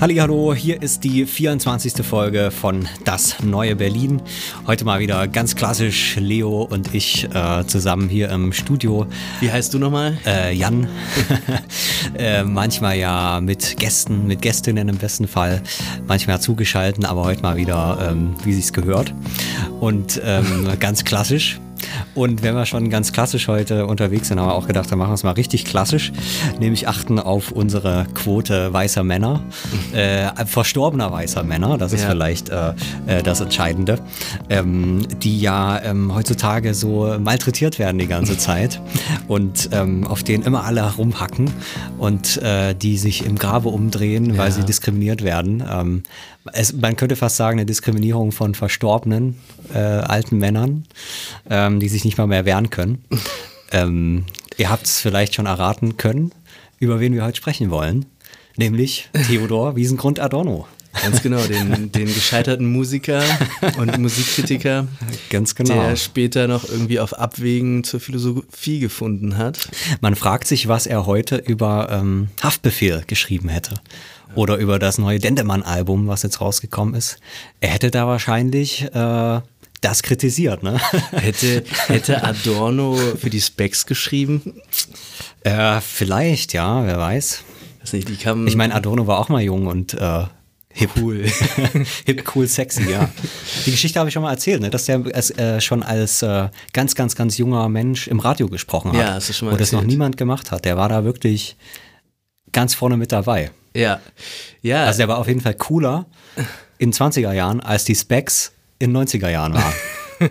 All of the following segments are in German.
Hallo, hier ist die 24. Folge von Das Neue Berlin. Heute mal wieder ganz klassisch Leo und ich äh, zusammen hier im Studio. Wie heißt du nochmal? Äh, Jan. äh, manchmal ja mit Gästen, mit Gästinnen im besten Fall. Manchmal zugeschalten, aber heute mal wieder, ähm, wie sich's gehört. Und ähm, ganz klassisch. Und wenn wir schon ganz klassisch heute unterwegs sind, haben wir auch gedacht, dann machen wir es mal richtig klassisch, nämlich achten auf unsere Quote weißer Männer, äh, verstorbener weißer Männer, das ist Ja. vielleicht äh, äh, das Entscheidende, ähm, die ja ähm, heutzutage so malträtiert werden die ganze Zeit und ähm, auf denen immer alle rumhacken und äh, die sich im Grabe umdrehen, weil Ja. sie diskriminiert werden. Es, man könnte fast sagen, eine Diskriminierung von verstorbenen äh, alten Männern, ähm, die sich nicht mal mehr wehren können. ähm, ihr habt es vielleicht schon erraten können, über wen wir heute sprechen wollen, nämlich Theodor Wiesengrund Adorno. Ganz genau, den, den gescheiterten Musiker und Musikkritiker, Ganz genau. der später noch irgendwie auf Abwägen zur Philosophie gefunden hat. Man fragt sich, was er heute über ähm, Haftbefehl geschrieben hätte. Oder über das neue Dendemann-Album, was jetzt rausgekommen ist. Er hätte da wahrscheinlich äh, das kritisiert, ne? Hätte, hätte Adorno für die Specs geschrieben? äh, vielleicht, ja, wer weiß. Nicht. Ich meine, Adorno war auch mal jung und äh, hip. Cool. hip, cool, sexy, ja. Die Geschichte habe ich schon mal erzählt, ne? dass der es, äh, schon als äh, ganz, ganz, ganz junger Mensch im Radio gesprochen hat. Ja, hast du schon mal Und das noch niemand gemacht hat. Der war da wirklich ganz vorne mit dabei. ja. Ja. Also der war auf jeden Fall cooler in 20er Jahren, als die Specs in 90er Jahren waren.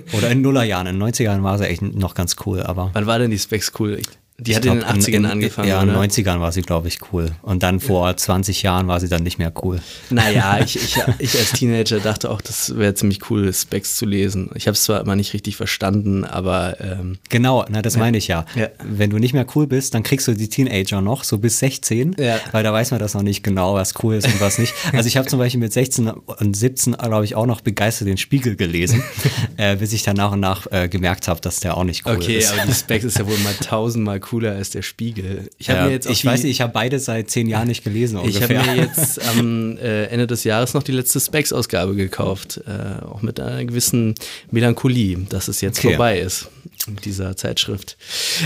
Oder in Nuller Jahren. In 90er Jahren war sie echt noch ganz cool, aber. Wann war denn die Specs cool? Die hat in den glaub, 80ern angefangen, Ja, in den 90ern war sie, glaube ich, cool. Und dann vor 20 Jahren war sie dann nicht mehr cool. Naja, ich, ich, ich als Teenager dachte auch, das wäre ziemlich cool, Specs zu lesen. Ich habe es zwar immer nicht richtig verstanden, aber ähm, Genau, na, das meine ich ja. Ja. Wenn du nicht mehr cool bist, dann kriegst du die Teenager noch, so bis 16, Ja. weil da weiß man das noch nicht genau, was cool ist und was nicht. Also ich habe zum Beispiel mit 16 und 17, glaube ich, auch noch begeistert den Spiegel gelesen, äh, bis ich dann nach und nach äh, gemerkt habe, dass der auch nicht cool okay, ist. aber die Specs ist ja wohl mal tausendmal cooler als der Spiegel. Ich habe Ja, mir jetzt ich weiß nicht, ich habe beide seit zehn Jahren nicht gelesen Ich habe ungefähr. mir jetzt am äh, Ende des Jahres noch die letzte Specs-Ausgabe gekauft, äh, auch mit einer gewissen Melancholie, dass es jetzt Okay. vorbei ist mit dieser Zeitschrift.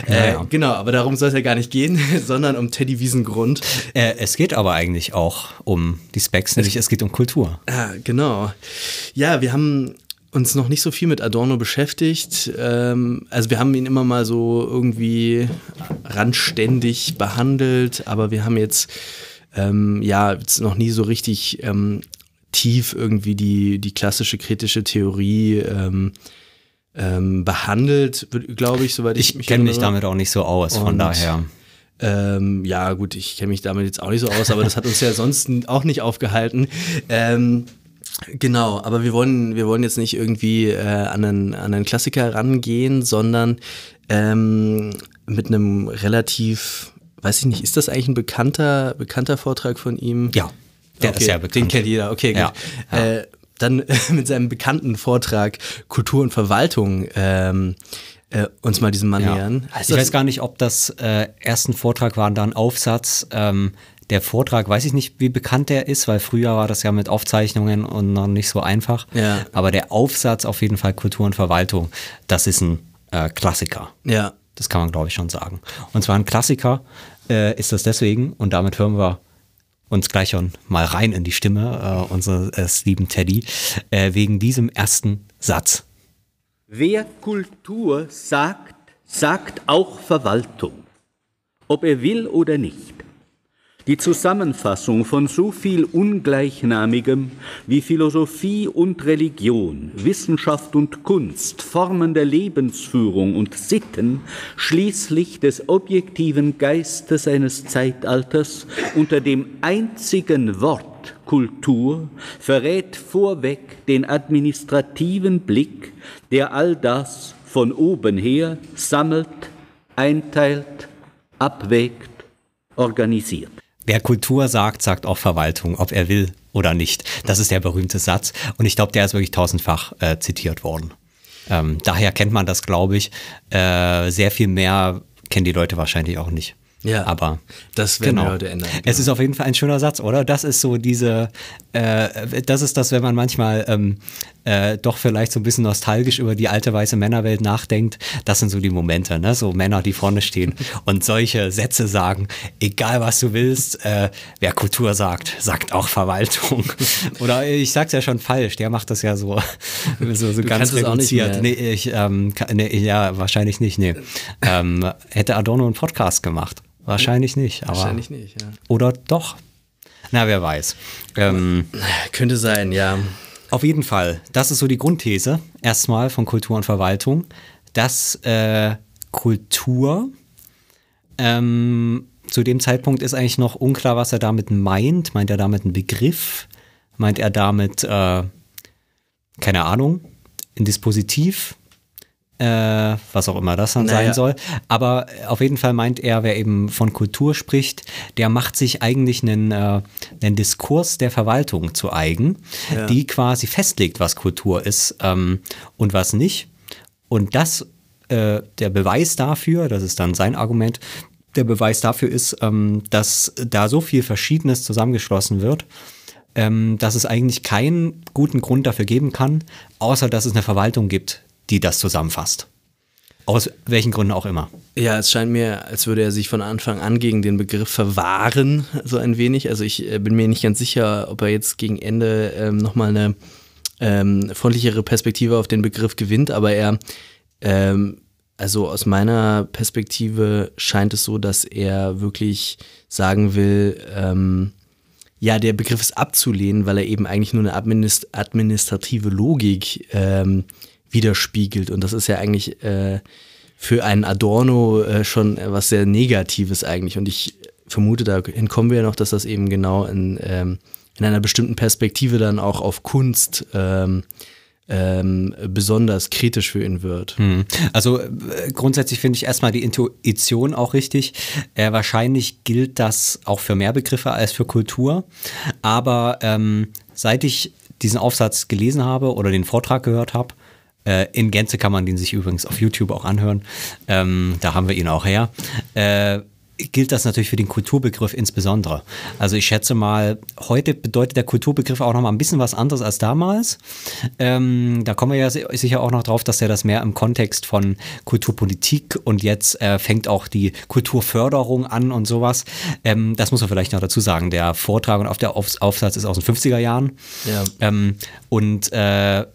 Ja, Äh. Genau, aber darum soll es ja gar nicht gehen, sondern um Teddy Wiesengrund. äh, es geht aber eigentlich auch um die Specs, nämlich es geht um Kultur. Ja, genau. Ja, wir haben uns noch nicht so viel mit Adorno beschäftigt. Ähm, also wir haben ihn immer mal so irgendwie randständig behandelt, aber wir haben jetzt ähm, ja jetzt noch nie so richtig ähm, tief irgendwie die, die klassische kritische Theorie ähm, ähm, behandelt, glaube ich, soweit ich, Ich mich kenne mich damit auch nicht so aus, von Und- daher. Ähm, ja, gut, ich kenne mich damit jetzt auch nicht so aus, aber das hat uns ja sonst auch nicht aufgehalten. Genau, aber wir wollen, wir wollen jetzt nicht irgendwie äh, an, einen, an einen Klassiker rangehen, sondern ähm, mit einem relativ, weiß ich nicht, ist das eigentlich ein bekannter, bekannter Vortrag von ihm? Ja, der okay, ist sehr bekannt. Den kennt jeder, okay, gut. Ja, ja. Äh, dann mit seinem bekannten Vortrag Kultur und Verwaltung ähm, äh, uns mal diesem Mann Ja. nähern. Ich weiß gar nicht, ob das äh, ersten Vortrag war, dann Aufsatz. Ähm, der Vortrag, weiß ich nicht, wie bekannt der ist, weil früher war das ja mit Aufzeichnungen und noch nicht so einfach. Ja. Aber der Aufsatz auf jeden Fall Kultur und Verwaltung, das ist ein äh, Klassiker. Ja, Das kann man, glaube ich, schon sagen. Und zwar ein Klassiker äh, ist das deswegen, und damit hören wir uns gleich schon mal rein in die Stimme äh, unseres lieben Teddy, äh, wegen diesem ersten Satz. Wer Kultur sagt, sagt auch Verwaltung, ob er will oder nicht. Die Zusammenfassung von so viel Ungleichnamigem wie Philosophie und Religion, Wissenschaft und Kunst, Formen der Lebensführung und Sitten, schließlich des objektiven Geistes eines Zeitalters unter dem einzigen Wort Kultur verrät vorweg den administrativen Blick, der all das von oben her sammelt, einteilt, abwägt, organisiert. Wer Kultur sagt, sagt auch Verwaltung, ob er will oder nicht. Das ist der berühmte Satz. Und ich glaube, der ist wirklich tausendfach äh, zitiert worden. Ähm, daher kennt man das, glaube ich. Äh, sehr viel mehr kennen die Leute wahrscheinlich auch nicht. Ja, aber das werden genau. wir heute ändern. Es ist auf jeden Fall ein schöner Satz, oder? Das ist so diese, äh, das ist das, wenn man manchmal ähm, äh, doch vielleicht so ein bisschen nostalgisch über die alte weiße Männerwelt nachdenkt. Das sind so die Momente, ne? So Männer, die vorne stehen und solche Sätze sagen, egal was du willst, äh, wer Kultur sagt, sagt auch Verwaltung. oder ich sag's ja schon falsch, der macht das ja so, so, so Du ganz kannst es auch nicht reduziert. Nee, ich, ähm, nee, ja, wahrscheinlich nicht, nee. Ähm, hätte Adorno einen Podcast gemacht? Wahrscheinlich nicht. Aber, Wahrscheinlich nicht, ja. Oder doch? Na, wer weiß. Ähm, Könnte sein, ja. Auf jeden Fall, das ist so die Grundthese erstmal von Kultur und Verwaltung, dass äh, Kultur ähm, zu dem Zeitpunkt ist eigentlich noch unklar, was er damit meint. Meint er damit einen Begriff? Meint er damit, äh, keine Ahnung, ein Dispositiv? Äh, was auch immer das dann Naja. sein soll. Aber auf jeden Fall meint er, wer eben von Kultur spricht, der macht sich eigentlich einen, äh, einen Diskurs der Verwaltung zu eigen, die quasi festlegt, was Kultur ist ähm, und was nicht. Und das, äh, der Beweis dafür, das ist dann sein Argument, der Beweis dafür ist, ähm, dass da so viel Verschiedenes zusammengeschlossen wird, ähm, dass es eigentlich keinen guten Grund dafür geben kann, außer dass es eine Verwaltung gibt, die das zusammenfasst. Aus welchen Gründen auch immer. Ja, es scheint mir, als würde er sich von Anfang an gegen den Begriff verwahren, so ein wenig. Also ich äh, bin mir nicht ganz sicher, ob er jetzt gegen Ende ähm, nochmal eine ähm, freundlichere Perspektive auf den Begriff gewinnt, aber er, ähm, also aus meiner Perspektive scheint es so, dass er wirklich sagen will, ähm, ja, der Begriff ist abzulehnen, weil er eben eigentlich nur eine administ administrative Logik ähm, widerspiegelt. Und das ist ja eigentlich äh, für einen Adorno äh, schon was sehr Negatives eigentlich. Und ich vermute, dahin kommen wir ja noch, dass das eben genau in, ähm, in einer bestimmten Perspektive dann auch auf Kunst ähm, ähm, besonders kritisch für ihn wird. Mhm. Also äh, grundsätzlich finde ich erstmal die Intuition auch richtig. Äh, wahrscheinlich gilt das auch für mehr Begriffe als für Kultur. Aber ähm, seit ich diesen Aufsatz gelesen habe oder den Vortrag gehört habe, äh, in Gänze kann man den sich übrigens auf YouTube auch anhören. Ähm, da haben wir ihn auch her. Äh, gilt das natürlich für den Kulturbegriff insbesondere. Also ich schätze mal, heute bedeutet der Kulturbegriff auch noch mal ein bisschen was anderes als damals. Ähm, da kommen wir ja si- sicher auch noch drauf, dass er das mehr im Kontext von Kulturpolitik und jetzt äh, fängt auch die Kulturförderung an und sowas. Ähm, das muss man vielleicht noch dazu sagen. Der Vortrag und auf der Aufs Aufsatz ist aus den 50er Jahren. Ja. Ähm, und äh,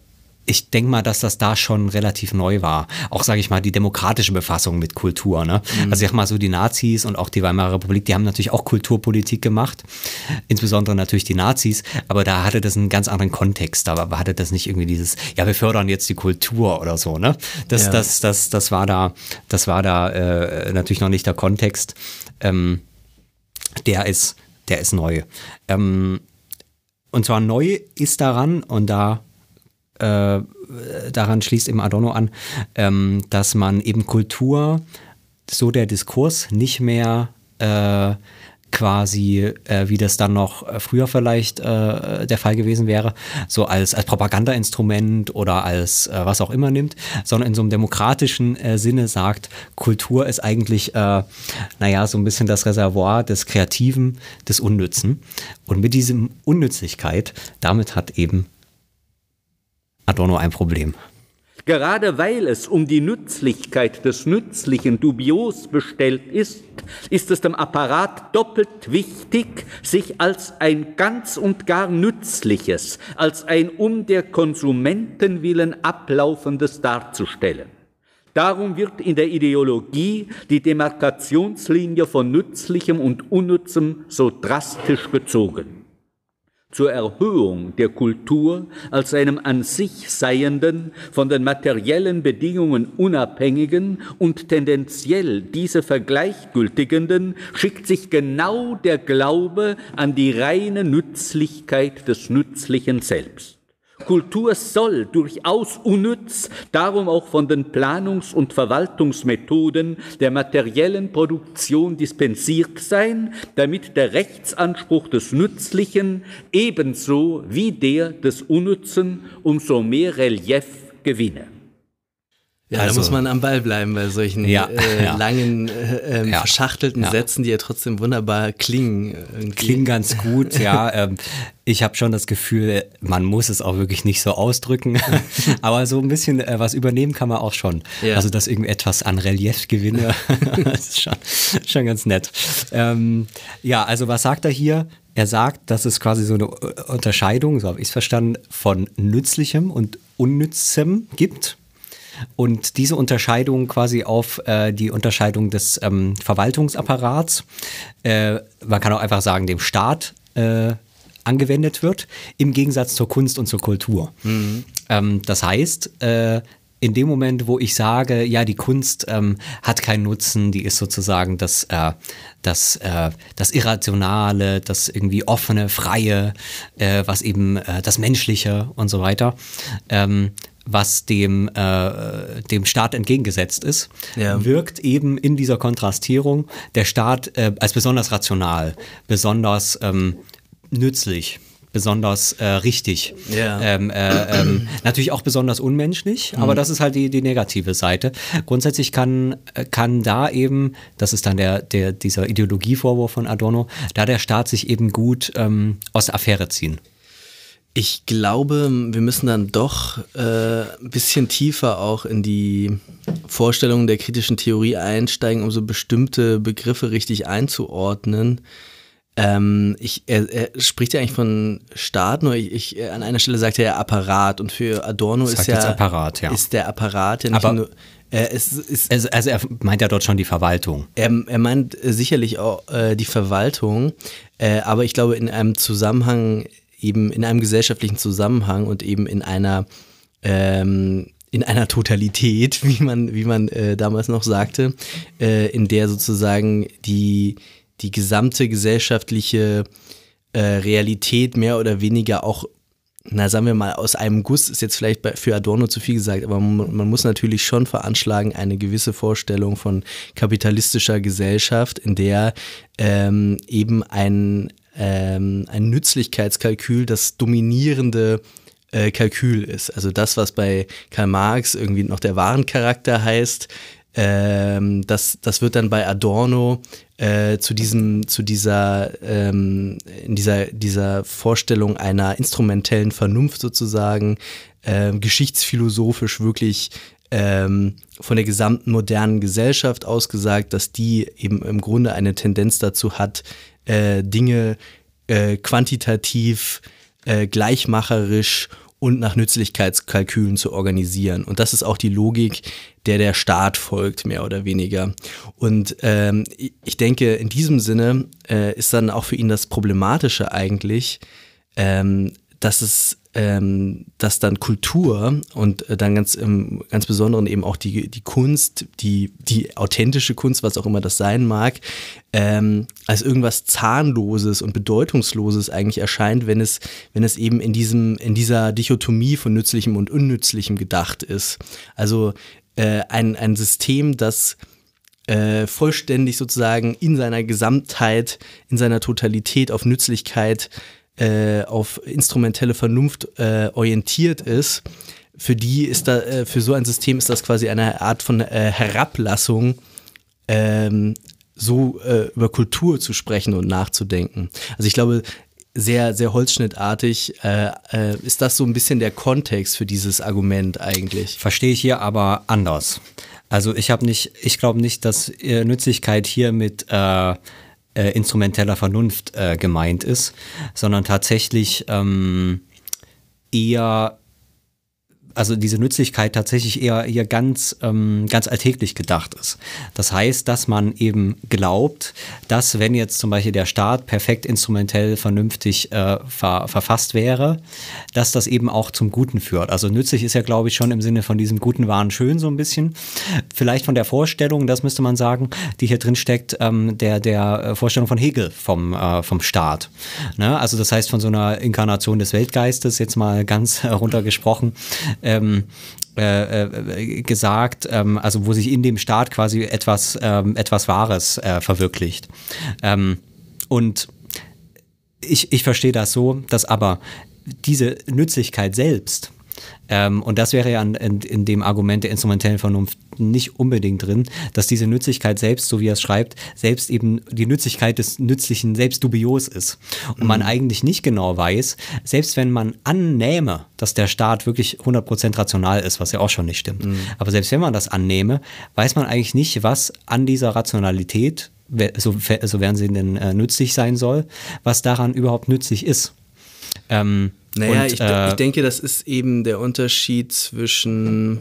ich denke mal, dass das da schon relativ neu war. Auch, sage ich mal, die demokratische Befassung mit Kultur. Ne? Also ich sag mal so, die Nazis und auch die Weimarer Republik, die haben natürlich auch Kulturpolitik gemacht. Insbesondere natürlich die Nazis. Aber da hatte das einen ganz anderen Kontext. Da hatte das nicht irgendwie dieses, ja, wir fördern jetzt die Kultur oder so. Ne? Das, Ja. das, das, das war da, das war da äh, natürlich noch nicht der Kontext. Ähm, der ist, der ist neu. Ähm, und zwar neu ist daran, und da äh, daran schließt eben Adorno an, ähm, dass man eben Kultur, so der Diskurs, nicht mehr äh, quasi, äh, wie das dann noch früher vielleicht äh, der Fall gewesen wäre, so als, als Propagandainstrument oder als äh, was auch immer nimmt, sondern in so einem demokratischen äh, Sinne sagt, Kultur ist eigentlich, äh, naja, so ein bisschen das Reservoir des Kreativen, des Unnützen. Und mit diesem Unnützlichkeit, damit hat eben Adorno ein Problem. Gerade weil es um die Nützlichkeit des Nützlichen dubios bestellt ist, ist es dem Apparat doppelt wichtig, sich als ein ganz und gar Nützliches, als ein um der Konsumenten willen ablaufendes darzustellen. Darum wird in der Ideologie die Demarkationslinie von Nützlichem und Unnützem so drastisch gezogen. Zur Erhöhung der Kultur als einem an sich seienden, von den materiellen Bedingungen unabhängigen und tendenziell diese vergleichgültigenden schickt sich genau der Glaube an die reine Nützlichkeit des Nützlichen selbst. Kultur soll durchaus unnütz, darum auch von den Planungs- und Verwaltungsmethoden der materiellen Produktion dispensiert sein, damit der Rechtsanspruch des Nützlichen ebenso wie der des Unnützen umso mehr Relief gewinne. Ja, Also- da muss man am Ball bleiben bei solchen Ja, äh, ja. langen, äh, ähm, Ja, verschachtelten. Sätzen, die ja trotzdem wunderbar klingen. äh, Irgendwie. Klingt ganz gut, ja. Ähm, ich habe schon das Gefühl, man muss es auch wirklich nicht so ausdrücken, aber so ein bisschen äh, was übernehmen kann man auch schon. Also, dass irgendwie etwas an Relief gewinne, das ist schon, schon ganz nett. Ähm, ja, also was sagt er hier? Er sagt, dass es quasi so eine äh, Unterscheidung, so habe ich es verstanden, von nützlichem und unnützem gibt. Und diese Unterscheidung quasi auf äh, die Unterscheidung des ähm, Verwaltungsapparats, äh, man kann auch einfach sagen, dem Staat äh, angewendet wird, im Gegensatz zur Kunst und zur Kultur. Ähm, das heißt, äh, in dem Moment, wo ich sage, ja, die Kunst ähm, hat keinen Nutzen, die ist sozusagen das, äh, das, äh, das Irrationale, das irgendwie offene, freie, äh, was eben äh, das Menschliche und so weiter, ähm, was dem, äh, dem Staat entgegengesetzt ist, Ja. wirkt eben in dieser Kontrastierung der Staat äh, als besonders rational, besonders ähm, nützlich. Besonders äh, richtig. Ja. Ähm, äh, ähm, natürlich auch besonders unmenschlich, aber das ist halt die, die negative Seite. Grundsätzlich kann, kann da eben, das ist dann der, der, dieser Ideologievorwurf von Adorno, da der Staat sich eben gut ähm, aus der Affäre ziehen. Ich glaube, wir müssen dann doch äh, ein bisschen tiefer auch in die Vorstellungen der kritischen Theorie einsteigen, um so bestimmte Begriffe richtig einzuordnen. Ähm, ich, er, er spricht ja eigentlich von Staat, nur ich, ich, an einer Stelle sagt er ja Apparat und für Adorno ist ja, Apparat, ja. ist der Apparat ja nicht Aber- nur. Äh, es ist, Also, also er meint ja dort schon die Verwaltung. er, er meint äh, sicherlich auch äh, die Verwaltung, äh, aber ich glaube in einem Zusammenhang, eben in einem gesellschaftlichen Zusammenhang und eben in einer ähm, in einer Totalität, wie man, wie man äh, damals noch sagte, äh, in der sozusagen die, die gesamte gesellschaftliche äh, Realität mehr oder weniger auch na, sagen wir mal, aus einem Guss ist jetzt vielleicht bei, für Adorno zu viel gesagt, aber man, man muss natürlich schon veranschlagen, eine gewisse Vorstellung von kapitalistischer Gesellschaft, in der ähm, eben ein, ähm, ein Nützlichkeitskalkül das dominierende äh, Kalkül ist. Also das, was bei Karl Marx irgendwie noch der Warencharakter heißt, ähm, das, das wird dann bei Adorno äh, zu diesem, zu dieser, ähm, in dieser, dieser Vorstellung einer instrumentellen Vernunft sozusagen, ähm, geschichtsphilosophisch wirklich ähm, von der gesamten modernen Gesellschaft ausgesagt, dass die eben im Grunde eine Tendenz dazu hat, äh, Dinge äh, quantitativ, äh, gleichmacherisch und nach Nützlichkeitskalkülen zu organisieren. Und das ist auch die Logik, der der Staat folgt, mehr oder weniger. Und ähm, ich- denke, in diesem Sinne äh, ist dann auch für ihn das Problematische eigentlich, ähm, dass es ähm, dass dann Kultur und äh, dann ganz im ganz Besonderen eben auch die, die Kunst, die, die authentische Kunst, was auch immer das sein mag, ähm, als irgendwas Zahnloses und Bedeutungsloses eigentlich erscheint, wenn es, wenn es eben in diesem, in dieser Dichotomie von Nützlichem und Unnützlichem gedacht ist. Also äh, ein, ein System, das äh, vollständig sozusagen in seiner Gesamtheit, in seiner Totalität auf Nützlichkeit, äh, auf instrumentelle Vernunft äh, orientiert ist, für die ist da, äh, für so ein System ist das quasi eine Art von äh, Herablassung, ähm, so äh, über Kultur zu sprechen und nachzudenken. Also ich glaube, sehr, sehr holzschnittartig äh, äh, ist das so ein bisschen der Kontext für dieses Argument eigentlich. Verstehe ich hier aber anders. Also ich habe nicht, ich glaube nicht, dass äh, Nützlichkeit hier mit äh, instrumenteller Vernunft äh, gemeint ist, sondern tatsächlich ähm, eher also diese Nützlichkeit tatsächlich eher, eher ganz, ähm, ganz alltäglich gedacht ist. Das heißt, dass man eben glaubt, dass wenn jetzt zum Beispiel der Staat perfekt instrumentell vernünftig äh, ver verfasst wäre, dass das eben auch zum Guten führt. Also nützlich ist ja, glaube ich, schon im Sinne von diesem guten Waren schön so ein bisschen. Vielleicht von der Vorstellung, das müsste man sagen, die hier drin steckt, ähm, der, der äh, Vorstellung von Hegel vom, äh, vom Staat. Ne? Also das heißt von so einer Inkarnation des Weltgeistes, jetzt mal ganz runtergesprochen, ähm, äh, äh, gesagt, ähm, also wo sich in dem Staat quasi etwas, ähm, etwas Wahres äh, verwirklicht. Ähm, und ich, ich verstehe das so, dass aber diese Nützlichkeit selbst, ähm, und das wäre ja in, in, dem Argument der instrumentellen Vernunft nicht unbedingt drin, dass diese Nützlichkeit selbst, so wie er es schreibt, selbst eben die Nützlichkeit des Nützlichen selbst dubios ist. Und mhm. man eigentlich nicht genau weiß, selbst wenn man annähme, dass der Staat wirklich 100% rational ist, was ja auch schon nicht stimmt, mhm. aber selbst wenn man das annehme, weiß man eigentlich nicht, was an dieser Rationalität, so, sofern sie denn äh, nützlich sein soll, was daran überhaupt nützlich ist. Ähm, naja, und, ich, äh, ich denke, das ist eben der Unterschied zwischen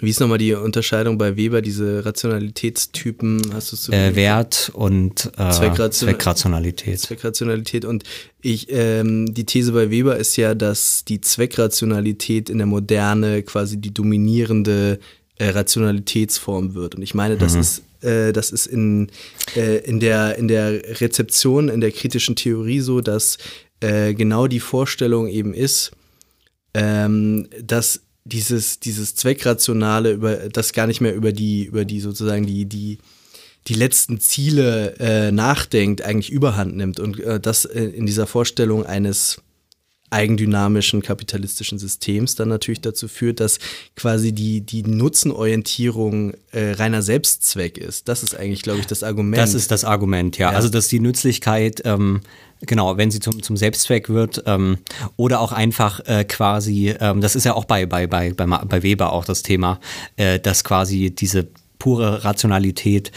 wie ist nochmal die Unterscheidung bei Weber, diese Rationalitätstypen? Hast du so äh, Wert und äh, Zweckration Zweckrationalität. Zweckrationalität. Und ich, ähm, die These bei Weber ist ja, dass die Zweckrationalität in der Moderne quasi die dominierende äh, Rationalitätsform wird. Und ich meine, das mhm. ist äh, das ist in, äh, in, der, in der Rezeption, in der kritischen Theorie so, dass äh, genau die Vorstellung eben ist, ähm, dass dieses, dieses Zweckrationale über das gar nicht mehr über die, über die sozusagen die, die, die letzten Ziele äh, nachdenkt, eigentlich überhand nimmt und äh, das äh, in dieser Vorstellung eines eigendynamischen kapitalistischen Systems dann natürlich dazu führt, dass quasi die, die Nutzenorientierung äh, reiner Selbstzweck ist. Das ist eigentlich, glaube ich, das Argument. Das ist das Argument, ja. ja. Also, dass die Nützlichkeit, ähm, genau, wenn sie zum, zum Selbstzweck wird ähm, oder auch einfach äh, quasi, ähm, das ist ja auch bei, bei, bei, bei, Weber auch das Thema, äh, dass quasi diese pure Rationalität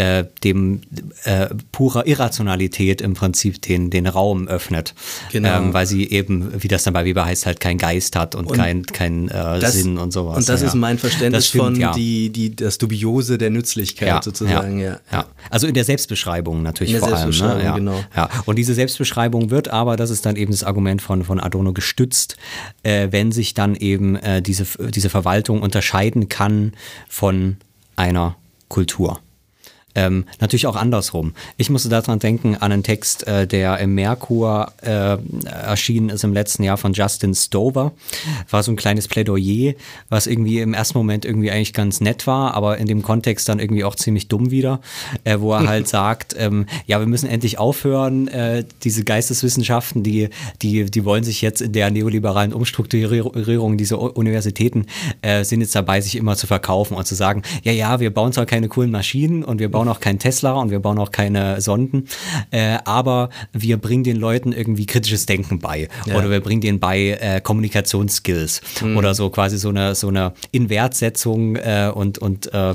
äh, dem äh, purer Irrationalität im Prinzip den, den Raum öffnet. Genau. Ähm, weil sie eben, wie das dann bei Weber heißt, halt keinen Geist hat und, und kein, kein äh, das, Sinn und sowas. Und das ja. ist mein Verständnis stimmt, von ja. die, die, das Dubiose der Nützlichkeit ja, sozusagen. Ja, ja. Also in der Selbstbeschreibung natürlich in der vor Selbstbeschreibung, allem. Ne? Ja, genau. Und diese Selbstbeschreibung wird aber, das ist dann eben das Argument von, von Adorno gestützt, äh, wenn sich dann eben äh, diese, diese Verwaltung unterscheiden kann von einer Kultur. Ähm, natürlich auch andersrum. Ich musste daran denken an einen Text, äh, der im Merkur äh, erschienen ist im letzten Jahr von Justin Stover. War so ein kleines Plädoyer, was irgendwie im ersten Moment irgendwie eigentlich ganz nett war, aber in dem Kontext dann irgendwie auch ziemlich dumm wieder, äh, wo er halt sagt, ähm, ja, wir müssen endlich aufhören, äh, diese Geisteswissenschaften, die, die, die wollen sich jetzt in der neoliberalen Umstrukturierung dieser Universitäten, äh, sind jetzt dabei, sich immer zu verkaufen und zu sagen, ja, ja, wir bauen zwar keine coolen Maschinen und wir bauen bauen auch keinen Tesla und wir bauen auch keine Sonden, äh, aber wir bringen den Leuten irgendwie kritisches Denken bei ja. oder wir bringen denen bei äh, Kommunikationsskills mhm. oder so quasi so eine so eine Inwertsetzung äh, und und äh,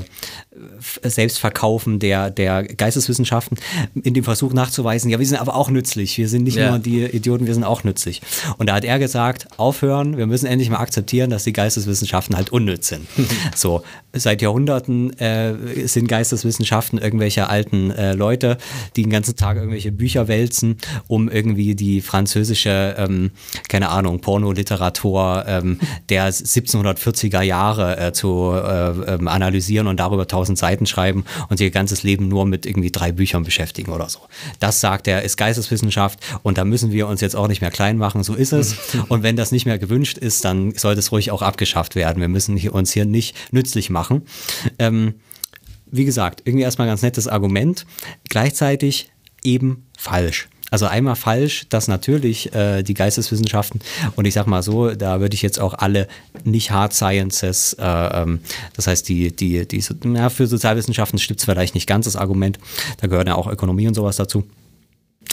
Selbstverkaufen der, der Geisteswissenschaften in dem Versuch nachzuweisen, ja, wir sind aber auch nützlich. Wir sind nicht ja. nur die Idioten, wir sind auch nützlich. Und da hat er gesagt, aufhören, wir müssen endlich mal akzeptieren, dass die Geisteswissenschaften halt unnütz sind. so, seit Jahrhunderten äh, sind Geisteswissenschaften irgendwelche alten äh, Leute, die den ganzen Tag irgendwelche Bücher wälzen, um irgendwie die französische, ähm, keine Ahnung, Pornoliteratur ähm, der 1740er Jahre äh, zu äh, ähm, analysieren und darüber tausend tausend Seiten schreiben und ihr ganzes Leben nur mit irgendwie drei Büchern beschäftigen oder so. Das sagt er, ist Geisteswissenschaft und da müssen wir uns jetzt auch nicht mehr klein machen, so ist es. Und wenn das nicht mehr gewünscht ist, dann sollte es ruhig auch abgeschafft werden. Wir müssen uns hier nicht nützlich machen. Ähm, wie gesagt, irgendwie erstmal ganz nettes Argument, gleichzeitig eben falsch. Also einmal falsch, dass natürlich äh, die Geisteswissenschaften und ich sag mal so, da würde ich jetzt auch alle nicht Hard Sciences, äh, ähm, das heißt die, die, die, ja, für Sozialwissenschaften stimmt es vielleicht nicht ganz das Argument, da gehören ja auch Ökonomie und sowas dazu.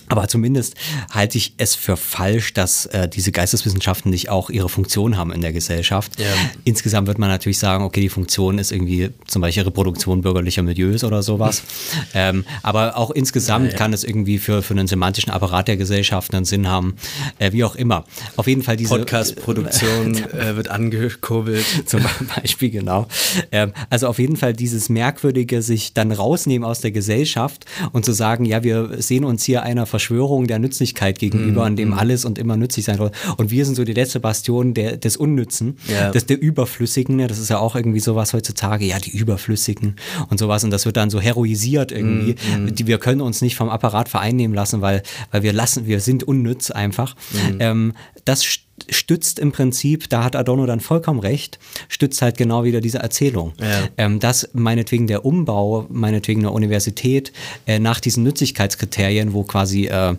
Aber zumindest halte ich es für falsch, dass äh, diese Geisteswissenschaften nicht auch ihre Funktion haben in der Gesellschaft. Ja. Insgesamt wird man natürlich sagen, okay, die Funktion ist irgendwie zum Beispiel Reproduktion bürgerlicher Milieus oder sowas. ähm, aber auch insgesamt Ja, ja. kann es irgendwie für, für einen semantischen Apparat der Gesellschaft einen Sinn haben, äh, wie auch immer. Auf jeden Fall diese Podcast-Produktion äh, wird angekurbelt. zum Beispiel, genau. Ähm, also auf jeden Fall dieses Merkwürdige, sich dann rausnehmen aus der Gesellschaft und zu sagen, ja, wir sehen uns hier einer Verschwörung der Nützlichkeit gegenüber, Mhm, an dem alles und immer nützlich sein soll. Und wir sind so die letzte Bastion der, des Unnützen, Ja. des, der Überflüssigen. Das ist ja auch irgendwie sowas heutzutage, ja, die Überflüssigen und sowas. Und das wird dann so heroisiert irgendwie. Mhm, Die, wir können uns nicht vom Apparat vereinnehmen lassen, weil, weil wir lassen, wir sind unnütz einfach. Mhm. Ähm, das st- stützt im Prinzip, da hat Adorno dann vollkommen recht, stützt halt genau wieder diese Erzählung. Ja. Ähm, dass meinetwegen der Umbau, meinetwegen der Universität äh, nach diesen Nützlichkeitskriterien, wo quasi äh,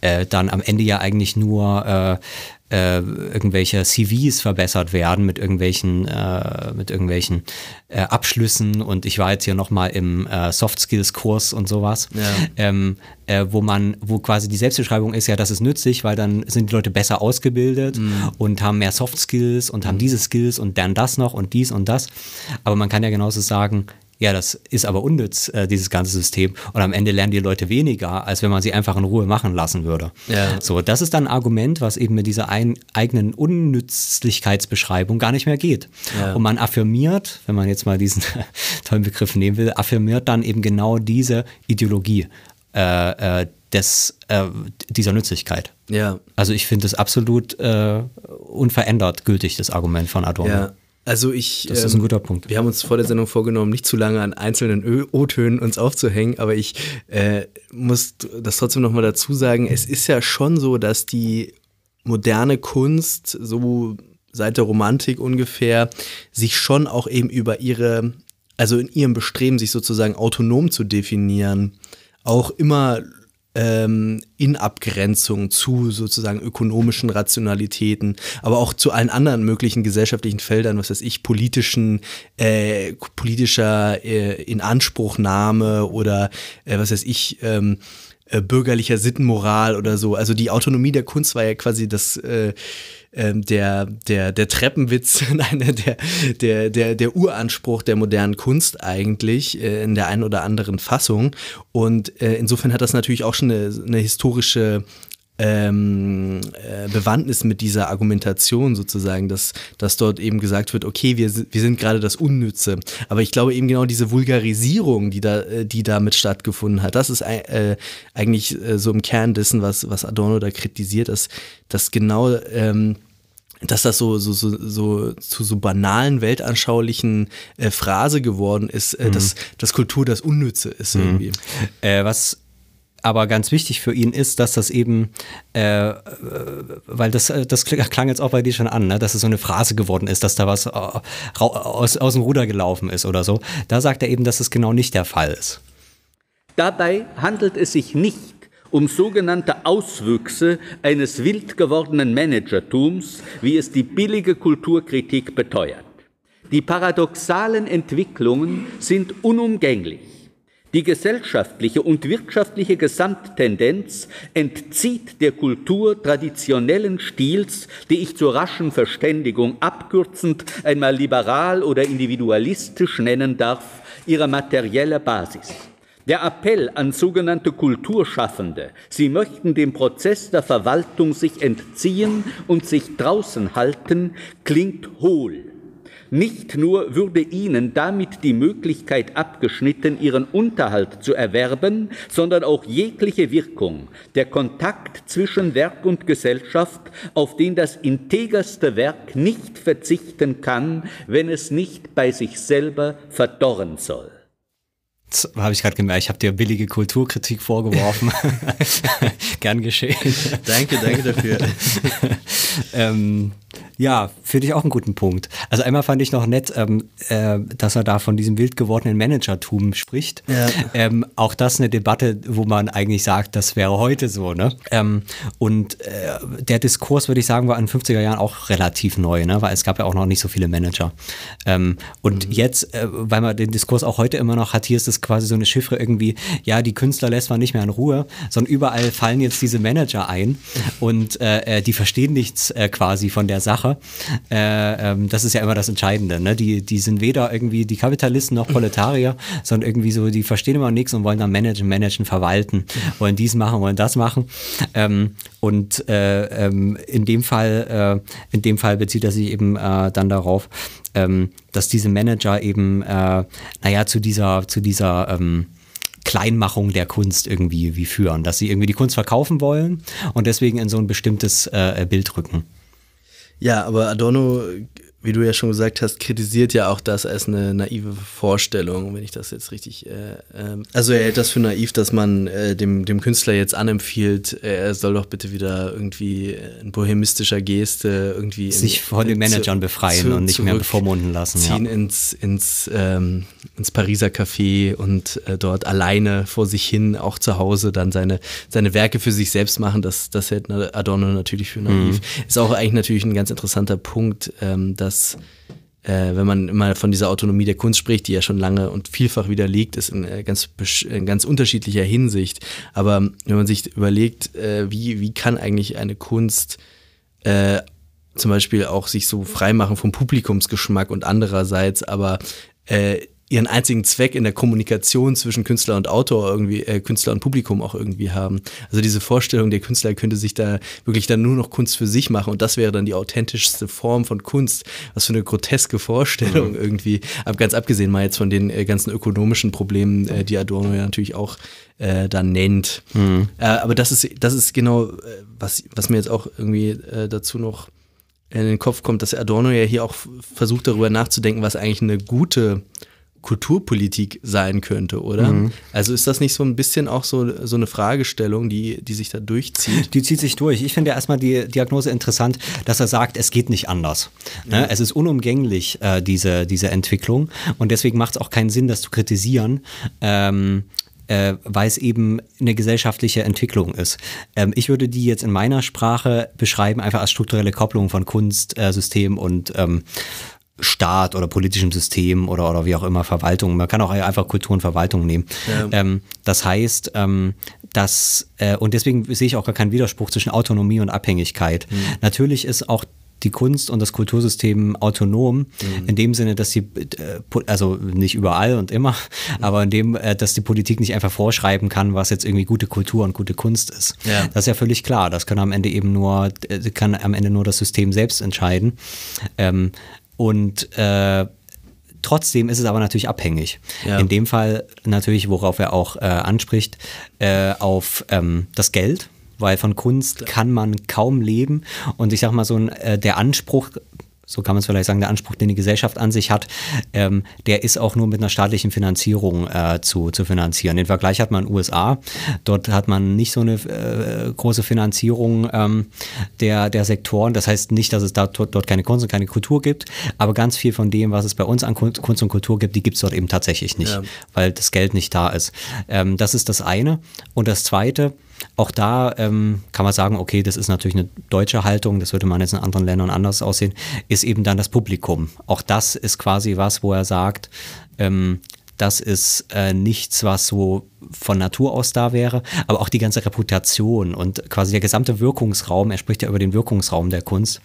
äh, dann am Ende ja eigentlich nur äh, irgendwelche CVs verbessert werden mit irgendwelchen äh, mit irgendwelchen äh, Abschlüssen. Und ich war jetzt hier noch mal im äh, Soft Skills Kurs und sowas, Ja. ähm, äh, wo man wo quasi die Selbstbeschreibung ist ja, das ist nützlich, weil dann sind die Leute besser ausgebildet und haben mehr Soft Skills und haben diese Skills und dann das noch und dies und das, aber man kann ja genauso sagen ja, das ist aber unnütz, äh, dieses ganze System. Und am Ende lernen die Leute weniger, als wenn man sie einfach in Ruhe machen lassen würde. Ja. So, das ist dann ein Argument, was eben mit dieser ein, eigenen Unnützlichkeitsbeschreibung gar nicht mehr geht. Ja. Und man affirmiert, wenn man jetzt mal diesen tollen Begriff nehmen will, affirmiert dann eben genau diese Ideologie äh, äh, des, äh, dieser Nützlichkeit. Ja, Also ich finde es absolut äh, unverändert gültig, das Argument von Adorno. ja. Also ich. Das ist ein guter Punkt. Wir haben uns vor der Sendung vorgenommen, nicht zu lange an einzelnen O-Tönen uns aufzuhängen, aber ich äh, muss das trotzdem nochmal dazu sagen, es ist ja schon so, dass die moderne Kunst, so seit der Romantik ungefähr, sich schon auch eben über ihre, also in ihrem Bestreben, sich sozusagen autonom zu definieren, auch immer ähm, in Abgrenzung zu sozusagen ökonomischen Rationalitäten, aber auch zu allen anderen möglichen gesellschaftlichen Feldern, was weiß ich, politischen, äh, politischer äh, Inanspruchnahme oder äh, was weiß ich, ähm, äh, bürgerlicher Sittenmoral oder so. Also die Autonomie der Kunst war ja quasi das äh, ähm, der, der, der Treppenwitz, nein, der, der, der, der Uranspruch der modernen Kunst eigentlich äh, in der einen oder anderen Fassung. Und äh, insofern hat das natürlich auch schon eine, eine historische ähm, äh, Bewandtnis mit dieser Argumentation sozusagen, dass, dass dort eben gesagt wird, okay, wir, wir sind gerade das Unnütze. Aber ich glaube eben genau diese Vulgarisierung, die da, äh, die damit stattgefunden hat, das ist äh, eigentlich äh, so im Kern dessen, was, was Adorno da kritisiert, dass, dass genau ähm, dass das so, so, so, so zu so banalen, weltanschaulichen äh, Phrase geworden ist, äh, dass, dass Kultur das Unnütze ist irgendwie. Äh, was aber ganz wichtig für ihn ist, dass das eben, äh, äh, weil das, äh, das kl- klang jetzt auch bei dir schon an, ne? dass es so eine Phrase geworden ist, dass da was äh, aus, aus dem Ruder gelaufen ist oder so. Da sagt er eben, dass es genau nicht der Fall ist. Dabei handelt es sich nicht um sogenannte Auswüchse eines wild gewordenen Managertums, wie es die billige Kulturkritik beteuert. Die paradoxalen Entwicklungen sind unumgänglich. Die gesellschaftliche und wirtschaftliche Gesamttendenz entzieht der Kultur traditionellen Stils, die ich zur raschen Verständigung abkürzend einmal liberal oder individualistisch nennen darf, ihre materielle Basis. Der Appell an sogenannte Kulturschaffende, sie möchten dem Prozess der Verwaltung sich entziehen und sich draußen halten, klingt hohl. Nicht nur würde ihnen damit die Möglichkeit abgeschnitten, ihren Unterhalt zu erwerben, sondern auch jegliche Wirkung, der Kontakt zwischen Werk und Gesellschaft, auf den das integerste Werk nicht verzichten kann, wenn es nicht bei sich selber verdorren soll. Habe ich gerade gemerkt, ich habe dir billige Kulturkritik vorgeworfen. Gern geschehen. Danke, danke dafür. ähm, ja, finde ich auch einen guten Punkt. Also einmal fand ich noch nett, ähm, äh, dass er da von diesem wild gewordenen Managertum spricht. Ja. Ähm, auch das eine Debatte, wo man eigentlich sagt, das wäre heute so. Ne? Ähm, und äh, der Diskurs, würde ich sagen, war in den 50er Jahren auch relativ neu, ne? weil es gab ja auch noch nicht so viele Manager. Ähm, und jetzt, äh, weil man den Diskurs auch heute immer noch hat, hier ist das ist quasi so eine Chiffre irgendwie, ja, die Künstler lässt man nicht mehr in Ruhe, sondern überall fallen jetzt diese Manager ein und äh, äh die verstehen nichts äh, quasi von der Sache. Äh, ähm, das ist ja immer das Entscheidende. Ne? Die, die sind weder irgendwie die Kapitalisten noch Proletarier, sondern irgendwie so, die verstehen immer nichts und wollen dann managen, managen, verwalten, wollen dies machen, wollen das machen. Ähm, und äh, ähm, in dem Fall, äh, in dem Fall bezieht er sich eben äh, dann darauf, ähm, dass diese Manager eben, äh, naja, zu dieser, zu dieser ähm, Kleinmachung der Kunst irgendwie wie führen, dass sie irgendwie die Kunst verkaufen wollen und deswegen in so ein bestimmtes äh, Bild rücken. Ja, aber Adorno wie du ja schon gesagt hast, kritisiert ja auch das als eine naive Vorstellung, wenn ich das jetzt richtig. Äh, äh, also er hält das für naiv, dass man äh, dem, dem Künstler jetzt anempfiehlt, äh, er soll doch bitte wieder irgendwie in bohemistischer Geste irgendwie. Sich in, von den Managern zu, befreien zu, und nicht mehr bevormunden lassen. Ziehen ja. ins, ins, ähm, ins Pariser Café und äh, dort alleine vor sich hin, auch zu Hause, dann seine, seine Werke für sich selbst machen. Das, das hält Adorno natürlich für naiv. Mhm. Ist auch eigentlich natürlich ein ganz interessanter Punkt, ähm, dass äh, wenn man immer von dieser Autonomie der Kunst spricht, die ja schon lange und vielfach widerlegt ist in, äh, ganz, in ganz unterschiedlicher Hinsicht. Aber wenn man sich überlegt, äh, wie, wie kann eigentlich eine Kunst äh, zum Beispiel auch sich so freimachen vom Publikumsgeschmack und andererseits aber äh, ihren einzigen Zweck in der Kommunikation zwischen Künstler und Autor irgendwie, äh, Künstler und Publikum auch irgendwie haben. Also diese Vorstellung, der Künstler könnte sich da wirklich dann nur noch Kunst für sich machen und das wäre dann die authentischste Form von Kunst. Was für eine groteske Vorstellung mhm. irgendwie. Aber ganz abgesehen mal jetzt von den äh, ganzen ökonomischen Problemen, äh, die Adorno ja natürlich auch äh, dann nennt. Mhm. Äh, aber das ist, das ist genau, äh, was, was mir jetzt auch irgendwie äh, dazu noch in den Kopf kommt, dass Adorno ja hier auch versucht darüber nachzudenken, was eigentlich eine gute Kulturpolitik sein könnte, oder? Mhm. Also ist das nicht so ein bisschen auch so, so eine Fragestellung, die, die sich da durchzieht? Die zieht sich durch. Ich finde erstmal die Diagnose interessant, dass er sagt, es geht nicht anders. Ne? Mhm. Es ist unumgänglich, äh, diese, diese Entwicklung. Und deswegen macht es auch keinen Sinn, das zu kritisieren. Ähm, äh, weil es eben eine gesellschaftliche Entwicklung ist. Ähm, ich würde die jetzt in meiner Sprache beschreiben, einfach als strukturelle Kopplung von Kunst, äh, System und ähm, Staat oder politischem System oder, oder wie auch immer Verwaltung. Man kann auch einfach Kultur und Verwaltung nehmen. Ja. Ähm, das heißt, ähm, dass, äh, und deswegen sehe ich auch gar keinen Widerspruch zwischen Autonomie und Abhängigkeit. Mhm. Natürlich ist auch die Kunst und das Kultursystem autonom, mhm. in dem Sinne, dass sie, äh, also nicht überall und immer, mhm. aber in dem, äh, dass die Politik nicht einfach vorschreiben kann, was jetzt irgendwie gute Kultur und gute Kunst ist. Ja. Das ist ja völlig klar. Das kann am Ende eben nur, äh, kann am Ende nur das System selbst entscheiden. Ähm, und äh, trotzdem ist es aber natürlich abhängig. Ja. In dem Fall natürlich, worauf er auch äh, anspricht, äh, auf ähm, das Geld. Weil von Kunst kann man kaum leben. Und ich sag mal, so ein, äh, der Anspruch so kann man es vielleicht sagen, der Anspruch, den die Gesellschaft an sich hat, ähm, der ist auch nur mit einer staatlichen Finanzierung äh, zu, zu finanzieren. Den Vergleich hat man in den USA. Dort hat man nicht so eine äh, große Finanzierung ähm, der, der Sektoren. Das heißt nicht, dass es da, dort keine Kunst und keine Kultur gibt, aber ganz viel von dem, was es bei uns an Kunst und Kultur gibt, die gibt es dort eben tatsächlich nicht, ja. weil das Geld nicht da ist. Ähm, das ist das eine. Und das zweite, auch da ähm, kann man sagen, okay, das ist natürlich eine deutsche Haltung, das würde man jetzt in anderen Ländern anders aussehen, ist eben dann das Publikum. Auch das ist quasi was, wo er sagt, ähm, das ist äh, nichts, was so von Natur aus da wäre, aber auch die ganze Reputation und quasi der gesamte Wirkungsraum, er spricht ja über den Wirkungsraum der Kunst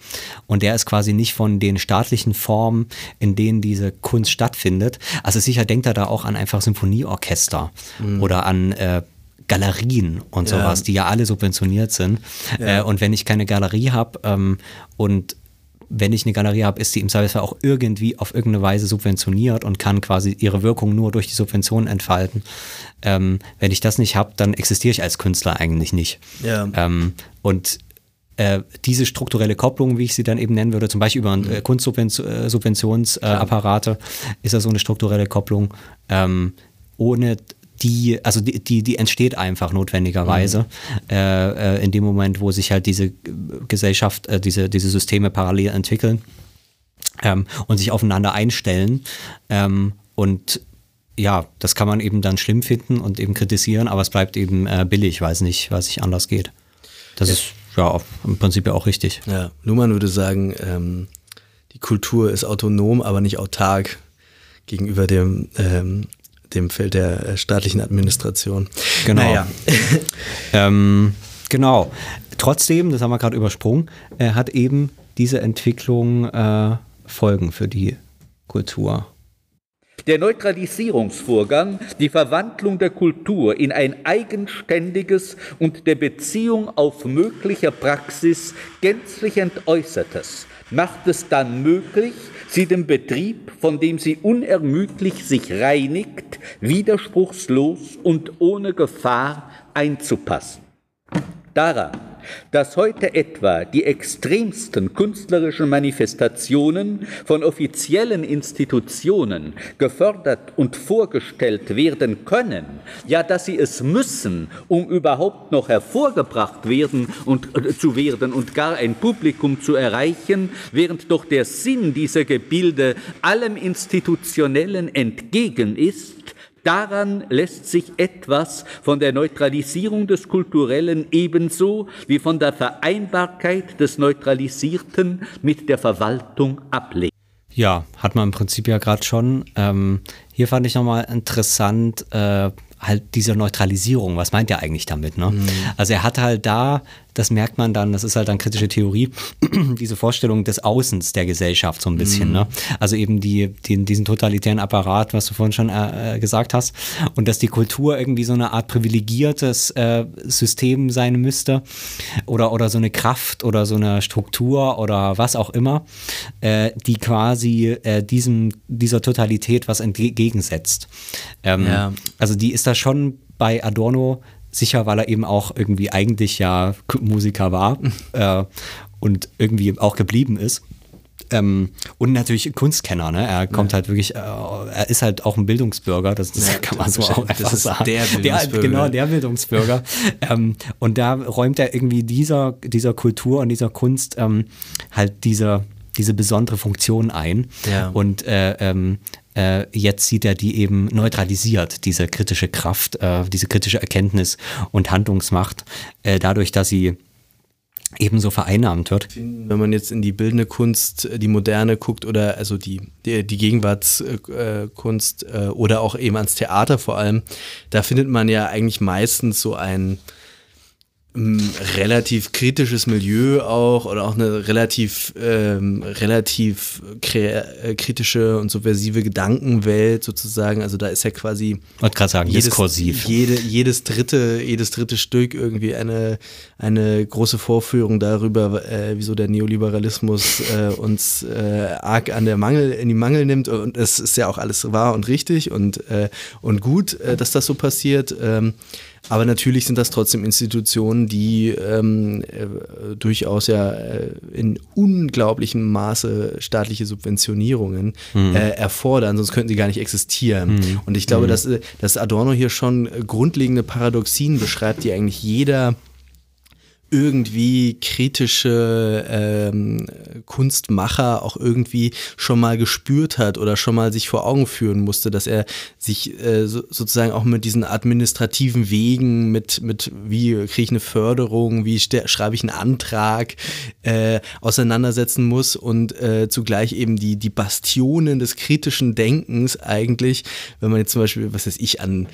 und der ist quasi nicht von den staatlichen Formen, in denen diese Kunst stattfindet. Also sicher denkt er da auch an einfach Symphonieorchester mhm. oder an äh, Galerien und sowas, ja. die ja alle subventioniert sind. Ja. Äh, und wenn ich keine Galerie habe ähm, und wenn ich eine Galerie habe, ist die im Zweifelsfall auch irgendwie auf irgendeine Weise subventioniert und kann quasi ihre Wirkung nur durch die Subventionen entfalten. Ähm, wenn ich das nicht habe, dann existiere ich als Künstler eigentlich nicht. Ja. Ähm, und äh, diese strukturelle Kopplung, wie ich sie dann eben nennen würde, zum Beispiel über äh, Kunstsubventionsapparate, äh, ist das so eine strukturelle Kopplung, ähm, ohne die, also die, die, die entsteht einfach notwendigerweise mhm. äh, äh, in dem Moment, wo sich halt diese Gesellschaft, äh, diese, diese Systeme parallel entwickeln ähm, und sich aufeinander einstellen. Ähm, und ja, das kann man eben dann schlimm finden und eben kritisieren, aber es bleibt eben äh, billig, weil es nicht, weil es nicht anders geht. Das ja. ist ja im Prinzip ja auch richtig. Ja, Luhmann würde sagen, ähm, die Kultur ist autonom, aber nicht autark gegenüber dem ähm, dem Feld der äh, staatlichen Administration. Genau. Naja. ähm, genau. Trotzdem, das haben wir gerade übersprungen, äh, hat eben diese Entwicklung äh, Folgen für die Kultur. Der Neutralisierungsvorgang, die Verwandlung der Kultur in ein eigenständiges und der Beziehung auf mögliche Praxis gänzlich entäußertes, macht es dann möglich, sie dem Betrieb, von dem sie unermüdlich sich reinigt, widerspruchslos und ohne Gefahr einzupassen. Daran dass heute etwa die extremsten künstlerischen Manifestationen von offiziellen Institutionen gefördert und vorgestellt werden können, ja, dass sie es müssen, um überhaupt noch hervorgebracht werden und äh, zu werden und gar ein Publikum zu erreichen, während doch der Sinn dieser Gebilde allem Institutionellen entgegen ist, Daran lässt sich etwas von der Neutralisierung des Kulturellen ebenso wie von der Vereinbarkeit des Neutralisierten mit der Verwaltung ablegen. Ja, hat man im Prinzip ja gerade schon. Ähm, hier fand ich nochmal interessant, äh, halt diese Neutralisierung. Was meint er eigentlich damit? Ne? Mhm. Also er hat halt da das merkt man dann, das ist halt dann kritische Theorie, diese Vorstellung des Außens der Gesellschaft so ein bisschen. Mhm. Ne? Also eben die, die, diesen totalitären Apparat, was du vorhin schon äh, äh, gesagt hast. Und dass die Kultur irgendwie so eine Art privilegiertes äh, System sein müsste oder, oder so eine Kraft oder so eine Struktur oder was auch immer, äh, die quasi äh, diesem, dieser Totalität was entgegensetzt. Ähm, ja. Also die ist da schon bei Adorno sicher, weil er eben auch irgendwie eigentlich ja Musiker war äh, und irgendwie auch geblieben ist. Ähm, und natürlich Kunstkenner, ne? Er kommt ja. halt wirklich, äh, er ist halt auch ein Bildungsbürger, das, das ja, kann man so auch einfach sagen. Der Bildungsbürger. Der, genau, der Bildungsbürger. ähm, und da räumt er irgendwie dieser, dieser Kultur und dieser Kunst ähm, halt diese, diese besondere Funktion ein. Ja. Und äh, ähm, äh, jetzt sieht er die eben neutralisiert, diese kritische Kraft, äh, diese kritische Erkenntnis und Handlungsmacht, äh, dadurch, dass sie ebenso vereinnahmt wird. Wenn man jetzt in die bildende Kunst, äh, die moderne guckt oder also die, die, die Gegenwartskunst äh, oder auch eben ans Theater vor allem, da findet man ja eigentlich meistens so ein relativ kritisches Milieu auch oder auch eine relativ ähm, relativ äh, kritische und subversive Gedankenwelt sozusagen. Also da ist ja quasi wollte gerade sagen jedes, diskursiv. jede, jedes dritte jedes dritte Stück irgendwie eine eine große Vorführung darüber äh, wieso der Neoliberalismus äh, uns äh, arg an der Mangel in die Mangel nimmt. Und es ist ja auch alles wahr und richtig und äh, und gut äh, dass das so passiert. Ähm, aber natürlich sind das trotzdem Institutionen, die ähm, äh, durchaus ja äh, in unglaublichem Maße staatliche Subventionierungen mhm. äh, erfordern, sonst könnten sie gar nicht existieren. Mhm. Und ich glaube, mhm. dass, äh, dass Adorno hier schon grundlegende Paradoxien beschreibt, die eigentlich jeder irgendwie kritische ähm, Kunstmacher auch irgendwie schon mal gespürt hat oder schon mal sich vor Augen führen musste, dass er sich äh, so, sozusagen auch mit diesen administrativen Wegen, mit, mit wie kriege ich eine Förderung, wie schreibe ich einen Antrag, äh, auseinandersetzen muss und äh, zugleich eben die, die Bastionen des kritischen Denkens eigentlich, wenn man jetzt zum Beispiel, was weiß ich, an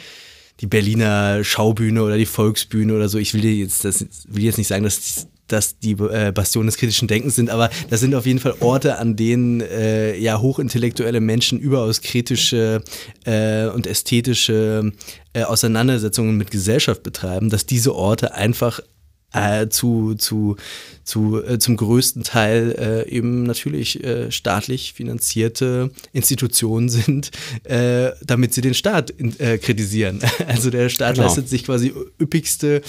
die Berliner Schaubühne oder die Volksbühne oder so. Ich will jetzt, das, will jetzt nicht sagen, dass dass die äh, Bastionen des kritischen Denkens sind, aber das sind auf jeden Fall Orte, an denen äh, ja hochintellektuelle Menschen überaus kritische äh, und ästhetische äh, Auseinandersetzungen mit Gesellschaft betreiben, dass diese Orte einfach äh, zu, zu, zu, äh, zum größten Teil äh, eben natürlich äh, staatlich finanzierte Institutionen sind, äh, damit sie den Staat in, äh, kritisieren. Also der Staat genau. leistet sich quasi üppigste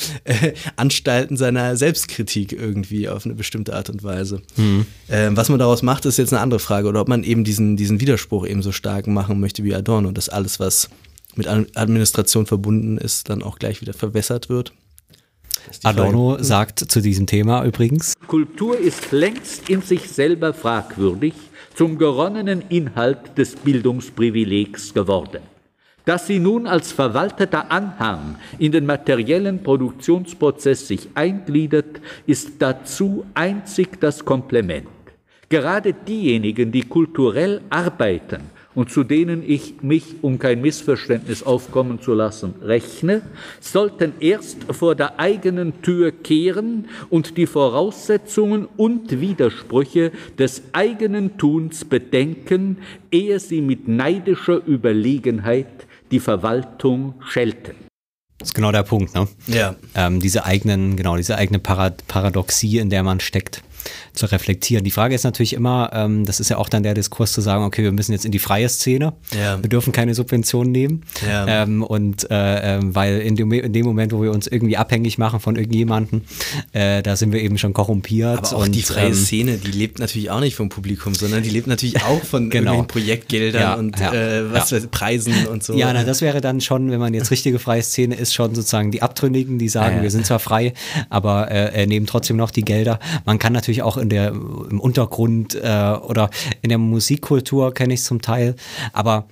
Anstalten seiner Selbstkritik irgendwie auf eine bestimmte Art und Weise. Mhm. Ähm, was man daraus macht, ist jetzt eine andere Frage. Oder ob man eben diesen, diesen Widerspruch eben so stark machen möchte wie Adorno, dass alles, was mit Administration verbunden ist, dann auch gleich wieder verwässert wird. Adorno Frage. sagt zu diesem Thema übrigens. Kultur ist längst in sich selber fragwürdig zum geronnenen Inhalt des Bildungsprivilegs geworden. Dass sie nun als verwalteter Anhang in den materiellen Produktionsprozess sich eingliedert, ist dazu einzig das Komplement. Gerade diejenigen, die kulturell arbeiten und zu denen ich mich, um kein Missverständnis aufkommen zu lassen, rechne, sollten erst vor der eigenen Tür kehren und die Voraussetzungen und Widersprüche des eigenen Tuns bedenken, ehe sie mit neidischer Überlegenheit die Verwaltung schelten. Das ist genau der Punkt, ne? Ja. Ähm, diese eigenen, genau, diese eigene Parad Paradoxie, in der man steckt zu reflektieren. Die Frage ist natürlich immer, ähm, das ist ja auch dann der Diskurs zu sagen, okay, wir müssen jetzt in die freie Szene, Ja. wir dürfen keine Subventionen nehmen. Ja. Ähm, und äh, ähm, weil in dem, in dem Moment, wo wir uns irgendwie abhängig machen von irgendjemandem, äh, da sind wir eben schon korrumpiert. Aber auch und, die freie ähm, Szene, die lebt natürlich auch nicht vom Publikum, sondern die lebt natürlich auch von Genau. Projektgeldern Ja, und äh, was ja. Preisen und so. Ja, na, das wäre dann schon, wenn man jetzt richtige freie Szene ist, schon sozusagen die Abtrünnigen, die sagen, wir sind zwar frei, aber äh, äh, nehmen trotzdem noch die Gelder. Man kann natürlich auch in der im Untergrund äh, oder in der Musikkultur kenne ich zum Teil, aber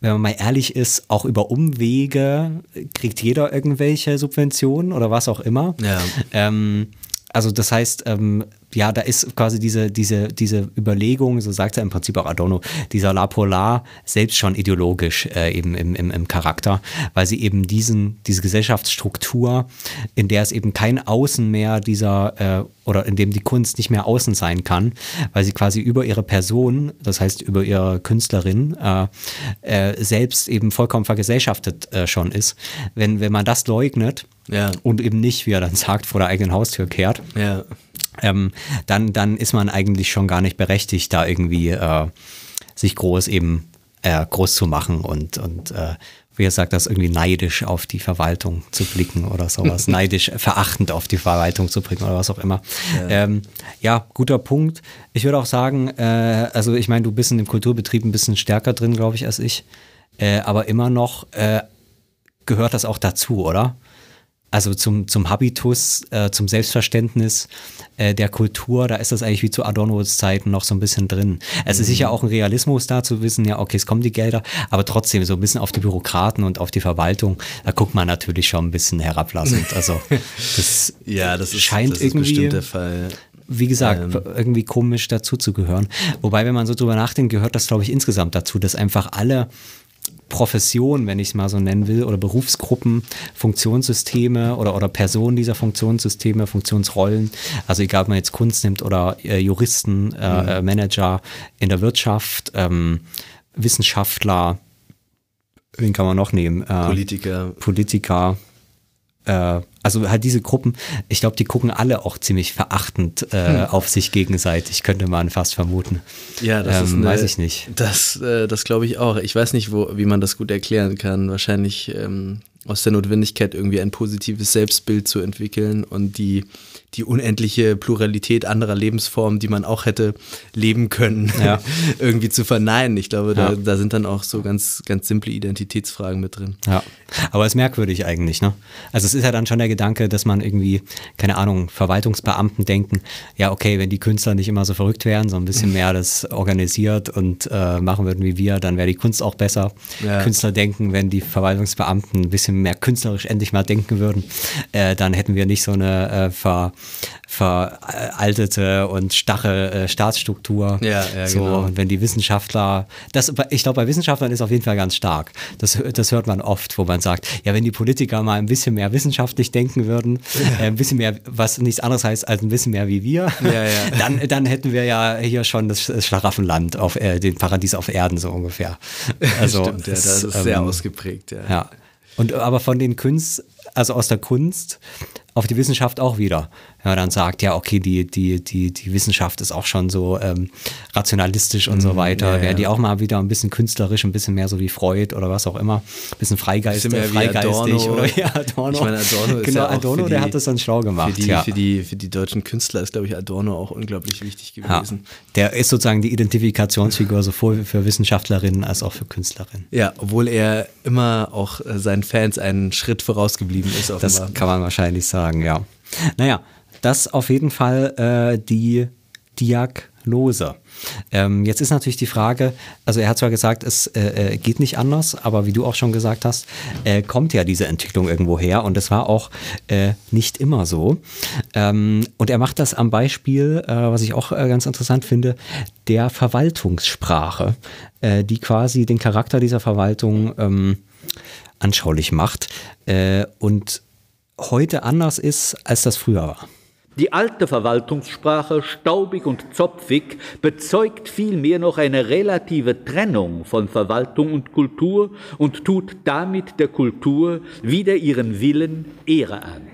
wenn man mal ehrlich ist, auch über Umwege kriegt jeder irgendwelche Subventionen oder was auch immer. Ja. Ähm, also das heißt, ähm, ja, da ist quasi diese, diese, diese Überlegung, so sagt er im Prinzip auch Adorno, dieser La Polar selbst schon ideologisch äh, eben im, im, im Charakter, weil sie eben diesen, diese Gesellschaftsstruktur, in der es eben kein Außen mehr dieser, äh, oder in dem die Kunst nicht mehr außen sein kann, weil sie quasi über ihre Person, das heißt über ihre Künstlerin, äh, äh, selbst eben vollkommen vergesellschaftet äh, schon ist. Wenn, wenn man das leugnet, Ja. und eben nicht, wie er dann sagt, vor der eigenen Haustür kehrt, Ja. Ähm, dann, dann ist man eigentlich schon gar nicht berechtigt, da irgendwie äh, sich groß eben äh, groß zu machen und, und äh, wie er sagt, das irgendwie neidisch auf die Verwaltung zu blicken oder sowas, neidisch verachtend auf die Verwaltung zu blicken oder was auch immer. Ja, ähm, ja guter Punkt. Ich würde auch sagen, äh, also ich meine, du bist in dem Kulturbetrieb ein bisschen stärker drin, glaube ich, als ich, äh, aber immer noch äh, gehört das auch dazu, oder? Also zum, zum Habitus, äh, zum Selbstverständnis äh, der Kultur, da ist das eigentlich wie zu Adornos Zeiten noch so ein bisschen drin. Es ist sicher auch ein Realismus da zu wissen, ja, okay, es kommen die Gelder, aber trotzdem so ein bisschen auf die Bürokraten und auf die Verwaltung, da guckt man natürlich schon ein bisschen herablassend. Also das Ja, das ist, scheint das ist irgendwie bestimmt der Fall. wie gesagt, Ähm. irgendwie komisch dazu zu gehören. Wobei, wenn man so drüber nachdenkt, gehört das, glaube ich, insgesamt dazu, dass einfach alle Professionen, wenn ich es mal so nennen will, oder Berufsgruppen, Funktionssysteme oder, oder Personen dieser Funktionssysteme, Funktionsrollen, also egal ob man jetzt Kunst nimmt oder äh, Juristen, äh, äh, Manager in der Wirtschaft, ähm, Wissenschaftler, wen kann man noch nehmen? Äh, Politiker. Politiker, äh, also halt diese Gruppen, ich glaube, die gucken alle auch ziemlich verachtend äh, auf sich gegenseitig, könnte man fast vermuten. Ja, das ist ähm, eine, weiß ich nicht. Das, äh, das glaube ich auch. Ich weiß nicht, wo, wie man das gut erklären kann. Wahrscheinlich ähm, aus der Notwendigkeit, irgendwie ein positives Selbstbild zu entwickeln und die, die unendliche Pluralität anderer Lebensformen, die man auch hätte leben können, Ja. irgendwie zu verneinen. Ich glaube, da, Ja. da sind dann auch so ganz, ganz simple Identitätsfragen mit drin. Ja, aber es ist merkwürdig eigentlich, ne? Also es ist ja dann schon der Gedanke, dass man irgendwie, keine Ahnung, Verwaltungsbeamten denken, ja okay, wenn die Künstler nicht immer so verrückt wären, so ein bisschen mehr das organisiert und äh, machen würden wie wir, dann wäre die Kunst auch besser. Ja. Künstler denken, wenn die Verwaltungsbeamten ein bisschen mehr künstlerisch endlich mal denken würden, äh, dann hätten wir nicht so eine äh, ver, veraltete und starre äh, Staatsstruktur. Ja, ja, so, genau. und wenn die Wissenschaftler, das, ich glaube, bei Wissenschaftlern ist auf jeden Fall ganz stark. Das, das hört man oft, wo man sagt, ja, wenn die Politiker mal ein bisschen mehr wissenschaftlich denken würden, äh, ein bisschen mehr, was nichts anderes heißt als ein bisschen mehr wie wir, Ja, ja. Dann, dann hätten wir ja hier schon das, das Schlaraffenland auf äh, den Paradies auf Erden so ungefähr. Also Stimmt, ja, das es, ist sehr ähm, ausgeprägt. Ja. ja. Und aber von den Kunst, also aus der Kunst auf die Wissenschaft auch wieder. Ja, dann sagt, ja, okay, die, die, die, die Wissenschaft ist auch schon so ähm, rationalistisch und so weiter. Mhm, ja, Wären ja. die auch mal wieder ein bisschen künstlerisch, ein bisschen mehr so wie Freud oder was auch immer. Ein bisschen freigeistig, Bisschen wie freigeistig Adorno. oder ja, Adorno. Ich meine, Adorno genau, ja Adorno, für der die- hat das dann schlau gemacht. Für die, ja. für, die, für die deutschen Künstler ist, glaube ich, Adorno auch unglaublich wichtig gewesen. Der ist sozusagen die Identifikationsfigur sowohl für Wissenschaftlerinnen als auch für Künstlerinnen. Ja, obwohl er immer auch äh, seinen Fans einen Schritt vorausgeblieben ist, Das offenbar. kann man wahrscheinlich sagen, ja. Naja, das auf jeden Fall äh, die lose. Ähm, jetzt ist natürlich die Frage, also er hat zwar gesagt, es äh, äh, geht nicht anders, aber wie du auch schon gesagt hast, äh, kommt ja diese Entwicklung irgendwo her und es war auch äh, nicht immer so. Ähm, und er macht das am Beispiel, äh, was ich auch äh, ganz interessant finde, der Verwaltungssprache, die quasi den Charakter dieser Verwaltung ähm, anschaulich macht und heute anders ist, als das früher war. Die alte Verwaltungssprache, staubig und zopfig, bezeugt vielmehr noch eine relative Trennung von Verwaltung und Kultur und tut damit der Kultur wider ihren Willen Ehre an.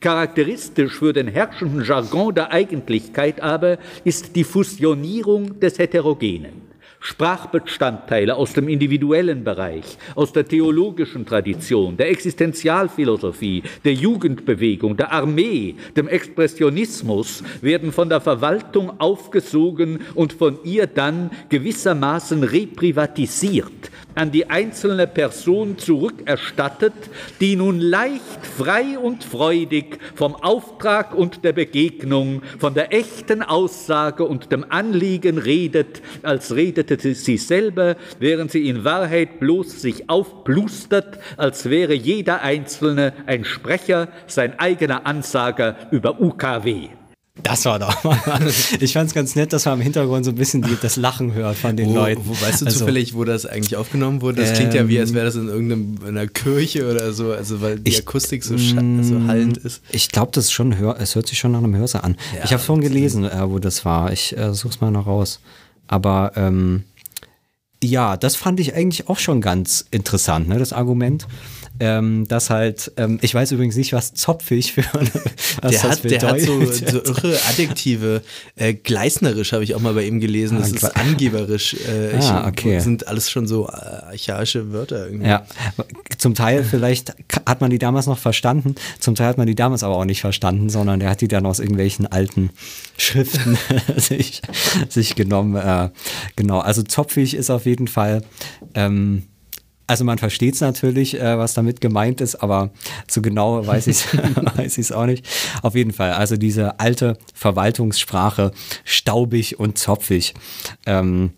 Charakteristisch für den herrschenden Jargon der Eigentlichkeit aber ist die Fusionierung des Heterogenen. Sprachbestandteile aus dem individuellen Bereich, aus der theologischen Tradition, der Existenzialphilosophie, der Jugendbewegung, der Armee, dem Expressionismus werden von der Verwaltung aufgesogen und von ihr dann gewissermaßen reprivatisiert, an die einzelne Person zurückerstattet, die nun leicht, frei und freudig vom Auftrag und der Begegnung, von der echten Aussage und dem Anliegen redet, als redete sie selber, während sie in Wahrheit bloß sich aufplustert, als wäre jeder Einzelne ein Sprecher, sein eigener Ansager über UKW. Das war doch mal. Ich fand es ganz nett, dass man im Hintergrund so ein bisschen die, das Lachen hört von den Wo, Leuten. wo weißt du Also, zufällig, wo das eigentlich aufgenommen wurde? Das klingt ja wie, als Ähm, wäre das in irgendeiner Kirche oder so, also weil die Ich- Akustik so, scha- so hallend ist. Ich glaube, das ist schon hör, es hört sich schon nach einem Hörsaal an. Ja, ich habe vorhin gelesen, äh, wo das war. Ich äh, such's mal noch raus. Aber ähm, ja, das fand ich eigentlich auch schon ganz interessant, ne, das Argument. Ähm, dass halt, ähm, ich weiß übrigens nicht, was zopfig für was Der hat, der hat so, so irre Adjektive. Äh, gleisnerisch habe ich auch mal bei ihm gelesen. Das Ah, ist angeberisch. Äh, Ah, okay. sind alles schon so äh, archaische Wörter irgendwie. Ja, zum Teil vielleicht hat man die damals noch verstanden, zum Teil hat man die damals aber auch nicht verstanden, sondern der hat die dann aus irgendwelchen alten Schriften sich, sich genommen. Äh, genau, also zopfig ist auf jeden Fall. Ähm, also man versteht es natürlich, äh, was damit gemeint ist, aber so genau weiß ich es auch nicht. Auf jeden Fall, also diese alte Verwaltungssprache, staubig und zopfig. Ähm,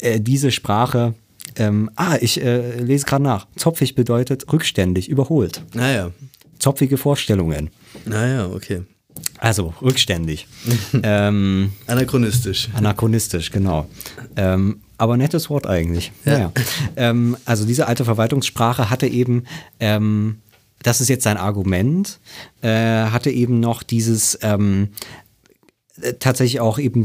äh, diese Sprache, ähm, ah, ich äh, lese gerade nach. Zopfig bedeutet rückständig, überholt. Naja, Zopfige Vorstellungen. naja, okay. Also rückständig. ähm, Anachronistisch. Anachronistisch, genau. Ähm, aber nettes Wort eigentlich. Ja. Ähm, also diese alte Verwaltungssprache hatte eben, ähm, das ist jetzt sein Argument, äh, hatte eben noch dieses ähm, äh, tatsächlich auch eben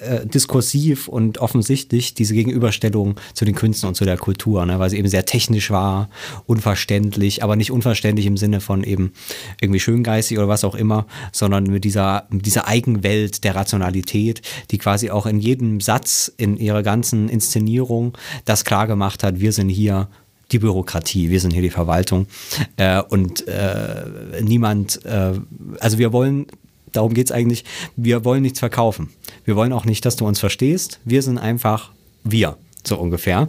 äh, diskursiv und offensichtlich diese Gegenüberstellung zu den Künsten und zu der Kultur, ne, weil sie eben sehr technisch war, unverständlich, aber nicht unverständlich im Sinne von eben irgendwie schöngeistig oder was auch immer, sondern mit dieser, mit dieser Eigenwelt der Rationalität, die quasi auch in jedem Satz, in ihrer ganzen Inszenierung das klar gemacht hat, wir sind hier die Bürokratie, wir sind hier die Verwaltung äh, und äh, niemand, äh, also wir wollen darum geht es eigentlich, wir wollen nichts verkaufen. Wir wollen auch nicht, dass du uns verstehst. Wir sind einfach wir, so ungefähr.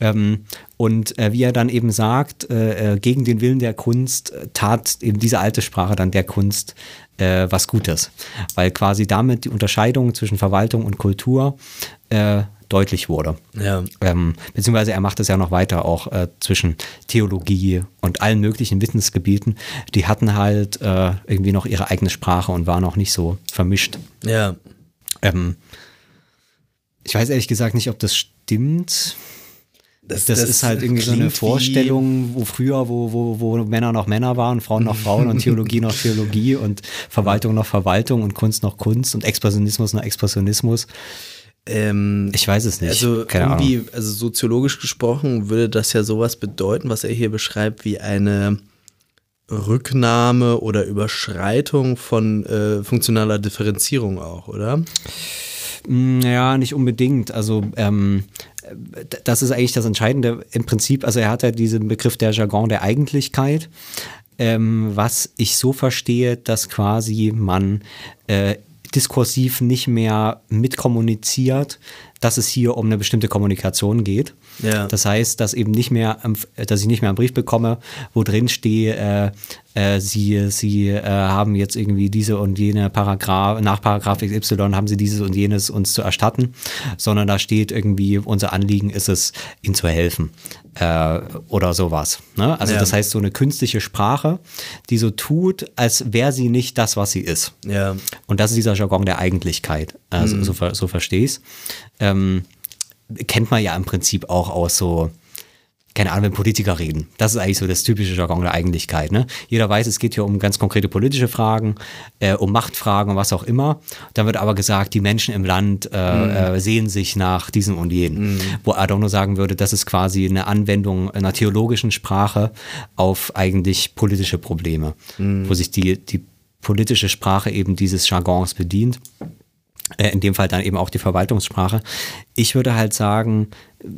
Ähm, und äh, wie er dann eben sagt, äh, äh, gegen den Willen der Kunst äh, tat eben diese alte Sprache dann der Kunst äh, was Gutes. Weil quasi damit die Unterscheidung zwischen Verwaltung und Kultur äh, deutlich wurde. Ja. Ähm, beziehungsweise er macht es ja noch weiter auch äh, zwischen Theologie und allen möglichen Wissensgebieten. Die hatten halt äh, irgendwie noch ihre eigene Sprache und waren auch nicht so vermischt. Ja. Ähm, ich weiß ehrlich gesagt nicht, ob das stimmt. Das, ist halt irgendwie so eine Vorstellung, wo früher, wo, wo, wo Männer noch Männer waren, Frauen noch Frauen und Theologie noch Theologie und Verwaltung noch Verwaltung und Kunst noch Kunst und Expressionismus noch Expressionismus. Ähm, Ich weiß es nicht. Also Keine irgendwie, Ahnung. also soziologisch gesprochen würde das ja sowas bedeuten, was er hier beschreibt, wie eine Rücknahme oder Überschreitung von äh, funktionaler Differenzierung auch, oder? Mm, Ja, nicht unbedingt. Also ähm, das ist eigentlich das Entscheidende. Im Prinzip, also er hat ja diesen Begriff der Jargon der Eigentlichkeit, ähm, was ich so verstehe, dass quasi man äh, diskursiv nicht mehr mitkommuniziert, dass es hier um eine bestimmte Kommunikation geht. Ja. Das heißt, dass eben nicht mehr, am- dass ich nicht mehr einen Brief bekomme, wo drin stehe, äh, äh, Sie, Sie äh, haben jetzt irgendwie diese und jene Paragraph, nach Paragraph XY haben Sie dieses und jenes uns zu erstatten, sondern da steht irgendwie, unser Anliegen ist es, Ihnen zu helfen äh, oder sowas. Ne? Also Ja. das heißt, so eine künstliche Sprache, die so tut, als wäre sie nicht das, was sie ist. Ja. Und das ist dieser Jargon der Eigentlichkeit. Also, so, ver- so verstehe ich es. Ähm, kennt man ja im Prinzip auch aus so, keine Ahnung, wenn Politiker reden. Das ist eigentlich so das typische Jargon der Eigentlichkeit. Ne? Jeder weiß, es geht hier um ganz konkrete politische Fragen, äh, um Machtfragen und was auch immer. Dann wird aber gesagt, die Menschen im Land äh, äh, sehen sich nach diesem und jenem. Wo Adorno sagen würde, das ist quasi eine Anwendung einer theologischen Sprache auf eigentlich politische Probleme, wo sich die, die politische Sprache eben dieses Jargons bedient. Äh, in dem Fall dann eben auch die Verwaltungssprache. Ich würde halt sagen,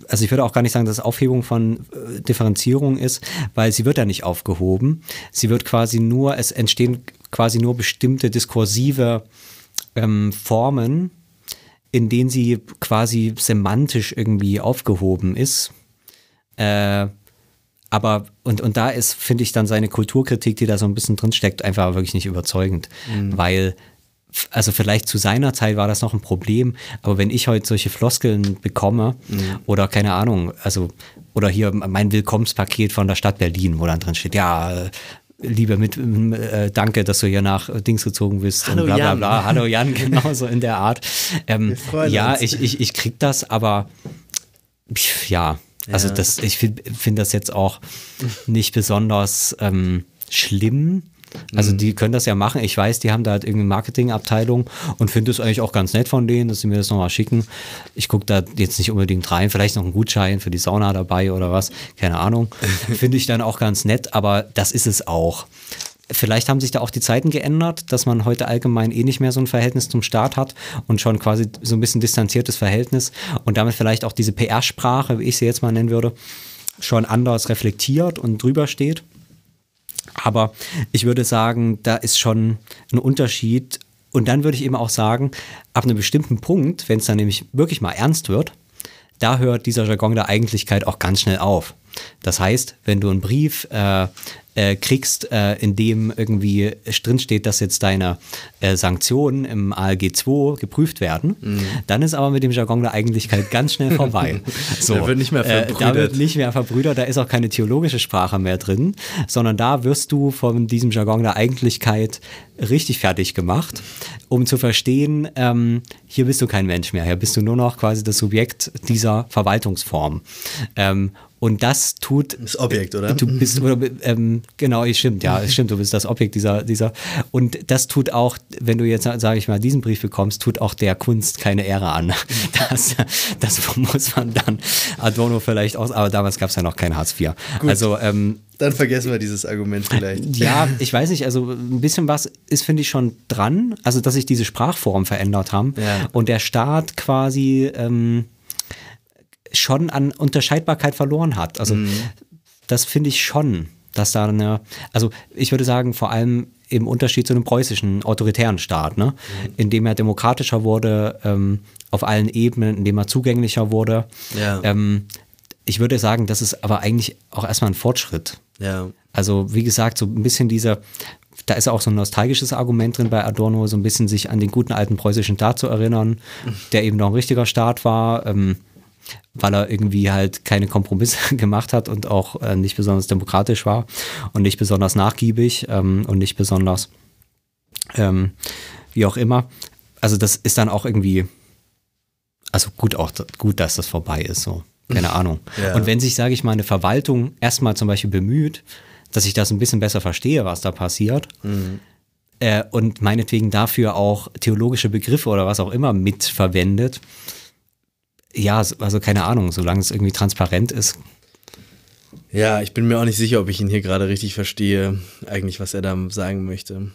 also ich würde auch gar nicht sagen, dass es Aufhebung von äh, Differenzierung ist, weil sie wird ja nicht aufgehoben. Sie wird quasi nur, es entstehen quasi nur bestimmte diskursive ähm, Formen, in denen sie quasi semantisch irgendwie aufgehoben ist. Äh, aber, und, und da ist, finde ich, dann seine Kulturkritik, die da so ein bisschen drin steckt, einfach wirklich nicht überzeugend. Weil, f- also vielleicht zu seiner Zeit war das noch ein Problem, aber wenn ich heute solche Floskeln bekomme oder keine Ahnung, also, oder hier mein Willkommenspaket von der Stadt Berlin, wo dann drin steht, ja, Liebe mit, äh, danke, dass du hier nach Dings gezogen bist Hallo und bla bla Jan. bla. Hallo Jan, genau so in der Art. Ähm, ja, uns. ich, ich, ich krieg das, aber pf, ja, also Ja. das, ich finde find das jetzt auch nicht besonders ähm, schlimm. Also Mhm. die können das ja machen. Ich weiß, die haben da halt irgendeine Marketingabteilung und finde es eigentlich auch ganz nett von denen, dass sie mir das nochmal schicken. Ich gucke da jetzt nicht unbedingt rein, vielleicht noch einen Gutschein für die Sauna dabei oder was, keine Ahnung. finde ich dann auch ganz nett, aber das ist es auch. Vielleicht haben sich da auch die Zeiten geändert, dass man heute allgemein eh nicht mehr so ein Verhältnis zum Staat hat und schon quasi so ein bisschen distanziertes Verhältnis und damit vielleicht auch diese PR-Sprache, wie ich sie jetzt mal nennen würde, schon anders reflektiert und drüber steht. Aber ich würde sagen, da ist schon ein Unterschied. Und dann würde ich eben auch sagen, ab einem bestimmten Punkt, wenn es dann nämlich wirklich mal ernst wird, da hört dieser Jargon der Eigentlichkeit auch ganz schnell auf. Das heißt, wenn du einen Brief äh, äh, kriegst, äh, in dem irgendwie drin steht, dass jetzt deine äh, Sanktionen im ALG 2 geprüft werden, dann ist aber mit dem Jargon der Eigentlichkeit ganz schnell vorbei. So, Da wird nicht mehr äh, Da verbrüdert. wird nicht mehr verbrüdert, da ist auch keine theologische Sprache mehr drin, sondern da wirst du von diesem Jargon der Eigentlichkeit richtig fertig gemacht, um zu verstehen, ähm, hier bist du kein Mensch mehr, hier bist du nur noch quasi das Subjekt dieser Verwaltungsform. Ähm, und das tut Das Objekt, oder? Du bist, oder, ähm, genau, es stimmt, ja, es stimmt, du bist das Objekt dieser, dieser. Und das tut auch, wenn du jetzt, sage ich mal, diesen Brief bekommst, tut auch der Kunst keine Ehre an. Das, das muss man dann Adorno vielleicht aus, aber damals gab es ja noch kein Hartz IV. Also, ähm, Dann vergessen wir dieses Argument vielleicht. ja, ich weiß nicht, also ein bisschen was ist, finde ich, schon dran. Also, dass sich diese Sprachformen verändert haben Ja. und der Staat quasi ähm, schon an Unterscheidbarkeit verloren hat. Also, das finde ich schon, dass da eine, also ich würde sagen, vor allem im Unterschied zu einem preußischen autoritären Staat, ne? in dem er demokratischer wurde ähm, auf allen Ebenen, in dem er zugänglicher wurde. Ja. Ähm, ich würde sagen, das ist aber eigentlich auch erstmal ein Fortschritt. Ja. Also wie gesagt, so ein bisschen dieser, da ist auch so ein nostalgisches Argument drin bei Adorno, so ein bisschen sich an den guten alten preußischen Staat zu erinnern, der eben noch ein richtiger Staat war, ähm, weil er irgendwie halt keine Kompromisse gemacht hat und auch äh, nicht besonders demokratisch war und nicht besonders nachgiebig ähm, und nicht besonders ähm, wie auch immer. Also das ist dann auch irgendwie, also gut auch gut, dass das vorbei ist, so. Keine Ahnung. Ja. Und wenn sich, sage ich mal, eine Verwaltung erstmal zum Beispiel bemüht, dass ich das ein bisschen besser verstehe, was da passiert, äh, und meinetwegen dafür auch theologische Begriffe oder was auch immer mitverwendet, ja, also keine Ahnung, solange es irgendwie transparent ist. Ja, ich bin mir auch nicht sicher, ob ich ihn hier gerade richtig verstehe, eigentlich, was er da sagen möchte. Hm.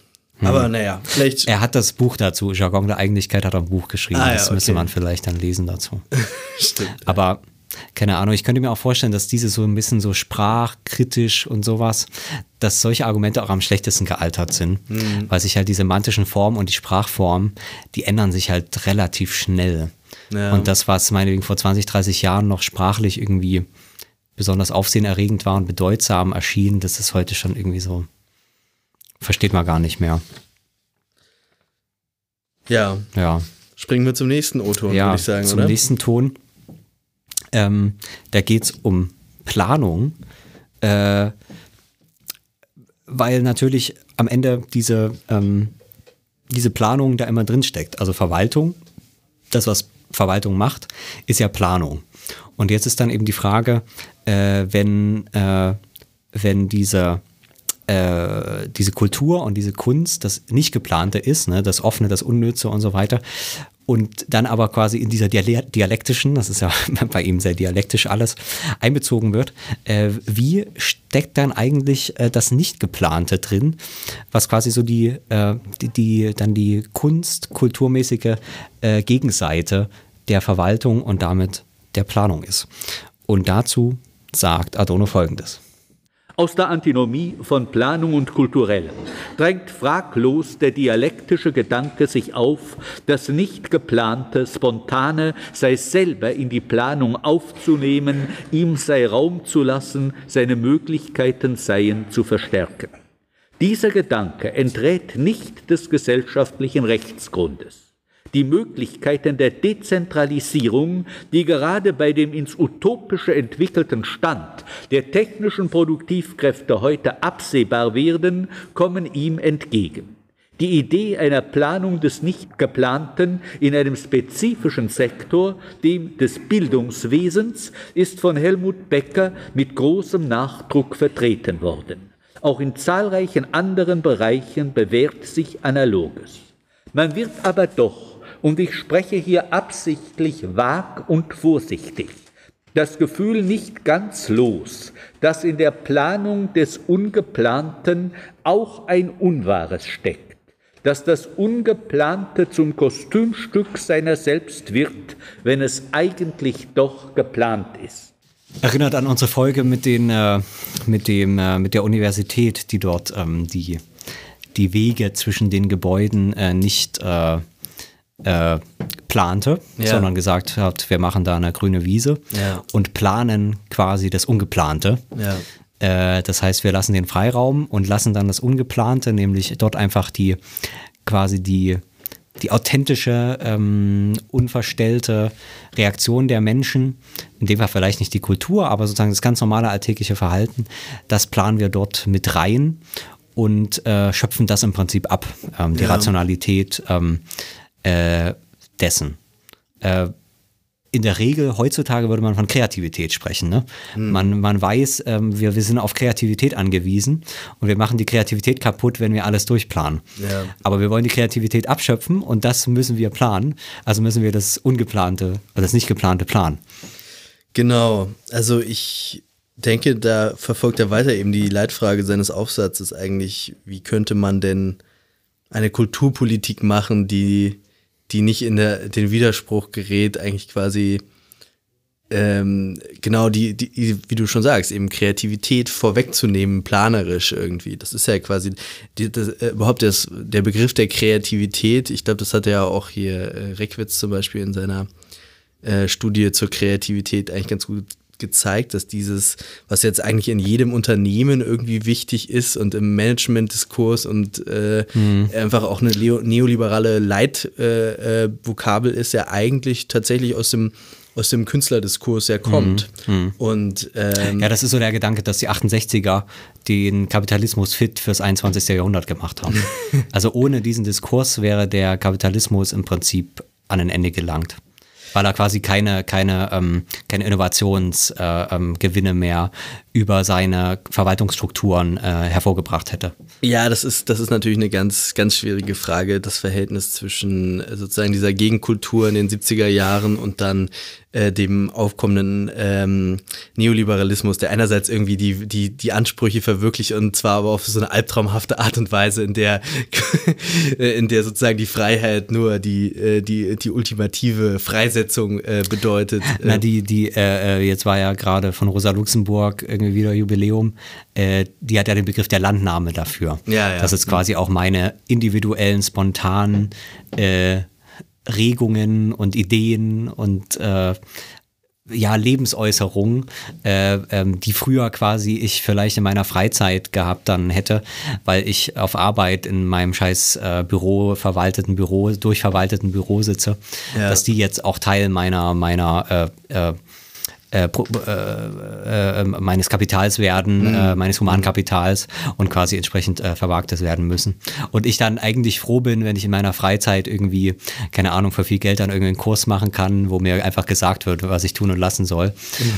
Aber naja, vielleicht. Er hat das Buch dazu, Jargon der Eigentlichkeit hat er ein Buch geschrieben, Ah, ja, das müsste okay. man vielleicht dann lesen dazu. Stimmt. Aber keine Ahnung, ich könnte mir auch vorstellen, dass diese so ein bisschen so sprachkritisch und sowas, dass solche Argumente auch am schlechtesten gealtert sind, weil sich halt die semantischen Formen und die Sprachformen, die ändern sich halt relativ schnell. Ja. Und das, was meinetwegen vor 20, 30 Jahren noch sprachlich irgendwie besonders aufsehenerregend war und bedeutsam erschien, das ist heute schon irgendwie so, versteht man gar nicht mehr. Ja, Ja, springen wir zum nächsten O-Ton, ja würde ich sagen, zum oder? nächsten Ton. Ähm, da geht es um Planung, äh, weil natürlich am Ende diese, ähm, diese Planung da immer drin steckt. Also Verwaltung, das, was Verwaltung macht, ist ja Planung. Und jetzt ist dann eben die Frage, äh, wenn, äh, wenn diese, äh, diese Kultur und diese Kunst das nicht geplante ist, ne, das Offene, das Unnütze und so weiter, und dann aber quasi in dieser Diale dialektischen, das ist ja bei ihm sehr dialektisch alles, einbezogen wird, äh, wie steckt dann eigentlich äh, das Nicht-Geplante drin, was quasi so die, äh, die, die dann die Kunst, kulturmäßige äh, Gegenseite der Verwaltung und damit der Planung ist. Und dazu sagt Adorno folgendes. Aus der Antinomie von Planung und Kulturellem drängt fraglos der dialektische Gedanke sich auf, das nicht geplante, spontane sei selber in die Planung aufzunehmen, ihm sei Raum zu lassen, seine Möglichkeiten seien zu verstärken. Dieser Gedanke enträt nicht des gesellschaftlichen Rechtsgrundes. Die Möglichkeiten der Dezentralisierung, die gerade bei dem ins Utopische entwickelten Stand der technischen Produktivkräfte heute absehbar werden, kommen ihm entgegen. Die Idee einer Planung des Nicht-Geplanten in einem spezifischen Sektor, dem des Bildungswesens, ist von Helmut Becker mit großem Nachdruck vertreten worden. Auch in zahlreichen anderen Bereichen bewährt sich Analoges. Man wird aber doch, und ich spreche hier absichtlich vag und vorsichtig, das Gefühl nicht ganz los, dass in der Planung des Ungeplanten auch ein Unwahres steckt, dass das Ungeplante zum Kostümstück seiner selbst wird, wenn es eigentlich doch geplant ist. Erinnert an unsere Folge mit, den, äh, mit, dem, äh, mit der Universität, die dort ähm, die, die Wege zwischen den Gebäuden äh, nicht äh, plante, Ja. sondern gesagt hat, wir machen da eine grüne Wiese Ja. und planen quasi das Ungeplante. Ja. Äh, das heißt, wir lassen den Freiraum und lassen dann das Ungeplante, nämlich dort einfach die quasi die, die authentische, ähm, unverstellte Reaktion der Menschen, in dem Fall vielleicht nicht die Kultur, aber sozusagen das ganz normale alltägliche Verhalten, das planen wir dort mit rein und äh, schöpfen das im Prinzip ab, ähm, die Ja. Rationalität ähm, äh, dessen. Äh, in der Regel heutzutage würde man von Kreativität sprechen. Ne? Man, man weiß, ähm, wir, wir sind auf Kreativität angewiesen und wir machen die Kreativität kaputt, wenn wir alles durchplanen. Ja. Aber wir wollen die Kreativität abschöpfen und das müssen wir planen. Also müssen wir das Ungeplante oder das Nicht-Geplante planen. Genau, also ich denke, da verfolgt er weiter eben die Leitfrage seines Aufsatzes eigentlich, wie könnte man denn eine Kulturpolitik machen, die, die nicht in der, den Widerspruch gerät, eigentlich quasi ähm, genau die, die, wie du schon sagst, eben Kreativität vorwegzunehmen, planerisch irgendwie. Das ist ja quasi die, das, äh, überhaupt das, der Begriff der Kreativität. Ich glaube, das hat ja auch hier äh, Reckwitz zum Beispiel in seiner äh, Studie zur Kreativität eigentlich ganz gut gezeigt, dass dieses, was jetzt eigentlich in jedem Unternehmen irgendwie wichtig ist und im Management-Diskurs und äh, einfach auch eine neoliberale Leitvokabel äh, äh, ist, ja eigentlich tatsächlich aus dem aus dem Künstlerdiskurs ja kommt. Und ähm, Ja, das ist so der Gedanke, dass die 68er den Kapitalismus fit fürs 21. Jahrhundert gemacht haben. also ohne diesen Diskurs wäre der Kapitalismus im Prinzip an ein Ende gelangt. Weil er quasi keine, keine, ähm, keine Innovationsgewinne äh, ähm, mehr über seine Verwaltungsstrukturen äh, hervorgebracht hätte. Ja, das ist, das ist natürlich eine ganz, ganz schwierige Frage, das Verhältnis zwischen äh, sozusagen dieser Gegenkultur in den 70er Jahren und dann äh, dem aufkommenden ähm, Neoliberalismus, der einerseits irgendwie die, die, die Ansprüche verwirklicht und zwar aber auf so eine albtraumhafte Art und Weise, in der, in der sozusagen die Freiheit nur die, äh, die, die ultimative Freisetzung äh, bedeutet. Na, die, die, äh, äh, jetzt war ja gerade von Rosa Luxemburg irgendwie wieder Jubiläum, äh, die hat ja den Begriff der Landnahme dafür. Ja, ja. Das ist quasi auch meine individuellen, spontanen äh, Regungen und Ideen und äh, ja, Lebensäußerungen, äh, ähm, die früher quasi ich vielleicht in meiner Freizeit gehabt dann hätte, weil ich auf Arbeit in meinem scheiß äh, Büro, verwalteten Büro, durchverwalteten Büro sitze, Ja. dass die jetzt auch Teil meiner, meiner äh, äh, äh, äh, äh, meines Kapitals werden, äh, meines Humankapitals und quasi entsprechend äh, verwagtes werden müssen. Und ich dann eigentlich froh bin, wenn ich in meiner Freizeit irgendwie, keine Ahnung, für viel Geld dann irgendeinen Kurs machen kann, wo mir einfach gesagt wird, was ich tun und lassen soll.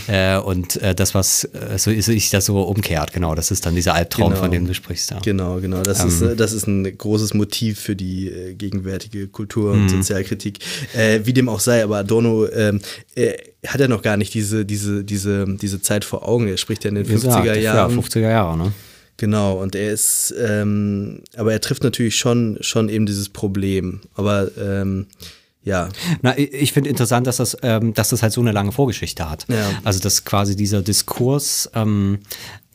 Äh, und das, was so ist, sich das so umkehrt, genau. Das ist dann dieser Albtraum, Genau. von dem du sprichst. Ja. Genau, genau. Das, ist, äh, das ist ein großes Motiv für die gegenwärtige Kultur- und Sozialkritik. Äh, wie dem auch sei, aber Adorno ähm, äh, hat ja noch gar nicht diese, diese, diese, diese Zeit vor Augen. Er spricht ja in den gesagt, 50er Jahren. Ja, 50er Jahre, ne? Genau, und er ist, ähm, aber er trifft natürlich schon, schon eben dieses Problem. Aber ähm, ja, Na, ich ich finde interessant, dass das, ähm, dass das halt so eine lange Vorgeschichte hat. Ja. Also dass quasi dieser Diskurs, ähm,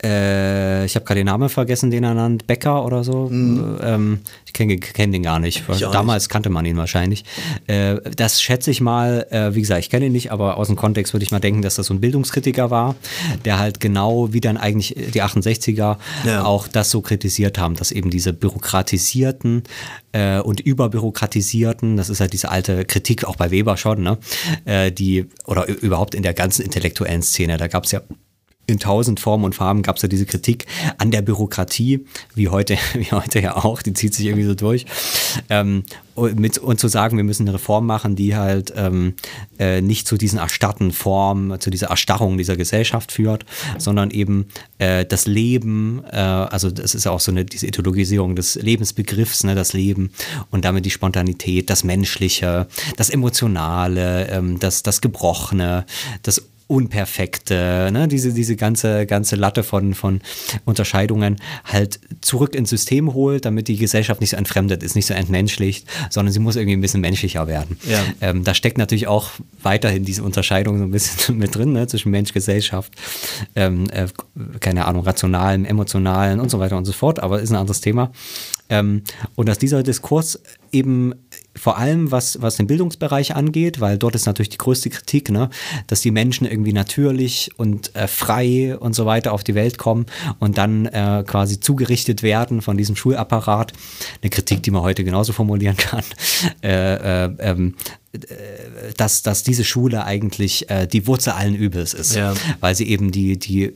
äh, ich habe gerade den Namen vergessen, den er nannt, Becker oder so. Ähm, ich kenne kenn den gar nicht. Mhm. Damals kannte man ihn wahrscheinlich. Äh, das schätze ich mal, äh, wie gesagt, ich kenne ihn nicht, aber aus dem Kontext würde ich mal denken, dass das so ein Bildungskritiker war, der halt genau wie dann eigentlich die 68er Ja. auch das so kritisiert haben, dass eben diese bürokratisierten äh, und überbürokratisierten, das ist halt diese alte Kritik auch bei Weber schon, ne, äh, die oder überhaupt in der ganzen intellektuellen Szene, da gab es ja in tausend Formen und Farben gab es ja diese Kritik an der Bürokratie, wie heute, wie heute ja auch, die zieht sich irgendwie so durch. Ähm, und, mit, und zu sagen, wir müssen eine Reform machen, die halt ähm, äh, nicht zu diesen erstarrten Formen, zu dieser Erstarrung dieser Gesellschaft führt, sondern eben äh, das Leben, äh, also das ist ja auch so eine diese Ideologisierung des Lebensbegriffs, ne, das Leben und damit die Spontanität, das Menschliche, das Emotionale, ähm, das, das Gebrochene, das Unperfekte, ne, diese, diese ganze, ganze Latte von, von Unterscheidungen halt zurück ins System holt, damit die Gesellschaft nicht so entfremdet ist, nicht so entmenschlicht, sondern sie muss irgendwie ein bisschen menschlicher werden. Ja. Ähm, da steckt natürlich auch weiterhin diese Unterscheidung so ein bisschen mit drin, ne, zwischen Mensch, Gesellschaft, ähm, äh, keine Ahnung, rationalen, emotionalen und so weiter und so fort, aber ist ein anderes Thema. Ähm, und dass dieser Diskurs eben vor allem was, was den Bildungsbereich angeht, weil dort ist natürlich die größte Kritik, ne, dass die Menschen irgendwie natürlich und äh, frei und so weiter auf die Welt kommen und dann äh, quasi zugerichtet werden von diesem Schulapparat. Eine Kritik, die man heute genauso formulieren kann. Äh, äh, ähm, äh, dass, dass diese Schule eigentlich äh, die Wurzel allen Übels ist, Ja. weil sie eben die, die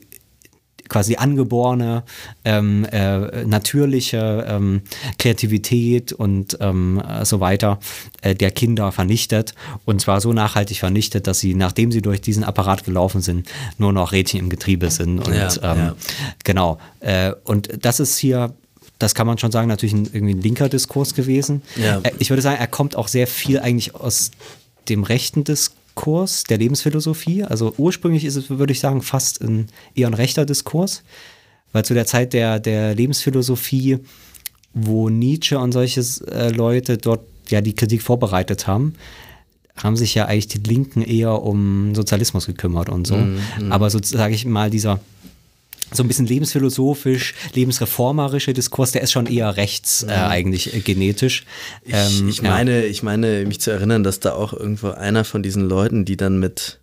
quasi angeborene, ähm, äh, natürliche ähm, Kreativität und ähm, äh, so weiter äh, der Kinder vernichtet. Und zwar so nachhaltig vernichtet, dass sie, nachdem sie durch diesen Apparat gelaufen sind, nur noch Rädchen im Getriebe sind. Und Ja, ähm, ja. genau. Äh, und das ist hier. Das kann man schon sagen, natürlich ein, irgendwie ein linker Diskurs gewesen. Ja. Äh, Ich würde sagen, er kommt auch sehr viel eigentlich aus dem rechten Diskurs der Lebensphilosophie. Also ursprünglich ist es, würde ich sagen, fast ein, eher ein rechter Diskurs, weil zu der Zeit der, der Lebensphilosophie, wo Nietzsche und solche äh, Leute dort ja die Kritik vorbereitet haben, haben sich ja eigentlich die Linken eher um Sozialismus gekümmert und so. Aber so sage ich mal, dieser so ein bisschen lebensphilosophisch, lebensreformerische Diskurs, der ist schon eher rechts äh, eigentlich äh, genetisch. Ich, Ähm, ich ja. meine, ich meine, mich zu erinnern, dass da auch irgendwo einer von diesen Leuten, die dann mit,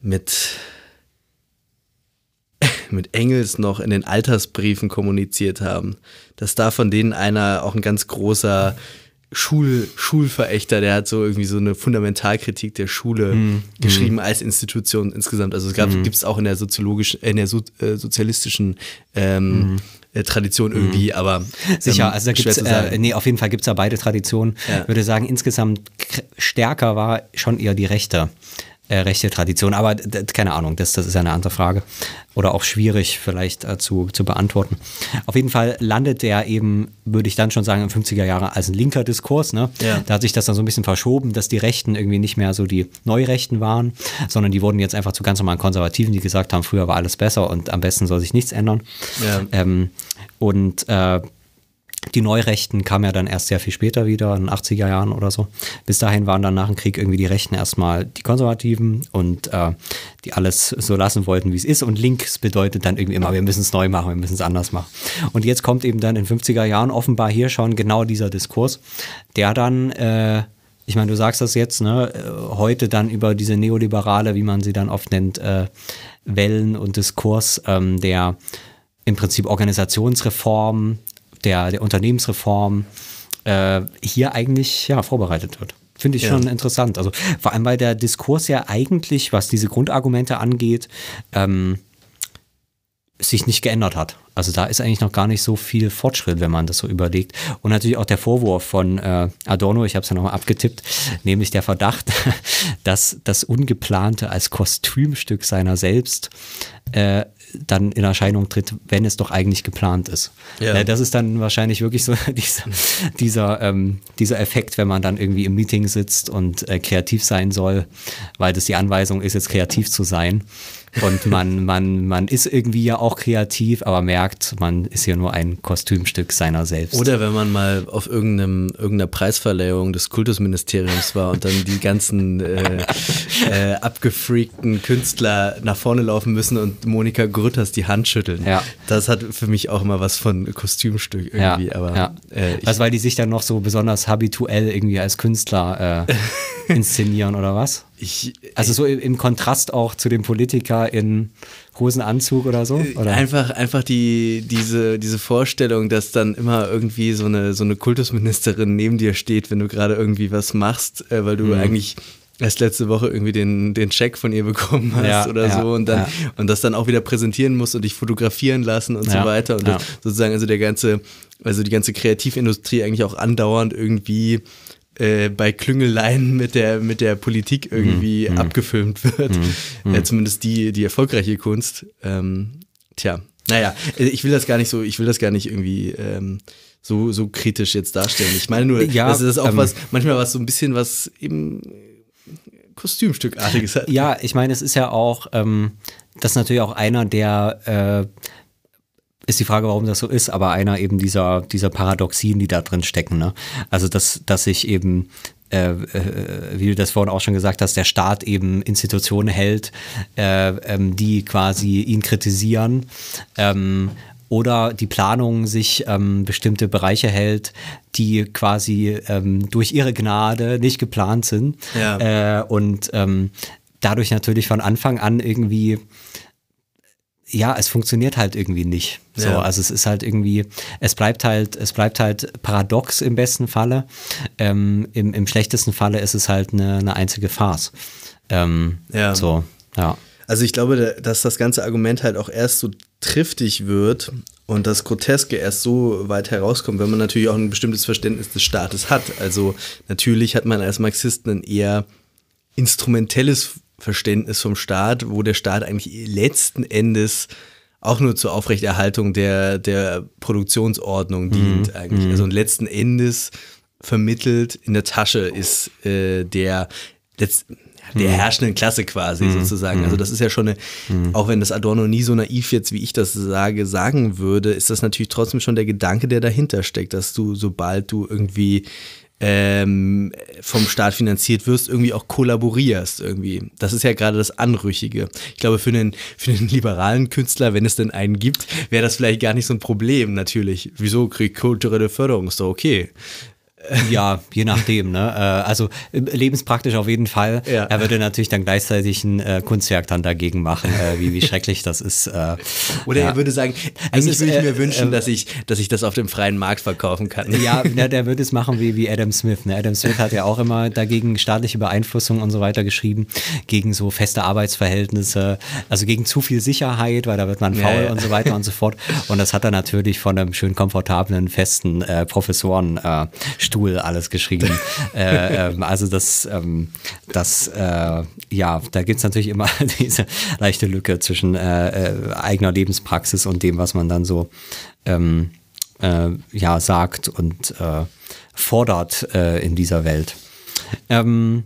mit, mit Engels noch in den Altersbriefen kommuniziert haben, dass da von denen einer auch ein ganz großer Schul, Schulverächter, der hat so irgendwie so eine Fundamentalkritik der Schule Mhm. geschrieben als Institution insgesamt. Also es gab, gibt es auch in der soziologischen, in der so, äh, sozialistischen ähm, äh, Tradition irgendwie, aber Mhm. Sicher, ähm, also da gibt's, äh, nee, auf jeden Fall gibt es da beide Traditionen. Ja. Ich würde sagen, insgesamt stärker war schon eher die rechte, äh, rechte Tradition. Aber keine Ahnung, das, das ist ja eine andere Frage. Oder auch schwierig vielleicht äh, zu, zu beantworten. Auf jeden Fall landet der eben, würde ich dann schon sagen, im 50er Jahre als ein linker Diskurs. Ne? Ja. Da hat sich das dann so ein bisschen verschoben, dass die Rechten irgendwie nicht mehr so die Neurechten waren, sondern die wurden jetzt einfach zu ganz normalen Konservativen, die gesagt haben, früher war alles besser und am besten soll sich nichts ändern. Ja. Ähm, und äh, die Neurechten kamen ja dann erst sehr viel später wieder, in den 80er Jahren oder so. Bis dahin waren dann nach dem Krieg irgendwie die Rechten erstmal die Konservativen und äh, die alles so lassen wollten, wie es ist. Und links bedeutet dann irgendwie immer, wir müssen es neu machen, wir müssen es anders machen. Und jetzt kommt eben dann in 50er Jahren offenbar hier schon genau dieser Diskurs, der dann, äh, ich ich meine, du sagst das jetzt, ne, äh, heute dann über diese neoliberale, wie man sie dann oft nennt, äh, Wellen und Diskurs ähm, der im Prinzip Organisationsreform, der, der Unternehmensreform äh, hier eigentlich ja, vorbereitet wird. Finde ich Ja. schon interessant. Also vor allem, weil der Diskurs ja eigentlich, was diese Grundargumente angeht, ähm, sich nicht geändert hat. Also da ist eigentlich noch gar nicht so viel Fortschritt, wenn man das so überlegt. Und natürlich auch der Vorwurf von äh, Adorno, ich habe es ja nochmal abgetippt, nämlich der Verdacht, dass das Ungeplante als Kostümstück seiner selbst äh, dann in Erscheinung tritt, wenn es doch eigentlich geplant ist. Ja. Äh, das ist dann wahrscheinlich wirklich so dieser, dieser, ähm, dieser Effekt, wenn man dann irgendwie im Meeting sitzt und äh, kreativ sein soll, weil das die Anweisung ist, jetzt kreativ zu sein. Und man, man, man ist irgendwie ja auch kreativ, aber merkt, man ist ja nur ein Kostümstück seiner selbst. Oder wenn man mal auf irgendeinem, irgendeiner Preisverleihung des Kultusministeriums war und dann die ganzen äh, äh, abgefreakten Künstler nach vorne laufen müssen und Monika Grütters die Hand schütteln. Ja. Das hat für mich auch immer was von Kostümstück irgendwie. ja, aber ja. äh, ich, also weil die sich dann noch so besonders habituell irgendwie als Künstler äh, inszenieren oder was? Ich, Also so im, Kontrast auch zu dem Politiker in Hosenanzug oder so? Oder? Einfach, einfach die, diese, diese Vorstellung, dass dann immer irgendwie so eine, so eine Kultusministerin neben dir steht, wenn du gerade irgendwie was machst, äh, weil du Mhm. eigentlich erst letzte Woche irgendwie den, den Check von ihr bekommen hast Ja, oder ja, so und dann ja. und das dann auch wieder präsentieren musst und dich fotografieren lassen und so weiter. Und sozusagen, also der ganze, also die ganze Kreativindustrie eigentlich auch andauernd irgendwie äh, bei Klüngeleien mit der, mit der Politik irgendwie Mhm. abgefilmt wird. Äh, zumindest die, die erfolgreiche Kunst. Ähm, tja, naja, äh, ich will das gar nicht so, ich will das gar nicht irgendwie ähm, so, so kritisch jetzt darstellen. Ich meine nur, Ja, das auch ähm, was, manchmal was so ein bisschen was eben Kostümstückartiges hat. Ja, ich meine, es ist ja auch, ähm, das ist natürlich auch einer der, äh, ist die Frage, warum das so ist, aber einer eben dieser, dieser Paradoxien, die da drin stecken. Ne? Also, dass, dass sich eben, äh, äh, wie du das vorhin auch schon gesagt hast, der Staat eben Institutionen hält, äh, ähm, die quasi ihn kritisieren. Ähm, oder die Planung sich ähm, bestimmte Bereiche hält, die quasi ähm, durch ihre Gnade nicht geplant sind. Ja. Äh, und ähm, dadurch natürlich von Anfang an irgendwie, ja, es funktioniert halt irgendwie nicht. So, Ja. also es ist halt irgendwie, es bleibt halt, es bleibt halt paradox im besten Falle. Ähm, im, Im schlechtesten Falle ist es halt eine, eine einzige Farce. Ähm, Ja. So, ja. Also ich glaube, da- dass das ganze Argument halt auch erst so triftig wird und das Groteske erst so weit herauskommt, wenn man natürlich auch ein bestimmtes Verständnis des Staates hat. Also natürlich hat man als Marxist ein eher instrumentelles Verständnis vom Staat, wo der Staat eigentlich letzten Endes auch nur zur Aufrechterhaltung der, der Produktionsordnung dient eigentlich. Also und letzten Endes vermittelt in der Tasche ist äh, der letzt, der herrschenden Klasse quasi sozusagen. Also das ist ja schon eine, auch wenn das Adorno nie so naiv jetzt, wie ich das sage, sagen würde, ist das natürlich trotzdem schon der Gedanke, der dahinter steckt, dass du, sobald du irgendwie ähm, vom Staat finanziert wirst, irgendwie auch kollaborierst irgendwie. Das ist ja gerade das Anrüchige. Ich glaube, für einen, für einen liberalen Künstler, wenn es denn einen gibt, wäre das vielleicht gar nicht so ein Problem, natürlich. Wieso kriegt kulturelle Förderung? Ist doch okay. Ja, je nachdem, ne? Äh, Also äh, lebenspraktisch auf jeden Fall. Ja. Er würde natürlich dann gleichzeitig ein äh, Kunstwerk dann dagegen machen, äh, wie, wie schrecklich das ist. Äh, Oder ja. er würde sagen, eigentlich würde ich äh, mir wünschen, äh, dass, ich, dass ich das auf dem freien Markt verkaufen kann. Ja, der, der würde es machen wie, wie Adam Smith. Ne? Adam Smith hat ja auch immer dagegen staatliche Beeinflussung und so weiter geschrieben, gegen so feste Arbeitsverhältnisse, also gegen zu viel Sicherheit, weil da wird man faul ja. und so weiter und so fort. Und das hat er natürlich von einem schön komfortablen, festen äh, Professorenstuhl äh, Stuhl alles geschrieben. äh, ähm, also das, ähm, das äh, ja, da gibt's natürlich immer diese leichte Lücke zwischen äh, äh, eigener Lebenspraxis und dem, was man dann so ähm, äh, ja, sagt und äh, fordert in dieser Welt. Ähm,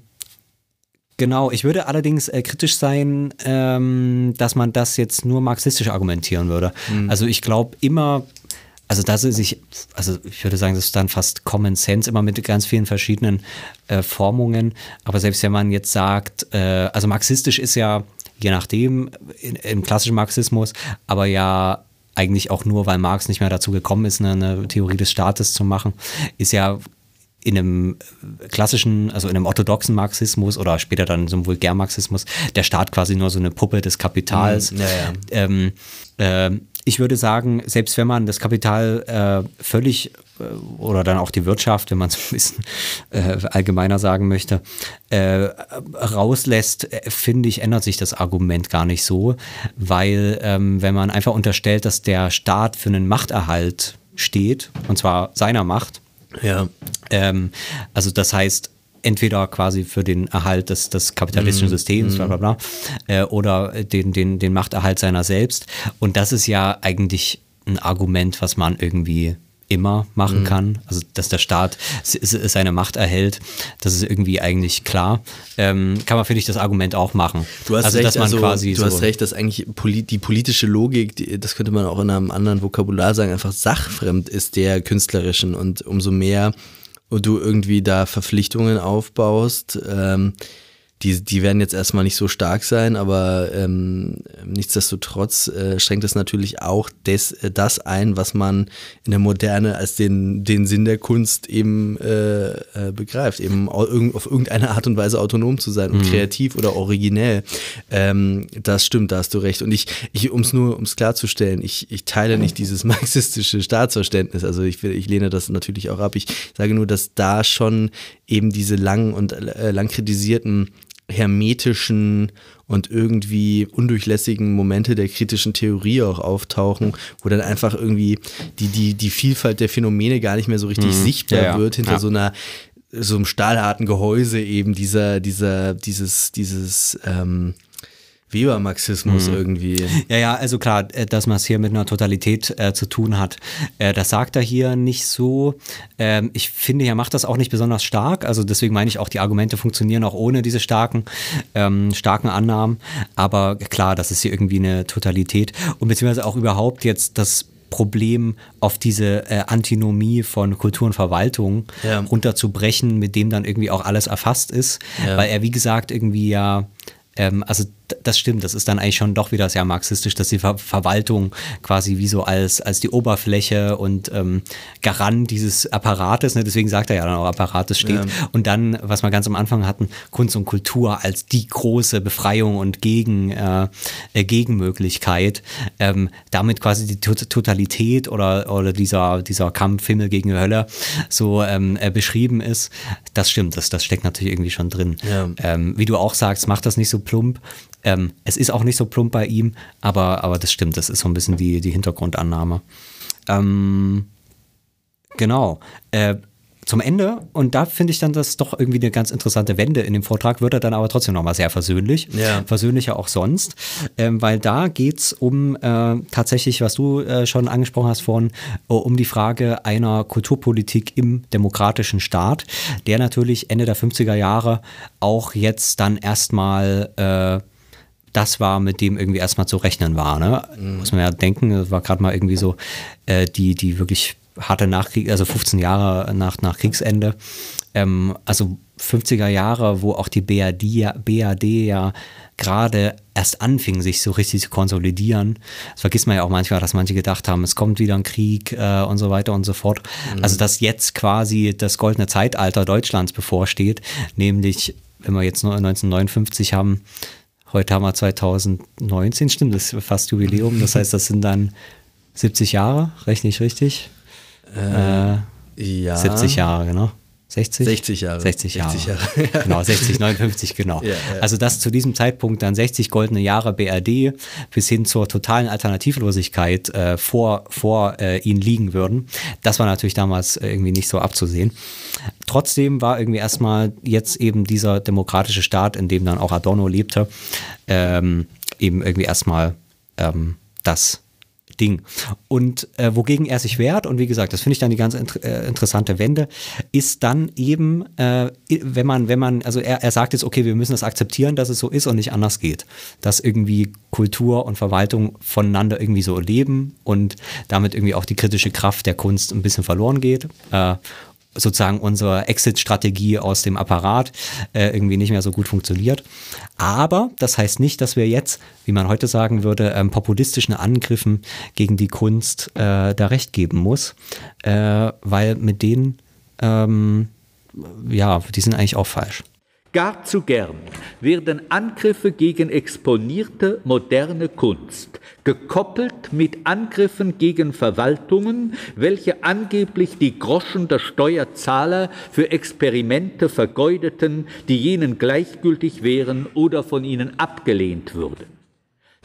genau, ich würde allerdings äh, kritisch sein, ähm, dass man das jetzt nur marxistisch argumentieren würde. Also ich glaube immer, also das ist ich, also ich würde sagen, das ist dann fast Common Sense, immer mit ganz vielen verschiedenen äh, Formungen. Aber selbst wenn man jetzt sagt, äh, also marxistisch ist ja, je nachdem, in, im klassischen Marxismus, aber ja eigentlich auch nur, weil Marx nicht mehr dazu gekommen ist, eine, eine Theorie des Staates zu machen, ist ja in einem klassischen, also in einem orthodoxen Marxismus oder später dann so einem Vulgärmarxismus, der Staat quasi nur so eine Puppe des Kapitals. Mhm, ja, ja. Ähm, äh, ich würde sagen, selbst wenn man das Kapital äh, völlig äh, oder dann auch die Wirtschaft, wenn man es ein bisschen äh, allgemeiner sagen möchte, äh, rauslässt, äh, finde ich, ändert sich das Argument gar nicht so, weil ähm, wenn man einfach unterstellt, dass der Staat für einen Machterhalt steht, und zwar seiner Macht, Ja. ähm, also das heißt, entweder quasi für den Erhalt des, des kapitalistischen Systems, bla bla bla, äh, oder den, den, den Machterhalt seiner selbst. Und das ist ja eigentlich ein Argument, was man irgendwie immer machen kann. Also, dass der Staat seine Macht erhält, das ist irgendwie eigentlich klar. Ähm, kann man, finde ich, das Argument auch machen. Du hast also, recht, dass man also, quasi du so, hast recht, dass eigentlich die politische Logik, die, das könnte man auch in einem anderen Vokabular sagen, einfach sachfremd ist der künstlerischen und umso mehr du irgendwie da Verpflichtungen aufbaust, ähm, die, die werden jetzt erstmal nicht so stark sein, aber ähm, nichtsdestotrotz äh, schränkt es natürlich auch des, äh, das ein, was man in der Moderne als den, den Sinn der Kunst eben äh, äh, begreift, eben auf irgendeine Art und Weise autonom zu sein und kreativ oder originell. Ähm, das stimmt, da hast du recht. Und ich, ich um es nur, um es klarzustellen, ich, ich teile nicht dieses marxistische Staatsverständnis. Also ich, ich lehne das natürlich auch ab. Ich sage nur, dass da schon eben diese lang und äh, lang kritisierten hermetischen und irgendwie undurchlässigen Momente der kritischen Theorie auch auftauchen, wo dann einfach irgendwie die, die, die Vielfalt der Phänomene gar nicht mehr so richtig sichtbar Ja, ja. wird hinter Ja. so einer so einem stahlharten Gehäuse eben dieser, dieser, dieses, dieses ähm, Weber-Marxismus irgendwie. Ja, ja, also klar, äh, dass man es hier mit einer Totalität äh, zu tun hat, äh, das sagt er hier nicht so. Ähm, ich finde, er macht das auch nicht besonders stark. Also deswegen meine ich auch, die Argumente funktionieren auch ohne diese starken, ähm, starken Annahmen. Aber klar, das ist hier irgendwie eine Totalität und beziehungsweise auch überhaupt jetzt das Problem auf diese äh, Antinomie von Kultur und Verwaltung Ja. runterzubrechen, mit dem dann irgendwie auch alles erfasst ist. Ja. Weil er, wie gesagt, irgendwie ja ähm, also das stimmt, das ist dann eigentlich schon doch wieder sehr marxistisch, dass die Ver Verwaltung quasi wie so als, als die Oberfläche und ähm, Garant dieses Apparates, ne? deswegen sagt er ja dann auch Apparates steht. Ja. Und dann, was wir ganz am Anfang hatten, Kunst und Kultur als die große Befreiung und Gegen, äh, äh, Gegenmöglichkeit, ähm, damit quasi die Tot Totalität oder, oder dieser, dieser Kampf Himmel gegen Hölle so ähm, äh, beschrieben ist. Das stimmt, das, das steckt natürlich irgendwie schon drin. Ja. Ähm, wie du auch sagst, macht das nicht so plump. Ähm, es ist auch nicht so plump bei ihm, aber, aber das stimmt, das ist so ein bisschen die, die Hintergrundannahme. Ähm, genau. Äh, zum Ende, und da finde ich dann das doch irgendwie eine ganz interessante Wende in dem Vortrag, wird er dann aber trotzdem nochmal sehr versöhnlich. Ja. Versöhnlicher auch sonst, ähm, weil da geht es um äh, tatsächlich, was du äh, schon angesprochen hast vorhin, äh, um die Frage einer Kulturpolitik im demokratischen Staat, der natürlich Ende der 50er Jahre auch jetzt dann erstmal äh, das war, mit dem irgendwie erstmal zu rechnen war. Ne? Muss man ja denken, das war gerade mal irgendwie so äh, die, die wirklich harte Nachkrieg, also 15 Jahre nach, nach Kriegsende. Ähm, also 50er Jahre, wo auch die BRD, ja- BRD ja gerade erst anfing, sich so richtig zu konsolidieren. Das vergisst man ja auch manchmal, dass manche gedacht haben, es kommt wieder ein Krieg äh, und so weiter und so fort. Also dass jetzt quasi das goldene Zeitalter Deutschlands bevorsteht, nämlich wenn wir jetzt nur 1959 haben, Heute haben wir 2019, stimmt, das ist fast Jubiläum. Das heißt, das sind dann 70 Jahre, rechne ich richtig? Äh, Ja. 70 Jahre, genau. 60? 60 Jahre. 60 Jahre. 60 Jahre. genau, 60, 59, genau. Ja, ja. Also, dass zu diesem Zeitpunkt dann 60 goldene Jahre BRD bis hin zur totalen Alternativlosigkeit äh, vor, vor äh, ihnen liegen würden, das war natürlich damals äh, irgendwie nicht so abzusehen. Trotzdem war irgendwie erstmal jetzt eben dieser demokratische Staat, in dem dann auch Adorno lebte, ähm, eben irgendwie erstmal ähm, das Ding. Und äh, wogegen er sich wehrt, und wie gesagt, das finde ich dann die ganz int äh, interessante Wende, ist dann eben, äh, wenn man, wenn man, also er, er sagt jetzt, okay, wir müssen das akzeptieren, dass es so ist und nicht anders geht. Dass irgendwie Kultur und Verwaltung voneinander irgendwie so leben und damit irgendwie auch die kritische Kraft der Kunst ein bisschen verloren geht. Sozusagen unsere Exit-Strategie aus dem Apparat äh, irgendwie nicht mehr so gut funktioniert. Aber das heißt nicht, dass wir jetzt, wie man heute sagen würde, ähm, populistischen Angriffen gegen die Kunst äh, da recht geben muss, äh, weil mit denen ähm, ja, die sind eigentlich auch falsch. Gar zu gern werden Angriffe gegen exponierte moderne Kunst gekoppelt mit Angriffen gegen Verwaltungen, welche angeblich die Groschen der Steuerzahler für Experimente vergeudeten, die jenen gleichgültig wären oder von ihnen abgelehnt würden.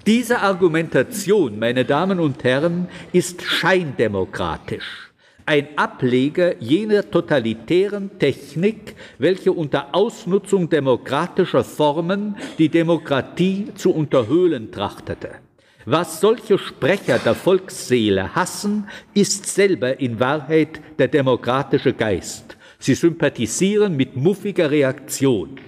Diese Argumentation, meine Damen und Herren, ist scheindemokratisch ein Ableger jener totalitären Technik, welche unter Ausnutzung demokratischer Formen die Demokratie zu unterhöhlen trachtete. Was solche Sprecher der Volksseele hassen, ist selber in Wahrheit der demokratische Geist. Sie sympathisieren mit muffiger Reaktion.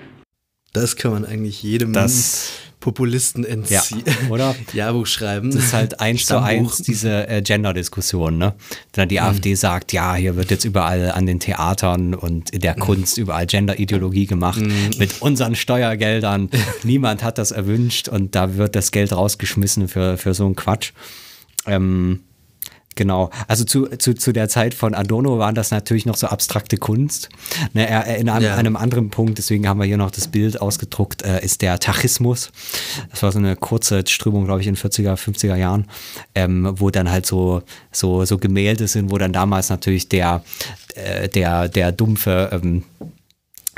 Das kann man eigentlich jedem Das Populisten entziehen. Ja, oder? Jahrbuch schreiben. Das ist halt eins zu eins diese äh, Gender-Diskussion, ne? Dann die AfD sagt, ja, hier wird jetzt überall an den Theatern und in der Kunst überall Gender-Ideologie gemacht mit unseren Steuergeldern. Niemand hat das erwünscht und da wird das Geld rausgeschmissen für, für so einen Quatsch. Ähm, Genau, also zu, zu, zu der Zeit von Adorno waren das natürlich noch so abstrakte Kunst. Ne, er, in einem, Ja. einem anderen Punkt, deswegen haben wir hier noch das Bild ausgedruckt, äh, ist der Tachismus. Das war so eine kurze Strömung, glaube ich, in 40er, 50er Jahren, ähm, wo dann halt so, so, so Gemälde sind, wo dann damals natürlich der, äh, der, der dumpfe, ähm,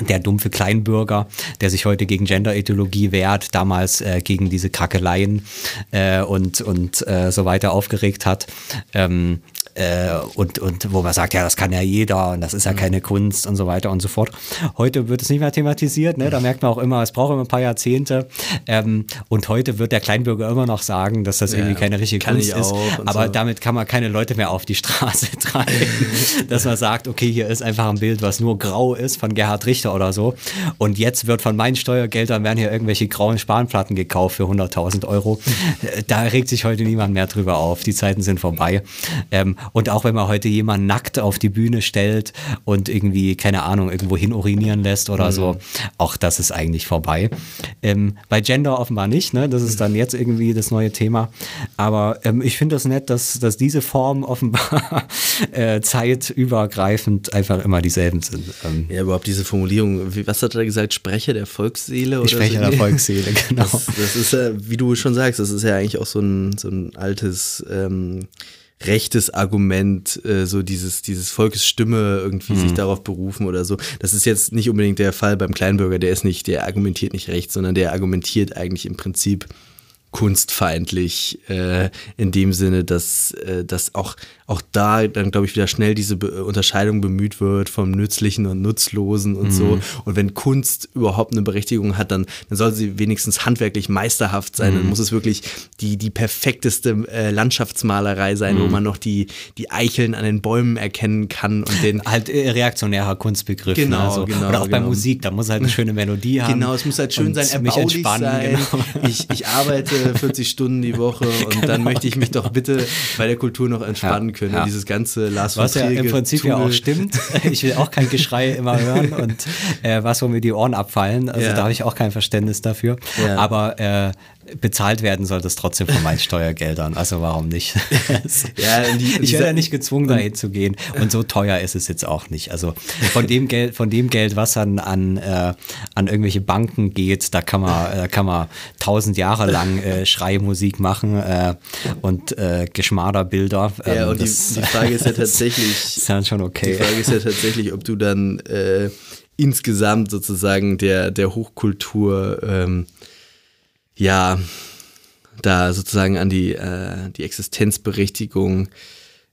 der dumpfe Kleinbürger, der sich heute gegen Genderideologie wehrt, damals äh, gegen diese Krackeleien äh, und, und äh, so weiter aufgeregt hat. Ähm, äh, und, und wo man sagt, ja, das kann ja jeder und das ist ja keine Kunst und so weiter und so fort. Heute wird es nicht mehr thematisiert, ne? da merkt man auch immer, es braucht immer ein paar Jahrzehnte. Ähm, und heute wird der Kleinbürger immer noch sagen, dass das Ja, irgendwie keine richtige Kunst ist. Aber so. damit kann man keine Leute mehr auf die Straße treiben. dass man sagt, okay, hier ist einfach ein Bild, was nur grau ist von Gerhard Richter oder so. Und jetzt wird von meinen Steuergeldern werden hier irgendwelche grauen Spanplatten gekauft für 100.000 Euro. Da regt sich heute niemand mehr drüber auf. Die Zeiten sind vorbei. Ähm, und auch wenn man heute jemanden nackt auf die Bühne stellt und irgendwie, keine Ahnung, irgendwo hin urinieren lässt oder so, auch das ist eigentlich vorbei. Ähm, bei Gender offenbar nicht, ne? Das ist dann jetzt irgendwie das neue Thema. Aber ähm, ich finde das nett, dass, dass diese Formen offenbar äh, zeitübergreifend einfach immer dieselben sind. Ähm, Ja, überhaupt diese Formulierung, was hat er gesagt, Sprecher der Volksseele? oder Sprecher so? der Volksseele, genau. Das, das ist ja, wie du schon sagst, das ist ja eigentlich auch so ein, so ein altes ähm, rechtes Argument, äh, so dieses, dieses Volkes Stimme irgendwie sich darauf berufen oder so. Das ist jetzt nicht unbedingt der Fall beim Kleinbürger, der ist nicht, der argumentiert nicht recht, sondern der argumentiert eigentlich im Prinzip kunstfeindlich äh, in dem Sinne, dass, äh, dass auch, auch da dann, glaube ich, wieder schnell diese Be Unterscheidung bemüht wird vom Nützlichen und Nutzlosen und so. Und wenn Kunst überhaupt eine Berechtigung hat, dann, dann soll sie wenigstens handwerklich meisterhaft sein. Dann muss es wirklich die, die perfekteste äh, Landschaftsmalerei sein, wo man noch die, die Eicheln an den Bäumen erkennen kann und den halt äh, reaktionärer Kunstbegriff. Genau, ne? also, genau, Oder auch bei genau. Musik, da muss halt eine schöne Melodie haben. Genau, es muss halt schön sein, mich erbaulich entspannen. sein. Genau. Ich, ich arbeite 40 Stunden die Woche und dann möchte ich mich doch bitte bei der Kultur noch entspannen Ja, können. ja. Dieses ganze Lars Was ja im Prinzip ja auch stimmt. Ich will auch kein Geschrei immer hören und äh, was, wo mir die Ohren abfallen. Also Ja. da habe ich auch kein Verständnis dafür. Aber äh, bezahlt werden soll das trotzdem von meinen Steuergeldern. Also warum nicht? Ja, und die- und ich die werde ja nicht gezwungen, dahin zu gehen. Und so teuer ist es jetzt auch nicht. Also von dem Geld, von dem Geld, was an, an, äh, an irgendwelche Banken geht, da kann man, äh, kann man tausend Jahre lang äh, Schreimusik machen äh, und äh, Geschmaderbilder. Ja, Ähm, und die, das die Frage ist ja tatsächlich, ist dann schon die okay. Frage ist ja tatsächlich, ob du dann äh, insgesamt sozusagen der, der Hochkultur, ähm, ja, da sozusagen an die, äh, die Existenzberechtigung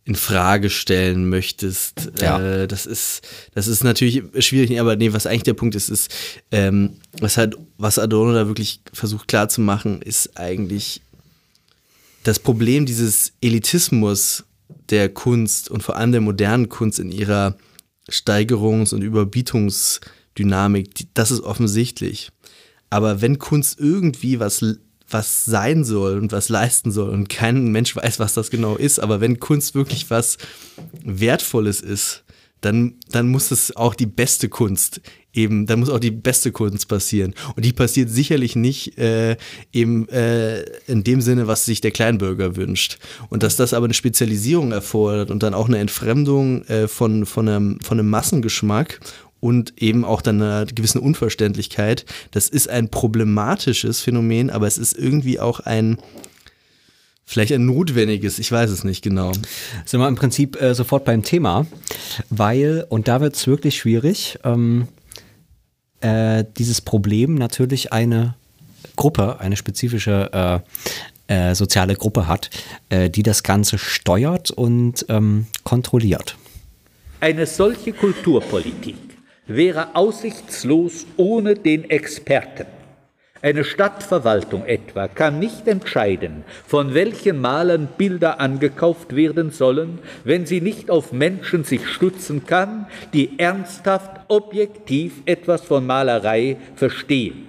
in Frage stellen möchtest. Ja. Äh, das ist, das ist natürlich schwierig, aber nee, was eigentlich der Punkt ist, ist, ähm, was halt, was Adorno da wirklich versucht klarzumachen, ist eigentlich das Problem dieses Elitismus der Kunst und vor allem der modernen Kunst in ihrer Steigerungs- und Überbietungsdynamik, die, das ist offensichtlich. Aber wenn Kunst irgendwie was, was sein soll und was leisten soll und kein Mensch weiß, was das genau ist, aber wenn Kunst wirklich was Wertvolles ist, dann, dann muss es auch die beste Kunst eben, dann muss auch die beste Kunst passieren. Und die passiert sicherlich nicht äh, eben äh, in dem Sinne, was sich der Kleinbürger wünscht. Und dass das aber eine Spezialisierung erfordert und dann auch eine Entfremdung äh, von, von, einem, von einem Massengeschmack und eben auch dann einer gewissen Unverständlichkeit. Das ist ein problematisches Phänomen, aber es ist irgendwie auch ein vielleicht ein notwendiges, ich weiß es nicht genau. Sind wir im Prinzip äh, sofort beim Thema, weil, und da wird es wirklich schwierig, ähm, äh, dieses Problem natürlich eine Gruppe, eine spezifische äh, äh, soziale Gruppe hat, äh, die das Ganze steuert und ähm, kontrolliert. Eine solche Kulturpolitik wäre aussichtslos ohne den Experten. Eine Stadtverwaltung etwa kann nicht entscheiden, von welchen Malern Bilder angekauft werden sollen, wenn sie nicht auf Menschen sich stützen kann, die ernsthaft objektiv etwas von Malerei verstehen.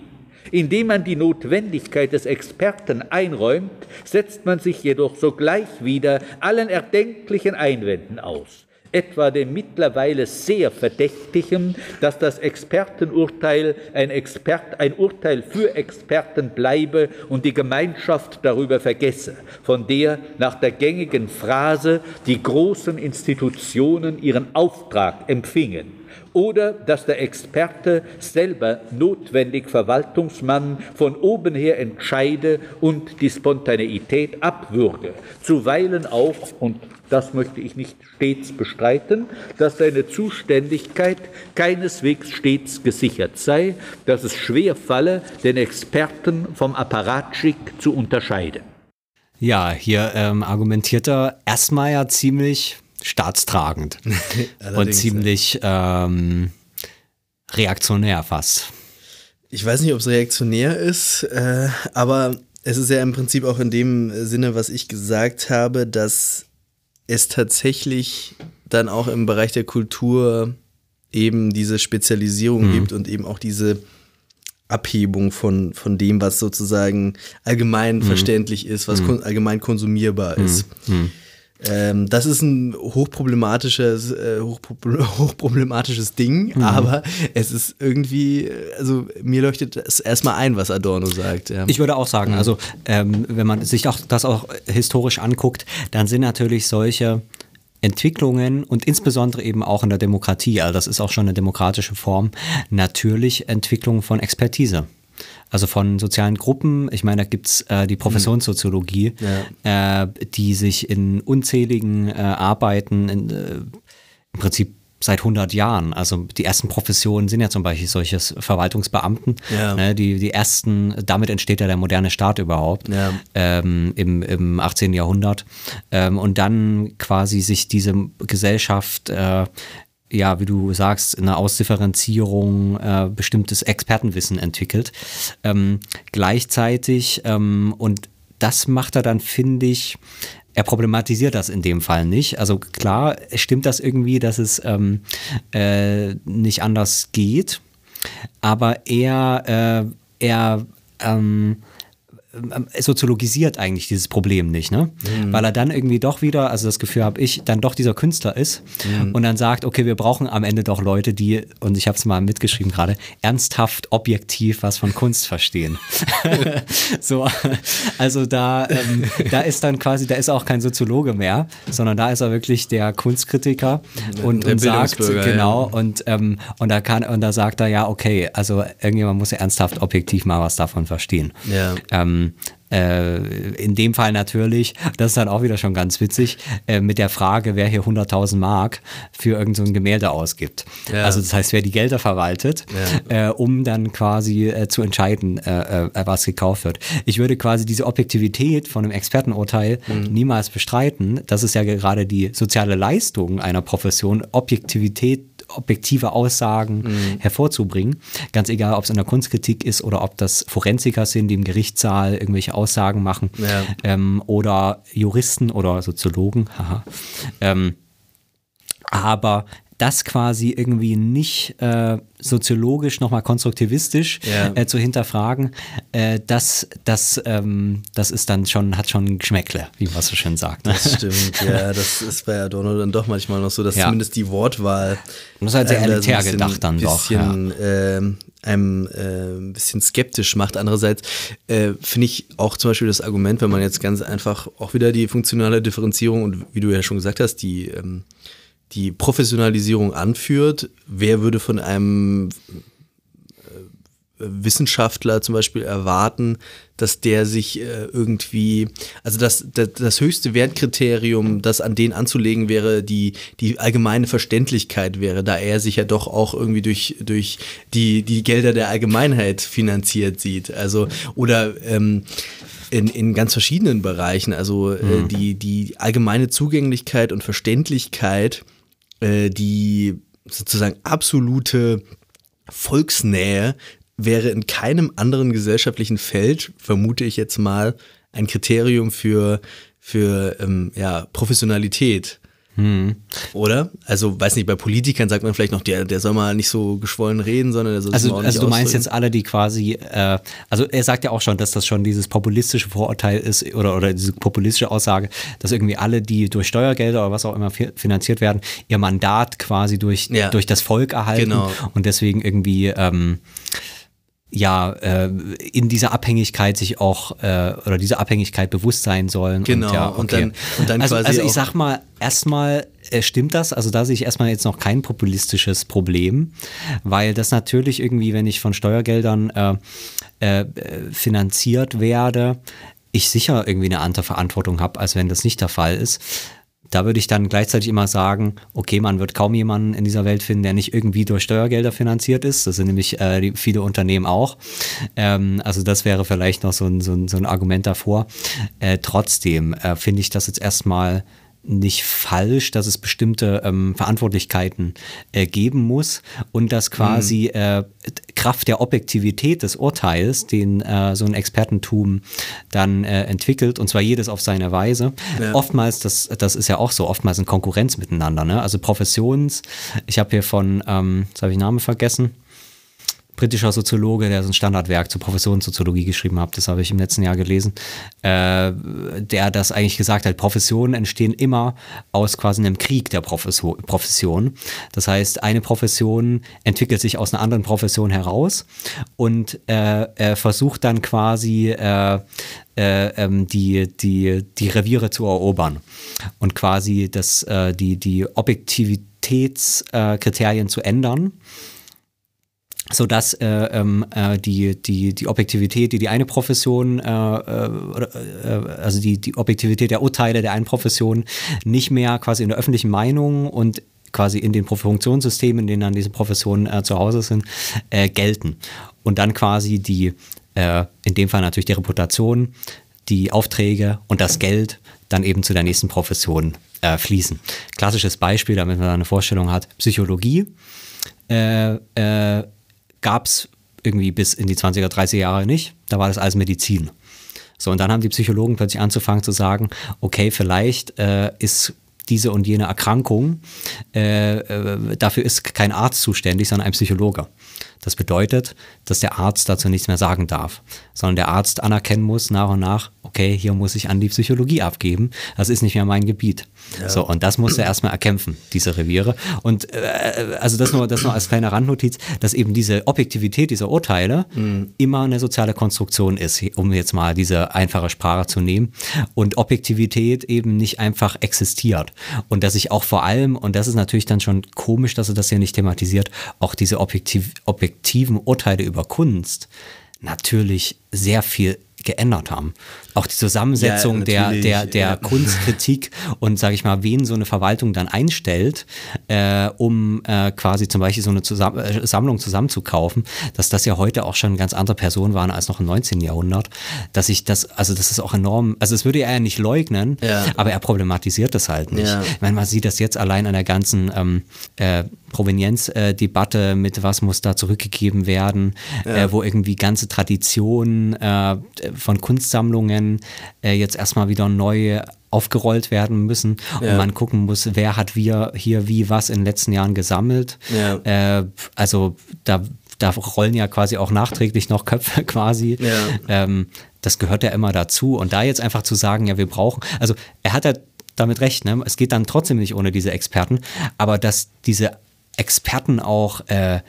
Indem man die Notwendigkeit des Experten einräumt, setzt man sich jedoch sogleich wieder allen erdenklichen Einwänden aus etwa dem mittlerweile sehr verdächtigen, dass das Expertenurteil ein, Expert, ein Urteil für Experten bleibe und die Gemeinschaft darüber vergesse, von der nach der gängigen Phrase die großen Institutionen ihren Auftrag empfingen. Oder dass der Experte selber notwendig Verwaltungsmann von oben her entscheide und die Spontaneität abwürge, zuweilen auch, und das möchte ich nicht stets bestreiten, dass seine Zuständigkeit keineswegs stets gesichert sei, dass es schwer falle, den Experten vom Apparatschick zu unterscheiden. Ja, hier ähm, argumentiert er erstmal ja ziemlich staatstragend und ziemlich ähm, reaktionär fast. Ich weiß nicht, ob es reaktionär ist, äh, aber es ist ja im Prinzip auch in dem Sinne, was ich gesagt habe, dass es tatsächlich dann auch im Bereich der Kultur eben diese Spezialisierung mhm. gibt und eben auch diese Abhebung von, von dem, was sozusagen allgemein mhm. verständlich ist, was mhm. kon allgemein konsumierbar ist. Mhm. Ähm, das ist ein hochproblematisches, äh, hochproblematisches Ding, mhm. aber es ist irgendwie, also mir leuchtet es erstmal ein, was Adorno sagt. Ja. Ich würde auch sagen, mhm. also ähm, wenn man sich auch das auch historisch anguckt, dann sind natürlich solche Entwicklungen und insbesondere eben auch in der Demokratie, also das ist auch schon eine demokratische Form, natürlich Entwicklung von Expertise also von sozialen Gruppen. Ich meine, da gibt's äh, die Professionssoziologie, ja. äh, die sich in unzähligen äh, Arbeiten in, äh, im Prinzip seit 100 Jahren. Also die ersten Professionen sind ja zum Beispiel solches Verwaltungsbeamten. Ja. Ne, die, die ersten, damit entsteht ja der moderne Staat überhaupt ja. ähm, im, im 18. Jahrhundert. Ähm, und dann quasi sich diese Gesellschaft äh, ja, wie du sagst, in einer Ausdifferenzierung äh, bestimmtes Expertenwissen entwickelt. Ähm, gleichzeitig, ähm, und das macht er dann, finde ich, er problematisiert das in dem Fall nicht. Also klar, stimmt das irgendwie, dass es ähm, äh, nicht anders geht, aber er, äh, er ähm, soziologisiert eigentlich dieses Problem nicht, ne? Mhm. Weil er dann irgendwie doch wieder, also das Gefühl habe ich, dann doch dieser Künstler ist mhm. und dann sagt, okay, wir brauchen am Ende doch Leute, die, und ich habe es mal mitgeschrieben gerade, ernsthaft, objektiv was von Kunst verstehen. so, also da, ähm, da ist dann quasi, da ist auch kein Soziologe mehr, sondern da ist er wirklich der Kunstkritiker und, der und sagt, genau, ja. und, ähm, und da kann, und da sagt er, ja, okay, also irgendjemand muss ja ernsthaft objektiv mal was davon verstehen. Ja. Ähm, äh, in dem Fall natürlich, das ist dann auch wieder schon ganz witzig, äh, mit der Frage, wer hier 100.000 Mark für irgendein so Gemälde ausgibt. Ja. Also das heißt, wer die Gelder verwaltet, ja. äh, um dann quasi zu entscheiden, was gekauft wird. Ich würde quasi diese Objektivität von einem Expertenurteil mhm. niemals bestreiten. Das ist ja gerade die soziale Leistung einer Profession, Objektivität objektive Aussagen mhm. hervorzubringen. Ganz egal, ob es in der Kunstkritik ist oder ob das Forensiker sind, die im Gerichtssaal irgendwelche Aussagen machen ja. ähm, oder Juristen oder Soziologen. Haha. Ähm, aber das quasi irgendwie nicht äh, soziologisch nochmal konstruktivistisch ja. äh, zu hinterfragen, äh, das, das, ähm, das ist dann schon, hat schon Geschmäckle, wie man so schön sagt. Ne? Das stimmt, ja, das ist bei Adorno dann doch manchmal noch so, dass ja. zumindest die Wortwahl. Das ist halt sehr elitär so gedacht dann bisschen, doch. Ja. Ähm, einem äh, ein bisschen skeptisch macht. Andererseits äh, finde ich auch zum Beispiel das Argument, wenn man jetzt ganz einfach auch wieder die funktionale Differenzierung und wie du ja schon gesagt hast, die ähm, die Professionalisierung anführt. Wer würde von einem Wissenschaftler zum Beispiel erwarten, dass der sich äh, irgendwie, also das, das, das höchste Wertkriterium, das an den anzulegen wäre, die, die allgemeine Verständlichkeit wäre, da er sich ja doch auch irgendwie durch, durch die, die Gelder der Allgemeinheit finanziert sieht. Also, oder ähm, in, in ganz verschiedenen Bereichen, also äh, mhm. die, die allgemeine Zugänglichkeit und Verständlichkeit, äh, die sozusagen absolute Volksnähe wäre in keinem anderen gesellschaftlichen Feld, vermute ich jetzt mal, ein Kriterium für, für ähm, ja, Professionalität. Hm. Oder? Also, weiß nicht, bei Politikern sagt man vielleicht noch, der, der soll mal nicht so geschwollen reden, sondern der soll Also, also du meinst jetzt alle, die quasi, äh, also er sagt ja auch schon, dass das schon dieses populistische Vorurteil ist oder, oder diese populistische Aussage, dass irgendwie alle, die durch Steuergelder oder was auch immer finanziert werden, ihr Mandat quasi durch, ja. durch das Volk erhalten genau. und deswegen irgendwie ähm, ja äh, in dieser Abhängigkeit sich auch äh, oder dieser Abhängigkeit bewusst sein sollen. Genau. Und, ja, okay. und, dann, und dann also, quasi also ich sag mal erstmal äh, stimmt das. Also da sehe ich erstmal jetzt noch kein populistisches Problem, weil das natürlich irgendwie, wenn ich von Steuergeldern äh, äh, finanziert werde, ich sicher irgendwie eine andere Verantwortung habe, als wenn das nicht der Fall ist da würde ich dann gleichzeitig immer sagen, okay, man wird kaum jemanden in dieser Welt finden, der nicht irgendwie durch Steuergelder finanziert ist. Das sind nämlich äh, viele Unternehmen auch. Ähm, also das wäre vielleicht noch so ein, so ein, so ein Argument davor. Äh, trotzdem äh, finde ich das jetzt erstmal nicht falsch, dass es bestimmte ähm, Verantwortlichkeiten äh, geben muss und dass quasi mhm. äh, Kraft der Objektivität des Urteils, den äh, so ein Expertentum dann äh, entwickelt, und zwar jedes auf seine Weise. Ja. Oftmals, das, das ist ja auch so, oftmals in Konkurrenz miteinander. Ne? Also Professions, ich habe hier von, ähm, jetzt habe ich Namen vergessen, britischer Soziologe, der so ein Standardwerk zur Professionssoziologie geschrieben hat, das habe ich im letzten Jahr gelesen, äh, der das eigentlich gesagt hat, Professionen entstehen immer aus quasi einem Krieg der Profession. Das heißt, eine Profession entwickelt sich aus einer anderen Profession heraus und äh, versucht dann quasi äh, äh, ähm, die, die, die Reviere zu erobern und quasi das, äh, die, die Objektivitätskriterien zu ändern so dass äh, ähm, äh, die, die, die Objektivität, die die eine Profession, äh, äh, äh, also die, die Objektivität der Urteile der einen Profession nicht mehr quasi in der öffentlichen Meinung und quasi in den Funktionssystemen, in denen dann diese Professionen äh, zu Hause sind, gelten. Und dann quasi die, in dem Fall natürlich die Reputation, die Aufträge und das Geld dann eben zu der nächsten Profession fließen. Klassisches Beispiel, damit man eine Vorstellung hat, Psychologie. Äh, äh, gab es irgendwie bis in die 20er, 30er Jahre nicht. Da war das alles Medizin. So, und dann haben die Psychologen plötzlich anzufangen zu sagen, okay, vielleicht äh, ist diese und jene Erkrankung, äh, äh, dafür ist kein Arzt zuständig, sondern ein Psychologe. Das bedeutet, dass der Arzt dazu nichts mehr sagen darf, sondern der Arzt anerkennen muss nach und nach, okay, hier muss ich an die Psychologie abgeben, das ist nicht mehr mein Gebiet. Ja. So, und das muss er erstmal erkämpfen, diese Reviere. Und äh, also das nur, das nur als kleine Randnotiz, dass eben diese Objektivität dieser Urteile mhm. immer eine soziale Konstruktion ist, um jetzt mal diese einfache Sprache zu nehmen. Und Objektivität eben nicht einfach existiert. Und dass ich auch vor allem, und das ist natürlich dann schon komisch, dass er das hier nicht thematisiert, auch diese Objektiv objektiven Urteile über Kunst natürlich sehr viel geändert haben. Auch die Zusammensetzung ja, der, der, der ja. Kunstkritik und, sage ich mal, wen so eine Verwaltung dann einstellt, äh, um äh, quasi zum Beispiel so eine Zusam äh, Sammlung zusammenzukaufen, dass das ja heute auch schon ganz andere Personen waren als noch im 19. Jahrhundert, dass ich das, also das ist auch enorm, also das würde er ja nicht leugnen, ja. aber er problematisiert das halt nicht. Ich meine, man sieht das jetzt allein an der ganzen ähm, äh, Provenienzdebatte mit was muss da zurückgegeben werden, äh, wo irgendwie ganze Traditionen äh, von Kunstsammlungen äh, jetzt erstmal wieder neu aufgerollt werden müssen ja. und man gucken muss, wer hat wir hier wie was in den letzten Jahren gesammelt. Ja. Äh, also da, da rollen ja quasi auch nachträglich noch Köpfe quasi. Ja. Ähm, das gehört ja immer dazu. Und da jetzt einfach zu sagen, ja, wir brauchen, also er hat ja damit recht, ne? es geht dann trotzdem nicht ohne diese Experten, aber dass diese Experten auch äh,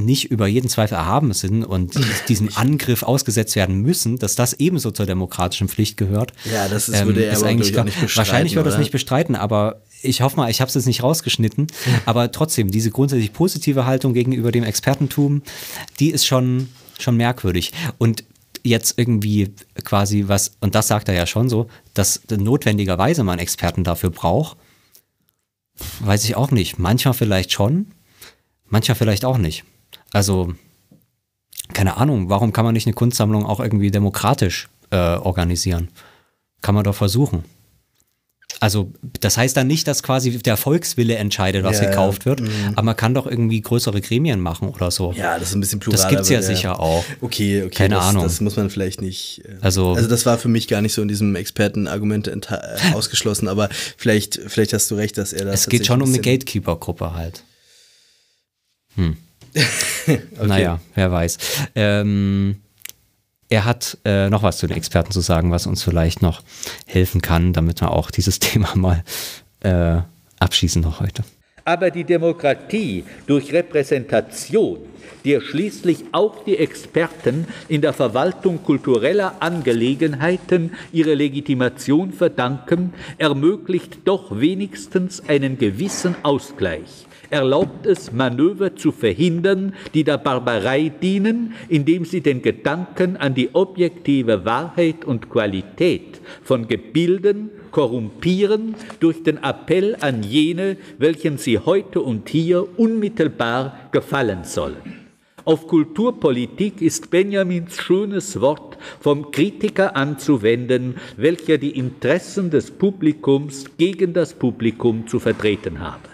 nicht über jeden Zweifel erhaben sind und diesem Angriff ausgesetzt werden müssen, dass das ebenso zur demokratischen Pflicht gehört. Ja, das ist, würde er aber, eigentlich auch nicht bestreiten, Wahrscheinlich wird er das nicht bestreiten, aber ich hoffe mal, ich habe es jetzt nicht rausgeschnitten. Aber trotzdem, diese grundsätzlich positive Haltung gegenüber dem Expertentum, die ist schon, schon merkwürdig. Und jetzt irgendwie quasi was, und das sagt er ja schon so, dass notwendigerweise man Experten dafür braucht, weiß ich auch nicht. Manchmal vielleicht schon, manchmal vielleicht auch nicht. Also, keine Ahnung, warum kann man nicht eine Kunstsammlung auch irgendwie demokratisch äh, organisieren? Kann man doch versuchen. Also, das heißt dann nicht, dass quasi der Volkswille entscheidet, was Ja, ja. gekauft wird, aber man kann doch irgendwie größere Gremien machen oder so. Ja, das ist ein bisschen plural. Das gibt's ja aber sicher auch. Okay, okay. Keine das, Ahnung. Das muss man vielleicht nicht. äh, Also- also das war für mich gar nicht so in diesem Expertenargument äh, ausgeschlossen, aber vielleicht, vielleicht hast du recht, dass er das. Es geht schon um eine Gatekeeper-Gruppe halt. Hm. Naja, wer weiß. Ähm, er hat äh, noch was zu den Experten zu sagen, was uns vielleicht noch helfen kann, damit wir auch dieses Thema mal äh, abschließen noch heute. Aber die Demokratie durch Repräsentation, der schließlich auch die Experten in der Verwaltung kultureller Angelegenheiten ihre Legitimation verdanken, ermöglicht doch wenigstens einen gewissen Ausgleich, erlaubt es, Manöver zu verhindern, die der Barbarei dienen, indem sie den Gedanken an die objektive Wahrheit und Qualität von Gebilden korrumpieren durch den Appell an jene, welchen sie heute und hier unmittelbar gefallen sollen. Auf Kulturpolitik ist Benjamins schönes Wort vom Kritiker anzuwenden, welcher die Interessen des Publikums gegen das Publikum zu vertreten habe.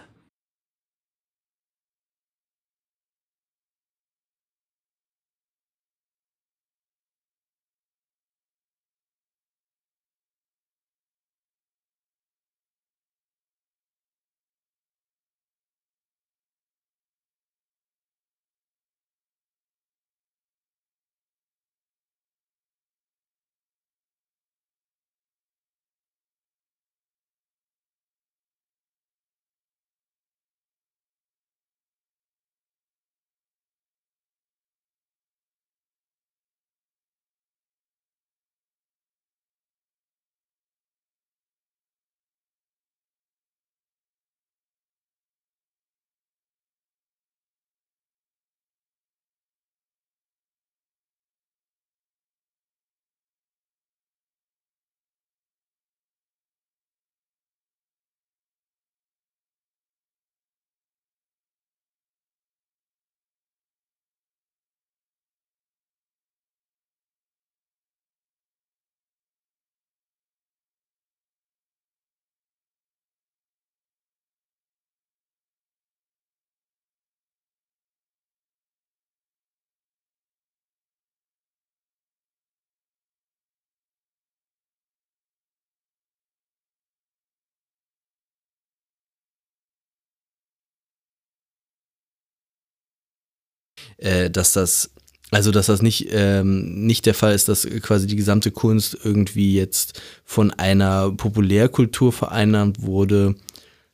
Äh, dass das, also dass das nicht, ähm, nicht der Fall ist, dass quasi die gesamte Kunst irgendwie jetzt von einer Populärkultur vereinnahmt wurde.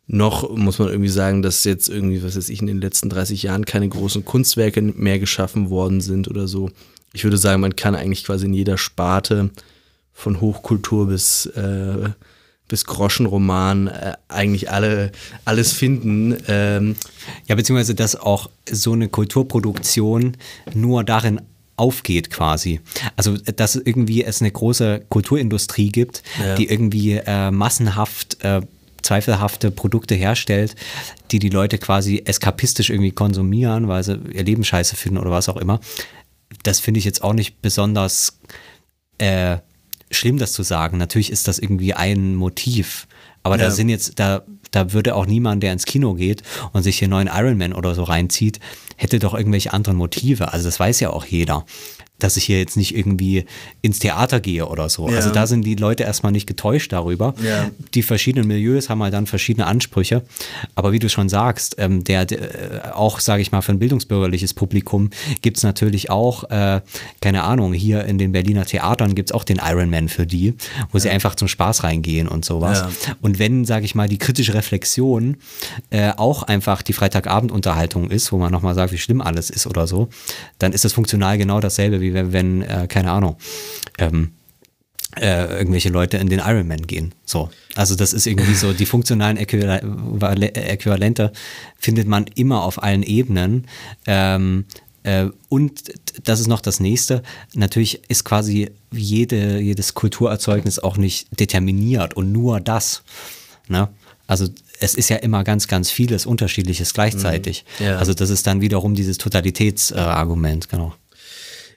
Noch muss man irgendwie sagen, dass jetzt irgendwie, was weiß ich, in den letzten 30 Jahren keine großen Kunstwerke mehr geschaffen worden sind oder so. Ich würde sagen, man kann eigentlich quasi in jeder Sparte von Hochkultur bis, äh, bis Groschenroman äh, eigentlich alle, alles finden. Ähm, Ja, beziehungsweise, dass auch so eine Kulturproduktion nur darin aufgeht quasi. Also, dass irgendwie es eine große Kulturindustrie gibt, Ja. die irgendwie äh, massenhaft äh, zweifelhafte Produkte herstellt, die die Leute quasi eskapistisch irgendwie konsumieren, weil sie ihr Leben scheiße finden oder was auch immer. Das finde ich jetzt auch nicht besonders äh, schlimm, das zu sagen. Natürlich ist das irgendwie ein Motiv. Aber da Ja. sind jetzt, da, da würde auch niemand, der ins Kino geht und sich hier neuen Iron Man oder so reinzieht, hätte doch irgendwelche anderen Motive. Also das weiß ja auch jeder. Dass ich hier jetzt nicht irgendwie ins Theater gehe oder so. Ja. Also da sind die Leute erstmal nicht getäuscht darüber. Ja. Die verschiedenen Milieus haben halt dann verschiedene Ansprüche. Aber wie du schon sagst, ähm, der, der äh, auch, sage ich mal, für ein bildungsbürgerliches Publikum gibt es natürlich auch, äh, keine Ahnung, hier in den Berliner Theatern gibt es auch den Ironman für die, wo sie einfach zum Spaß reingehen und sowas. Ja. Und wenn, sage ich mal, die kritische Reflexion äh, auch einfach die Freitagabendunterhaltung ist, wo man nochmal sagt, wie schlimm alles ist oder so, dann ist das funktional genau dasselbe, wie wenn, wenn äh, keine Ahnung, ähm, äh, irgendwelche Leute in den Ironman gehen. So. Also das ist irgendwie so, die funktionalen Äquival- Äquivalente findet man immer auf allen Ebenen. Ähm, äh, und das ist noch das nächste. Natürlich ist quasi jede, jedes Kulturerzeugnis auch nicht determiniert und nur das. Ne? Also es ist ja immer ganz, ganz vieles Unterschiedliches gleichzeitig. Ja. Also das ist dann wiederum dieses Totalitätsargument, äh, genau.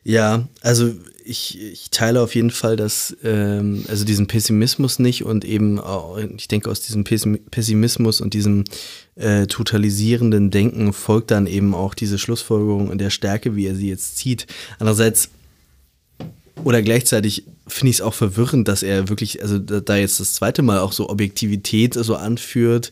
Ja, also ich, ich teile auf jeden Fall das, ähm, also diesen Pessimismus nicht und eben auch, ich denke aus diesem Pessim- Pessimismus und diesem äh, totalisierenden Denken folgt dann eben auch diese Schlussfolgerung in der Stärke, wie er sie jetzt zieht. Andererseits oder gleichzeitig finde ich es auch verwirrend, dass er wirklich, also da jetzt das zweite Mal auch so Objektivität so anführt,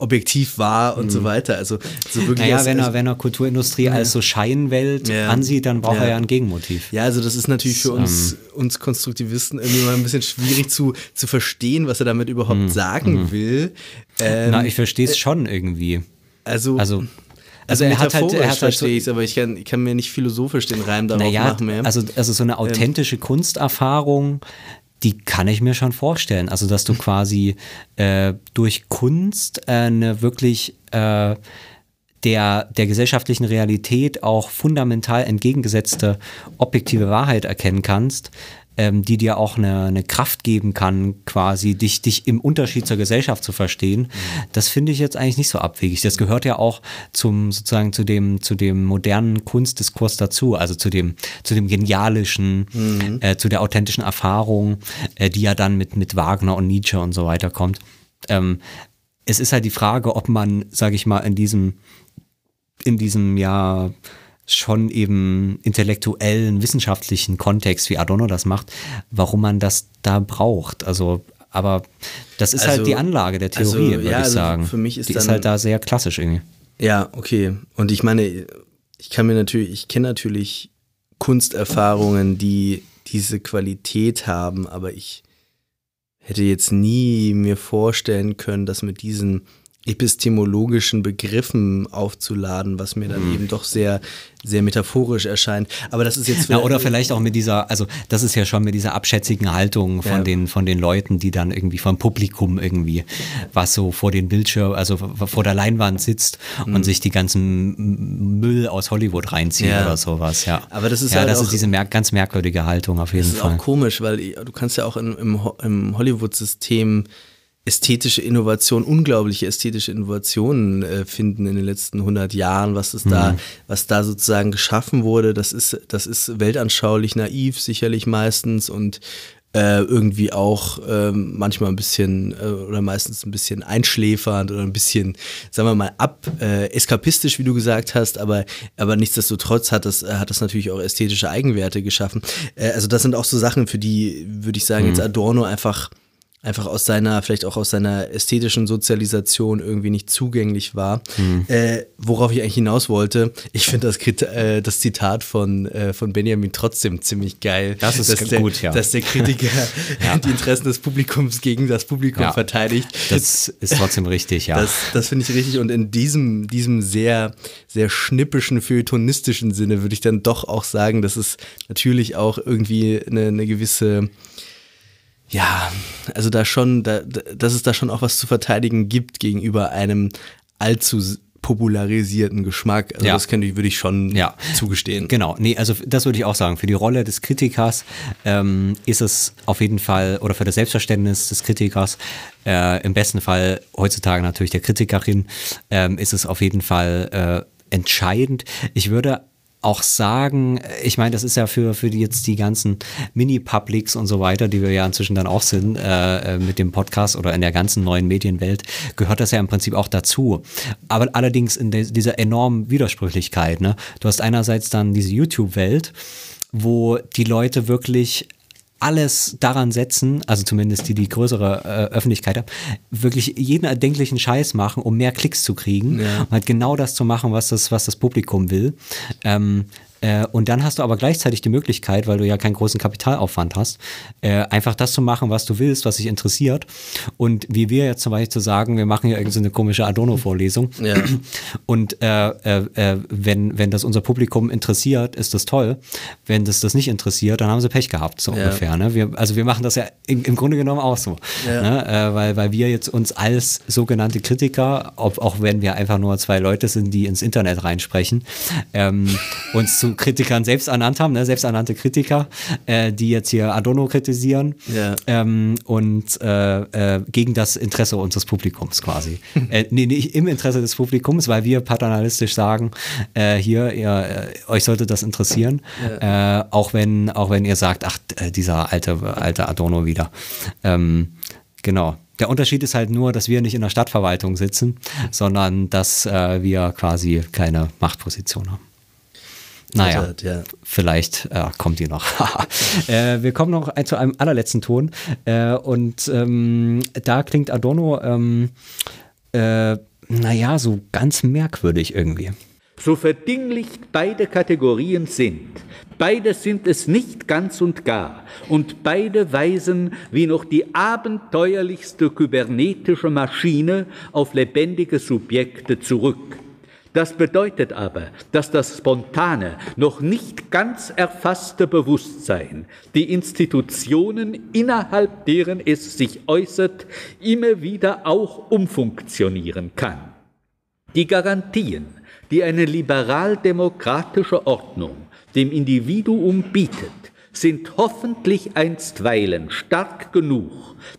objektiv war und so weiter. Also so wirklich Naja, als- wenn er, wenn er Kulturindustrie als so Scheinwelt Ja. ansieht, dann braucht Ja. er ja ein Gegenmotiv. Ja, also das ist natürlich für uns, ähm, uns Konstruktivisten irgendwie mal ein bisschen schwierig zu, zu verstehen, was er damit überhaupt sagen will. Ähm, Mhm. Na, ich verstehe es schon irgendwie. also, Also, also also er hat halt, er hat halt verstehe ich aber ich kann, ich kann mir nicht philosophisch den Reim darauf naja, machen mehr. also, also so eine authentische Kunsterfahrung, die kann ich mir schon vorstellen. Also, dass du quasi äh, durch Kunst äh, eine wirklich äh, der, der gesellschaftlichen Realität auch fundamental entgegengesetzte objektive Wahrheit erkennen kannst, ähm, die dir auch eine, eine Kraft geben kann, quasi dich, dich im Unterschied zur Gesellschaft zu verstehen. Das finde ich jetzt eigentlich nicht so abwegig. Das gehört ja auch zum sozusagen zu dem, zu dem modernen Kunstdiskurs dazu, also zu dem, zu dem genialischen, äh, zu der authentischen Erfahrung, äh, die ja dann mit, mit Wagner und Nietzsche und so weiter kommt. Ähm, es ist halt die Frage, ob man, sage ich mal, in diesem in diesem ja schon eben intellektuellen, wissenschaftlichen Kontext, wie Adorno das macht, warum man das da braucht. Also, aber das ist Also- halt die Anlage der also, Theorie, würde ja, ich also sagen. für mich ist die ist dann- halt da sehr klassisch irgendwie. Ja, okay. Und ich meine, ich kann mir natürlich, ich kenne natürlich Kunsterfahrungen, die diese Qualität haben, aber ich hätte jetzt nie mir vorstellen können, das mit diesen epistemologischen Begriffen aufzuladen, was mir Mhm. dann eben doch sehr, sehr metaphorisch erscheint. Aber das ist jetzt Ja, oder vielleicht auch mit dieser, also das ist ja schon mit dieser abschätzigen Haltung von Ja. den von den Leuten, die dann irgendwie vom Publikum irgendwie was so vor den Bildschirm, also vor der Leinwand sitzt und sich die ganzen Müll aus Hollywood reinzieht Mhm. Ja. oder sowas, ja. Aber das ist ja, halt das auch- ist diese mer ganz merkwürdige Haltung auf jeden Das ist Fall. auch komisch, weil du kannst ja auch in, im, im Hollywood-System ästhetische Innovation, unglaubliche ästhetische Innovationen äh, finden in den letzten 100 Jahren, was es Mhm. da, was da sozusagen geschaffen wurde. Das ist, das ist weltanschaulich naiv, sicherlich meistens und äh, irgendwie auch ähm, manchmal ein bisschen äh, oder meistens ein bisschen einschläfernd oder ein bisschen, sagen wir mal, ab äh, eskapistisch, wie du gesagt hast, aber, aber nichtsdestotrotz hat das, äh, hat das natürlich auch ästhetische Eigenwerte geschaffen. Äh, also das sind auch so Sachen, für die, würde ich sagen, jetzt Adorno einfach einfach aus seiner, vielleicht auch aus seiner ästhetischen Sozialisation irgendwie nicht zugänglich war. Mhm. Äh, worauf ich eigentlich hinaus wollte, ich finde das, äh, das Zitat von, äh, von Benjamin trotzdem ziemlich geil. Das ist dass der, gut, ja. Dass der Kritiker die Interessen des Publikums gegen das Publikum Ja. verteidigt. Das ist trotzdem richtig, ja. Das, das finde ich richtig. Und in diesem, diesem sehr, sehr schnippischen, feuilletonistischen Sinne würde ich dann doch auch sagen, dass es natürlich auch irgendwie eine, eine gewisse, ja, also da schon, da, da- dass es da schon auch was zu verteidigen gibt gegenüber einem allzu popularisierten Geschmack. Also Ja. das könnte ich, würde ich schon Ja. zugestehen. Genau, nee, also das würde ich auch sagen. Für die Rolle des Kritikers ähm, ist es auf jeden Fall, oder für das Selbstverständnis des Kritikers, äh, im besten Fall heutzutage natürlich der Kritikerin, ähm, ist es auf jeden Fall äh, entscheidend. Ich würde auch sagen, ich meine, das ist ja für, für jetzt die ganzen Mini-Publics und so weiter, die wir ja inzwischen dann auch sind, äh, äh, mit dem Podcast oder in der ganzen neuen Medienwelt, gehört das ja im Prinzip auch dazu. Aber allerdings in de- dieser enormen Widersprüchlichkeit. Ne? Du hast einerseits dann diese YouTube-Welt, wo die Leute wirklich alles daran setzen, also zumindest die, die größere äh, Öffentlichkeit haben, wirklich jeden erdenklichen Scheiß machen, um mehr Klicks zu kriegen. Ja. Und halt genau das zu machen, was das, was das Publikum will. Ähm, äh, und dann hast du aber gleichzeitig die Möglichkeit, weil du ja keinen großen Kapitalaufwand hast, äh, einfach das zu machen, was du willst, was dich interessiert. Und wie wir jetzt zum Beispiel zu sagen, wir machen ja irgendeine so komische Adorno-Vorlesung. Ja. Und äh, äh, äh, wenn, wenn das unser Publikum interessiert, ist das toll. Wenn das das nicht interessiert, dann haben sie Pech gehabt, so Ja. ungefähr. Ne? Wir, also wir machen das ja im, im Grunde genommen auch so. Ja. Ne? Weil, weil wir jetzt uns als sogenannte Kritiker, ob, auch wenn wir einfach nur zwei Leute sind, die ins Internet reinsprechen, ähm, uns zu Kritikern selbst ernannt haben, ne? selbsternannte Kritiker, äh, die jetzt hier Adorno kritisieren Ja. ähm, und äh, äh, gegen das Interesse unseres Publikums quasi. äh, nee, nicht im Interesse des Publikums, weil wir paternalistisch sagen, äh, hier, ihr, äh, euch sollte das interessieren, äh, auch wenn auch wenn ihr sagt, ach, dieser alte, alte Adorno wieder. Ähm, genau. Der Unterschied ist halt nur, dass wir nicht in der Stadtverwaltung sitzen, sondern dass äh, wir quasi keine Machtposition haben. Naja, Hat, ja. vielleicht äh, kommt die noch. äh, wir kommen noch ein, zu einem allerletzten Ton. Äh, und ähm, da klingt Adorno, ähm, äh, naja, so ganz merkwürdig irgendwie. So verdinglich beide Kategorien sind, beide sind es nicht ganz und gar, und beide weisen wie noch die abenteuerlichste kybernetische Maschine auf lebendige Subjekte zurück. Das bedeutet aber, dass das spontane, noch nicht ganz erfasste Bewusstsein die Institutionen, innerhalb deren es sich äußert, immer wieder auch umfunktionieren kann. Die Garantien, die eine liberal-demokratische Ordnung dem Individuum bietet, sind hoffentlich einstweilen stark genug,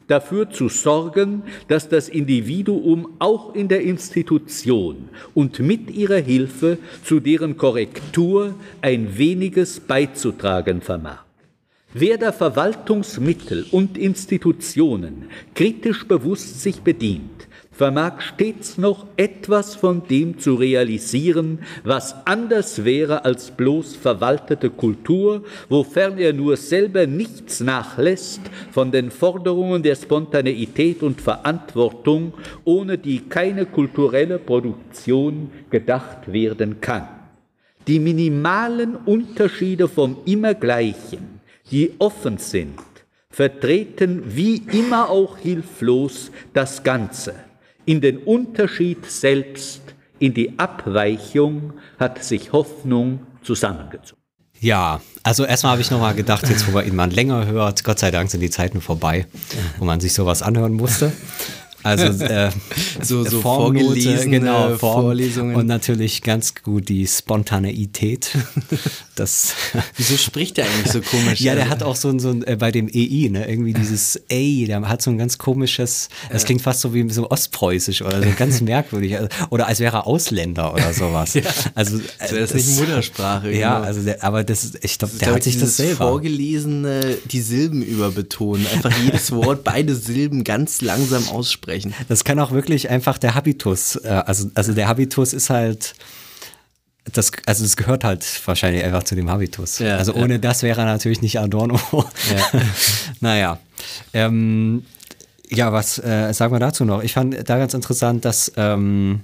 dafür zu sorgen, dass das Individuum auch in der Institution und mit ihrer Hilfe zu deren Korrektur ein weniges beizutragen vermag. Wer der Verwaltungsmittel und Institutionen kritisch bewusst sich bedient, vermag stets noch etwas von dem zu realisieren, was anders wäre als bloß verwaltete Kultur, wofern er nur selber nichts nachlässt von den Forderungen der Spontaneität und Verantwortung, ohne die keine kulturelle Produktion gedacht werden kann. Die minimalen Unterschiede vom Immergleichen, die offen sind, vertreten wie immer auch hilflos das Ganze. In den Unterschied selbst, in die Abweichung hat sich Hoffnung zusammengezogen. Ja, also erstmal habe ich nochmal gedacht, jetzt wo man ihn mal länger hört, Gott sei Dank sind die Zeiten vorbei, wo man sich sowas anhören musste. Also äh, So- so Formnote, vorgelesene genau, Form Vorlesungen. und natürlich ganz gut die Spontaneität. Das Wieso spricht der eigentlich so komisch? ja, der hat auch so ein, so ein äh, bei dem EI, ne, irgendwie dieses A, der hat so ein ganz komisches, das klingt fast so wie so ostpreußisch oder so ganz merkwürdig. Also, Oder als wäre er Ausländer oder sowas. Also, äh, Als wäre das nicht Muttersprache, Ja, genau. also der, aber das ist, ich glaube, der glaub, hat sich das selber. Vorgelesene, die Silben überbetonen. Einfach jedes Wort, beide Silben ganz langsam aussprechen. Das kann auch wirklich einfach der Habitus, äh, also, also der Habitus ist halt, das, also es gehört halt wahrscheinlich einfach zu dem Habitus. Ja, also ohne das wäre er natürlich nicht Adorno. naja. Ähm, ja, was äh, sagen wir dazu noch? Ich fand da ganz interessant, dass, ähm,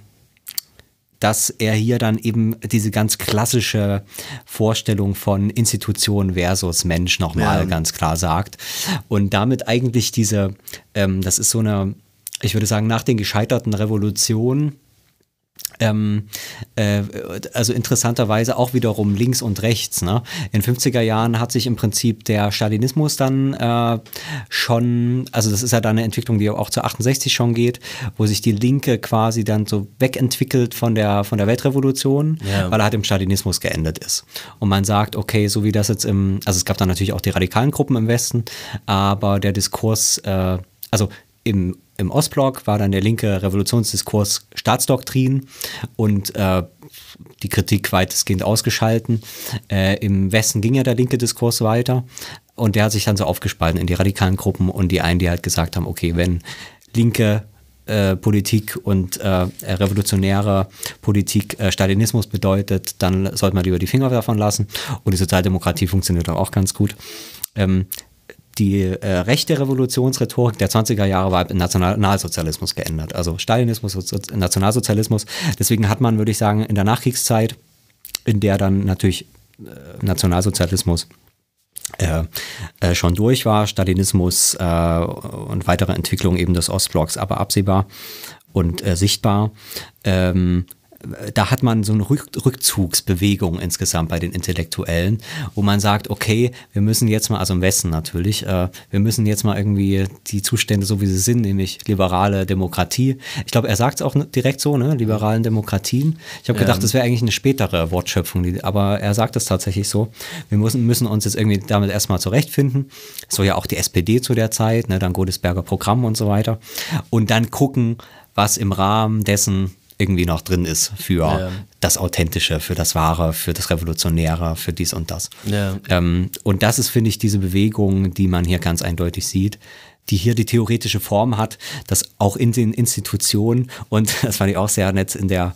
dass er hier dann eben diese ganz klassische Vorstellung von Institution versus Mensch nochmal Ja. ganz klar sagt. Und damit eigentlich diese, ähm, das ist so eine, ich würde sagen, nach den gescheiterten Revolutionen, ähm, äh, also interessanterweise auch wiederum links und rechts. Ne? In 50er Jahren hat sich im Prinzip der Stalinismus dann äh, schon, also das ist ja dann eine Entwicklung, die auch zu 68 schon geht, wo sich die Linke quasi dann so wegentwickelt von der, von der Weltrevolution, Ja. weil er halt im Stalinismus geendet ist. Und man sagt, okay, so wie das jetzt im, also es gab dann natürlich auch die radikalen Gruppen im Westen, aber der Diskurs, äh, also im, im Ostblock war dann der linke Revolutionsdiskurs Staatsdoktrin und äh, die Kritik weitestgehend ausgeschalten. Äh, Im Westen ging ja der linke Diskurs weiter und der hat sich dann so aufgespalten in die radikalen Gruppen und die einen, die halt gesagt haben, okay, wenn Linke äh, Politik und äh, revolutionäre Politik äh, Stalinismus bedeutet, dann sollte man lieber die Finger davon lassen. Und die Sozialdemokratie funktioniert auch ganz gut. Ähm, die äh, rechte Revolutionsrhetorik der 20er Jahre war im Nationalsozialismus geändert. Also Stalinismus, Nationalsozialismus. Deswegen hat man, würde ich sagen, in der Nachkriegszeit, in der dann natürlich äh, Nationalsozialismus äh, äh, schon durch war, Stalinismus äh, und weitere Entwicklung eben des Ostblocks aber absehbar und äh, sichtbar. Ähm, da hat man so eine Rückzugsbewegung insgesamt bei den Intellektuellen, wo man sagt, okay, wir müssen jetzt mal, also im Westen natürlich, äh, wir müssen jetzt mal irgendwie die Zustände so wie sie sind, nämlich liberale Demokratie. Ich glaube, er sagt es auch direkt so, ne, liberalen Demokratien. Ich habe gedacht, das wäre eigentlich eine spätere Wortschöpfung, die, aber er sagt es tatsächlich so. Wir müssen, müssen uns jetzt irgendwie damit erstmal zurechtfinden. So ja auch die SPD zu der Zeit, ne, dann Godesberger Programm und so weiter. Und dann gucken, was im Rahmen dessen irgendwie noch drin ist für ja. das Authentische, für das Wahre, für das Revolutionäre, für dies und das. Ja. Ähm, und das ist, finde ich, diese Bewegung, die man hier ganz eindeutig sieht, die hier die theoretische Form hat, dass auch in den Institutionen, und das fand ich auch sehr nett in der,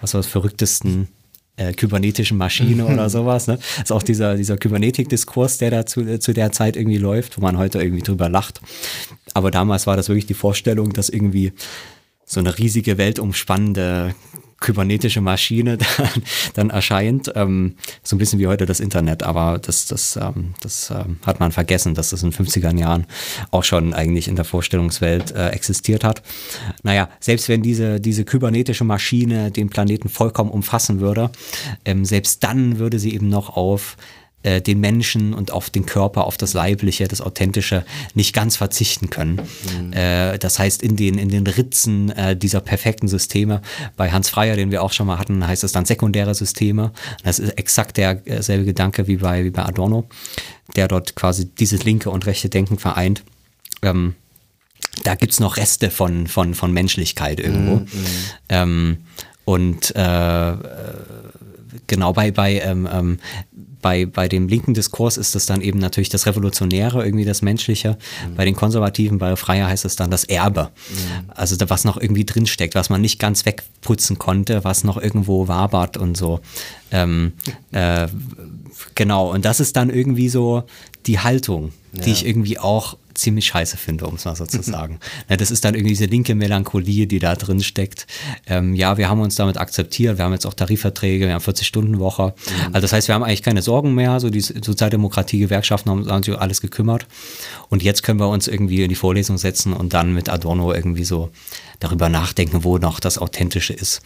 was war das, verrücktesten äh, kybernetischen Maschine oder sowas. Ne? Das ist auch dieser, dieser Kybernetik-Diskurs, der da zu, äh, zu der Zeit irgendwie läuft, wo man heute irgendwie drüber lacht. Aber damals war das wirklich die Vorstellung, dass irgendwie so eine riesige weltumspannende kybernetische Maschine dann, dann erscheint. Ähm, so ein bisschen wie heute das Internet, aber das, das, ähm, das ähm, hat man vergessen, dass das in den 50er Jahren auch schon eigentlich in der Vorstellungswelt äh, existiert hat. Naja, selbst wenn diese, diese kybernetische Maschine den Planeten vollkommen umfassen würde, ähm, selbst dann würde sie eben noch auf äh, den Menschen und auf den Körper, auf das Leibliche, das Authentische nicht ganz verzichten können. Mhm. Äh, das heißt, in den, in den Ritzen äh, dieser perfekten Systeme, bei Hans Freier, den wir auch schon mal hatten, heißt es dann sekundäre Systeme. Das ist exakt derselbe Gedanke wie bei, wie bei Adorno, der dort quasi dieses linke und rechte Denken vereint. Ähm, da gibt's noch Reste von, von, von Menschlichkeit irgendwo. Mhm. Ähm, und äh, genau bei, bei ähm, ähm, bei, bei dem linken Diskurs ist es dann eben natürlich das Revolutionäre, irgendwie das Menschliche. Mhm. Bei den Konservativen, bei Freier heißt es dann das Erbe. Mhm. Also da, was noch irgendwie drinsteckt, was man nicht ganz wegputzen konnte, was noch irgendwo wabert und so. Ähm, äh, genau, und das ist dann irgendwie so die Haltung, ja. die ich irgendwie auch ziemlich scheiße finde, um es mal so zu sagen. ja, das ist dann irgendwie diese linke Melancholie, die da drin steckt. Ähm, ja, wir haben uns damit akzeptiert, wir haben jetzt auch Tarifverträge, wir haben 40-Stunden-Woche. Mhm. Also das heißt, wir haben eigentlich keine Sorgen mehr, so die Sozialdemokratie, Gewerkschaften haben, haben sich alles gekümmert. Und jetzt können wir uns irgendwie in die Vorlesung setzen und dann mit Adorno irgendwie so darüber nachdenken, wo noch das Authentische ist.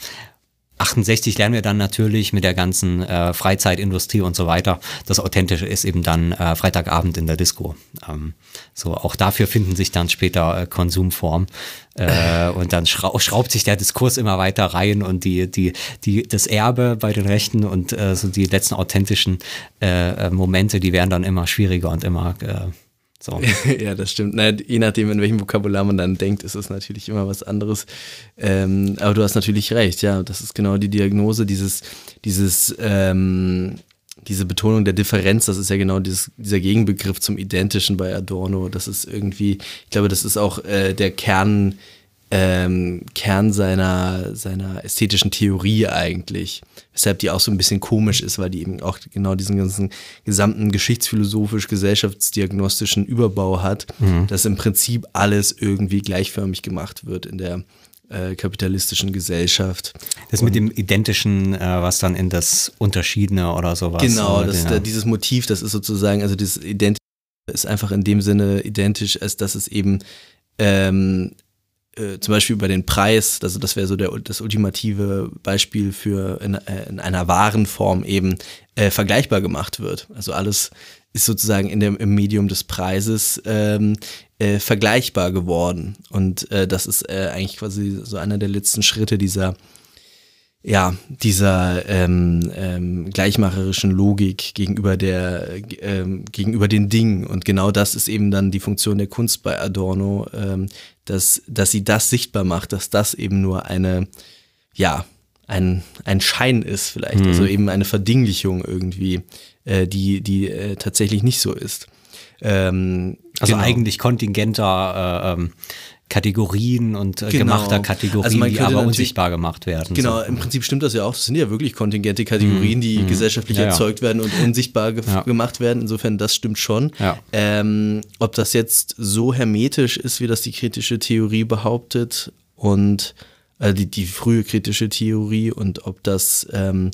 68 lernen wir dann natürlich mit der ganzen äh, Freizeitindustrie und so weiter. Das Authentische ist eben dann äh, Freitagabend in der Disco. Ähm, so auch dafür finden sich dann später äh, Konsumform äh, und dann schraub, schraubt sich der Diskurs immer weiter rein und die die die das Erbe bei den Rechten und äh, so die letzten authentischen äh, äh Momente, die werden dann immer schwieriger und immer äh, so. ja, das stimmt. Na, je nachdem, in welchem Vokabular man dann denkt, ist es natürlich immer was anderes. Ähm, aber du hast natürlich recht, ja. Das ist genau die Diagnose, dieses, dieses, ähm, diese Betonung der Differenz, das ist ja genau dieses, dieser Gegenbegriff zum Identischen bei Adorno. Das ist irgendwie, ich glaube, das ist auch äh, der Kern ähm, Kern seiner, seiner ästhetischen Theorie eigentlich. Weshalb die auch so ein bisschen komisch ist, weil die eben auch genau diesen ganzen gesamten geschichtsphilosophisch-gesellschaftsdiagnostischen Überbau hat, mhm. dass im Prinzip alles irgendwie gleichförmig gemacht wird in der äh, kapitalistischen Gesellschaft. Das Und mit dem Identischen, äh, was dann in das Unterschiedene oder sowas. Genau, das, ja. dieses Motiv, das ist sozusagen, also dieses Identisch ist einfach in dem Sinne identisch, als dass es eben ähm, äh, zum Beispiel über den Preis, also das wäre so der, das ultimative Beispiel für in, äh, in einer Warenform eben äh, vergleichbar gemacht wird. Also alles ist sozusagen in dem, im Medium des Preises ähm, äh, vergleichbar geworden. Und äh, das ist äh, eigentlich quasi so einer der letzten Schritte dieser ja, dieser ähm, ähm, gleichmacherischen Logik gegenüber der ähm, gegenüber den Dingen und genau das ist eben dann die Funktion der Kunst bei Adorno, ähm, dass dass sie das sichtbar macht, dass das eben nur eine ja ein ein Schein ist vielleicht, mhm. also eben eine Verdinglichung irgendwie, äh, die die äh, tatsächlich nicht so ist. Ähm, also genau. eigentlich kontingenter äh, ähm, Kategorien und äh, Genau. gemachter Kategorien, Also man die aber unsichtbar gemacht werden. Genau, So. im Prinzip stimmt das ja auch. Das sind ja wirklich kontingente Kategorien, die gesellschaftlich Ja, ja. erzeugt werden und unsichtbar ge Ja. gemacht werden. Insofern, das stimmt schon. Ähm, ob das jetzt so hermetisch ist, wie das die kritische Theorie behauptet und äh, die, die frühe kritische Theorie und ob das, ähm,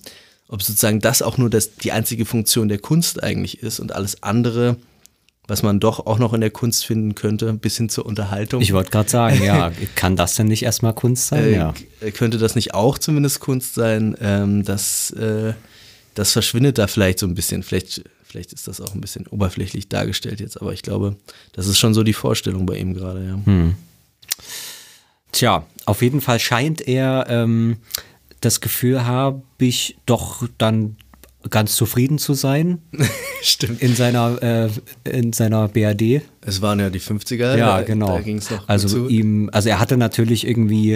ob sozusagen das auch nur das, die einzige Funktion der Kunst eigentlich ist und alles andere, was man doch auch noch in der Kunst finden könnte, bis hin zur Unterhaltung. Ich wollte gerade sagen, ja, kann das denn nicht erstmal Kunst sein? Äh, ja. k- Könnte das nicht auch zumindest Kunst sein? Ähm, das, äh, das verschwindet da vielleicht so ein bisschen. Vielleicht, vielleicht ist das auch ein bisschen oberflächlich dargestellt jetzt, aber ich glaube, das ist schon so die Vorstellung bei ihm gerade, ja. Hm. Tja, auf jeden Fall scheint er ähm, das Gefühl, habe ich doch dann ganz zufrieden zu sein Stimmt. in seiner, äh, in seiner BRD. Es waren ja die 50er. Ja, da, genau. Da ging es noch also zu. ihm, also er hatte natürlich irgendwie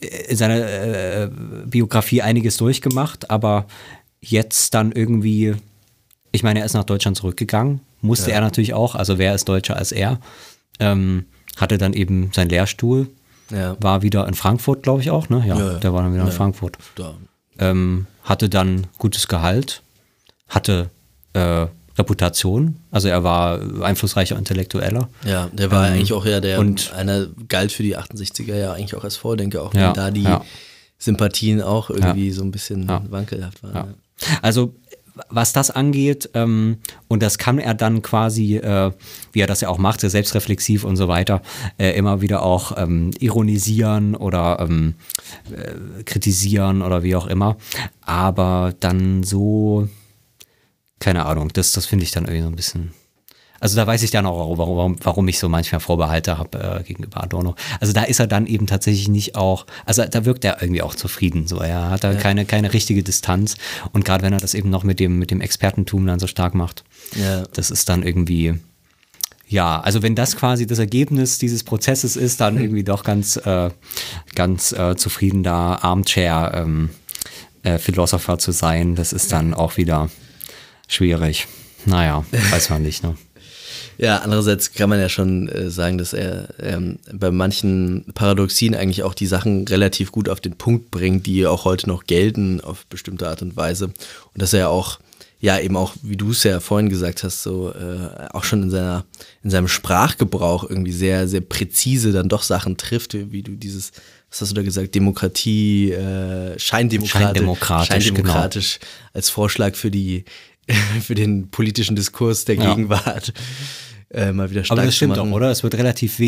äh, in seiner äh, Biografie einiges durchgemacht, aber jetzt dann irgendwie, ich meine, er ist nach Deutschland zurückgegangen, musste er natürlich auch, also wer ist Deutscher als er, ähm, hatte dann eben seinen Lehrstuhl, Ja. war wieder in Frankfurt, glaube ich auch, ne? Ja, Ja, ja. der war dann wieder in Ja. Frankfurt. Da. Ähm, hatte dann gutes Gehalt, hatte äh, Reputation, also er war einflussreicher Intellektueller. Ja, der war Ähm, eigentlich auch ja der, und- einer galt für die 68er ja eigentlich auch als Vordenker, auch Ja, wenn da die ja. Sympathien auch irgendwie so ein bisschen Ja. wankelhaft waren. Ja. Ja. Also was das angeht, ähm, und das kann er dann quasi, äh, wie er das ja auch macht, sehr selbstreflexiv und so weiter, äh, immer wieder auch ähm, ironisieren oder ähm, äh, kritisieren oder wie auch immer. Aber dann so, keine Ahnung, das, das finde ich dann irgendwie so ein bisschen. Also da weiß ich dann auch, warum, warum, ich so manchmal Vorbehalte habe äh, gegenüber Adorno. Also da ist er dann eben tatsächlich nicht auch, also da wirkt er irgendwie auch zufrieden. So, er hat da keine, keine richtige Distanz. Und gerade wenn er das eben noch mit dem, mit dem Expertentum dann so stark macht, Ja. das ist dann irgendwie, ja, also wenn das quasi das Ergebnis dieses Prozesses ist, dann irgendwie doch ganz, äh, ganz äh, zufrieden da Armchair ähm, äh, Philosopher zu sein, das ist dann auch wieder schwierig. Naja, weiß man nicht, ne? Ja, andererseits kann man ja schon äh, sagen, dass er ähm, bei manchen Paradoxien eigentlich auch die Sachen relativ gut auf den Punkt bringt, die auch heute noch gelten auf bestimmte Art und Weise. Und dass er auch, ja, eben auch, wie du es ja vorhin gesagt hast, so äh, auch schon in seiner, in seinem Sprachgebrauch irgendwie sehr, sehr präzise dann doch Sachen trifft, wie du dieses, was hast du da gesagt, Demokratie, äh, Scheindemokratisch, Scheindemokratisch, Scheindemokratisch als Vorschlag für die für den politischen Diskurs der Ja. Gegenwart äh, mal wieder stark Aber das stimmt machen. oder? Es wird relativ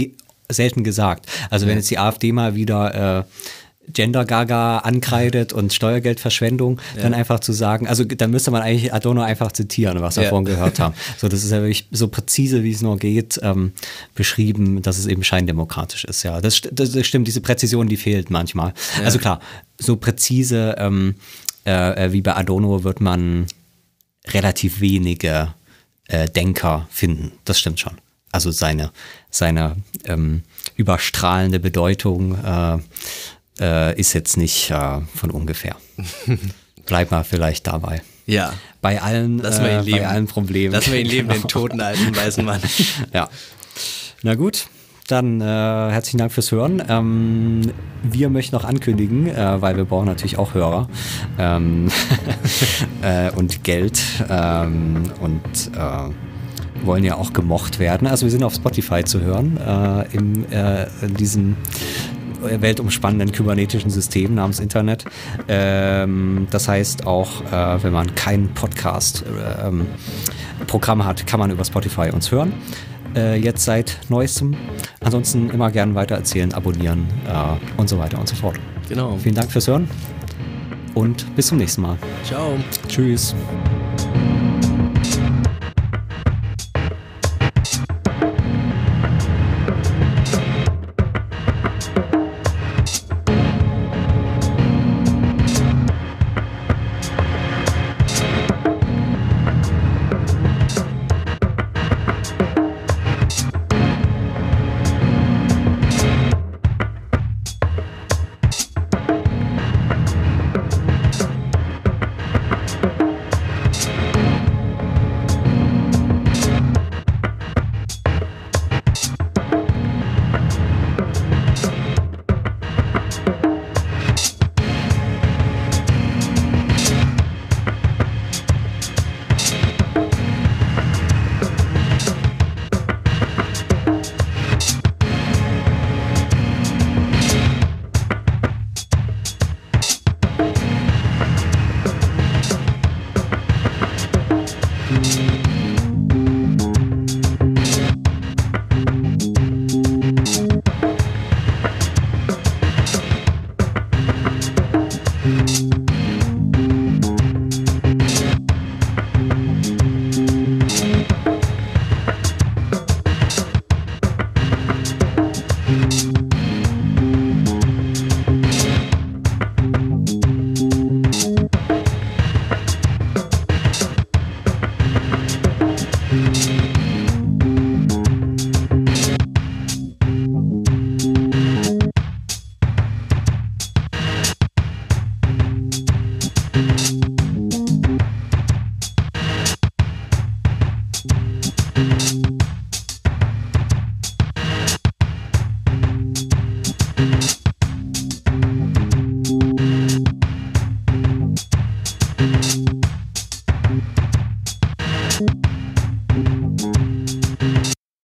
selten gesagt. Also wenn jetzt die AfD mal wieder äh, Gender Gaga ankreidet und Steuergeldverschwendung, dann einfach zu sagen, also dann müsste man eigentlich Adorno einfach zitieren, was wir Ja. vorhin gehört haben. So, das ist ja wirklich so präzise, wie es nur geht, ähm, beschrieben, dass es eben scheindemokratisch ist. Ja, das, das, das stimmt, diese Präzision, die fehlt manchmal. Also klar, so präzise ähm, äh, äh, wie bei Adorno wird man relativ wenige äh, Denker finden. Das stimmt schon. Also seine, seine ähm, überstrahlende Bedeutung äh, äh, ist jetzt nicht äh, von ungefähr. Bleib mal vielleicht dabei. Ja. Bei allen, ihn äh, leben. bei allen Problemen. Lassen wir ihn leben, den Genau. toten alten weißen Mann. Ja. Na gut, dann äh, herzlichen Dank fürs Hören. Ähm, wir möchten noch ankündigen, äh, weil wir brauchen natürlich auch Hörer ähm, äh, und Geld ähm, und äh, wollen ja auch gemocht werden. Also wir sind auf Spotify zu hören äh, im, äh, in diesem weltumspannenden kybernetischen System namens Internet. Ähm, das heißt auch, wenn man kein Podcast-Programm hat, kann man über Spotify uns hören. Äh, jetzt seit neuestem. Ansonsten immer gern weitererzählen, abonnieren äh, und so weiter und so fort. Genau. Vielen Dank fürs Hören und bis zum nächsten Mal. Ciao. Tschüss.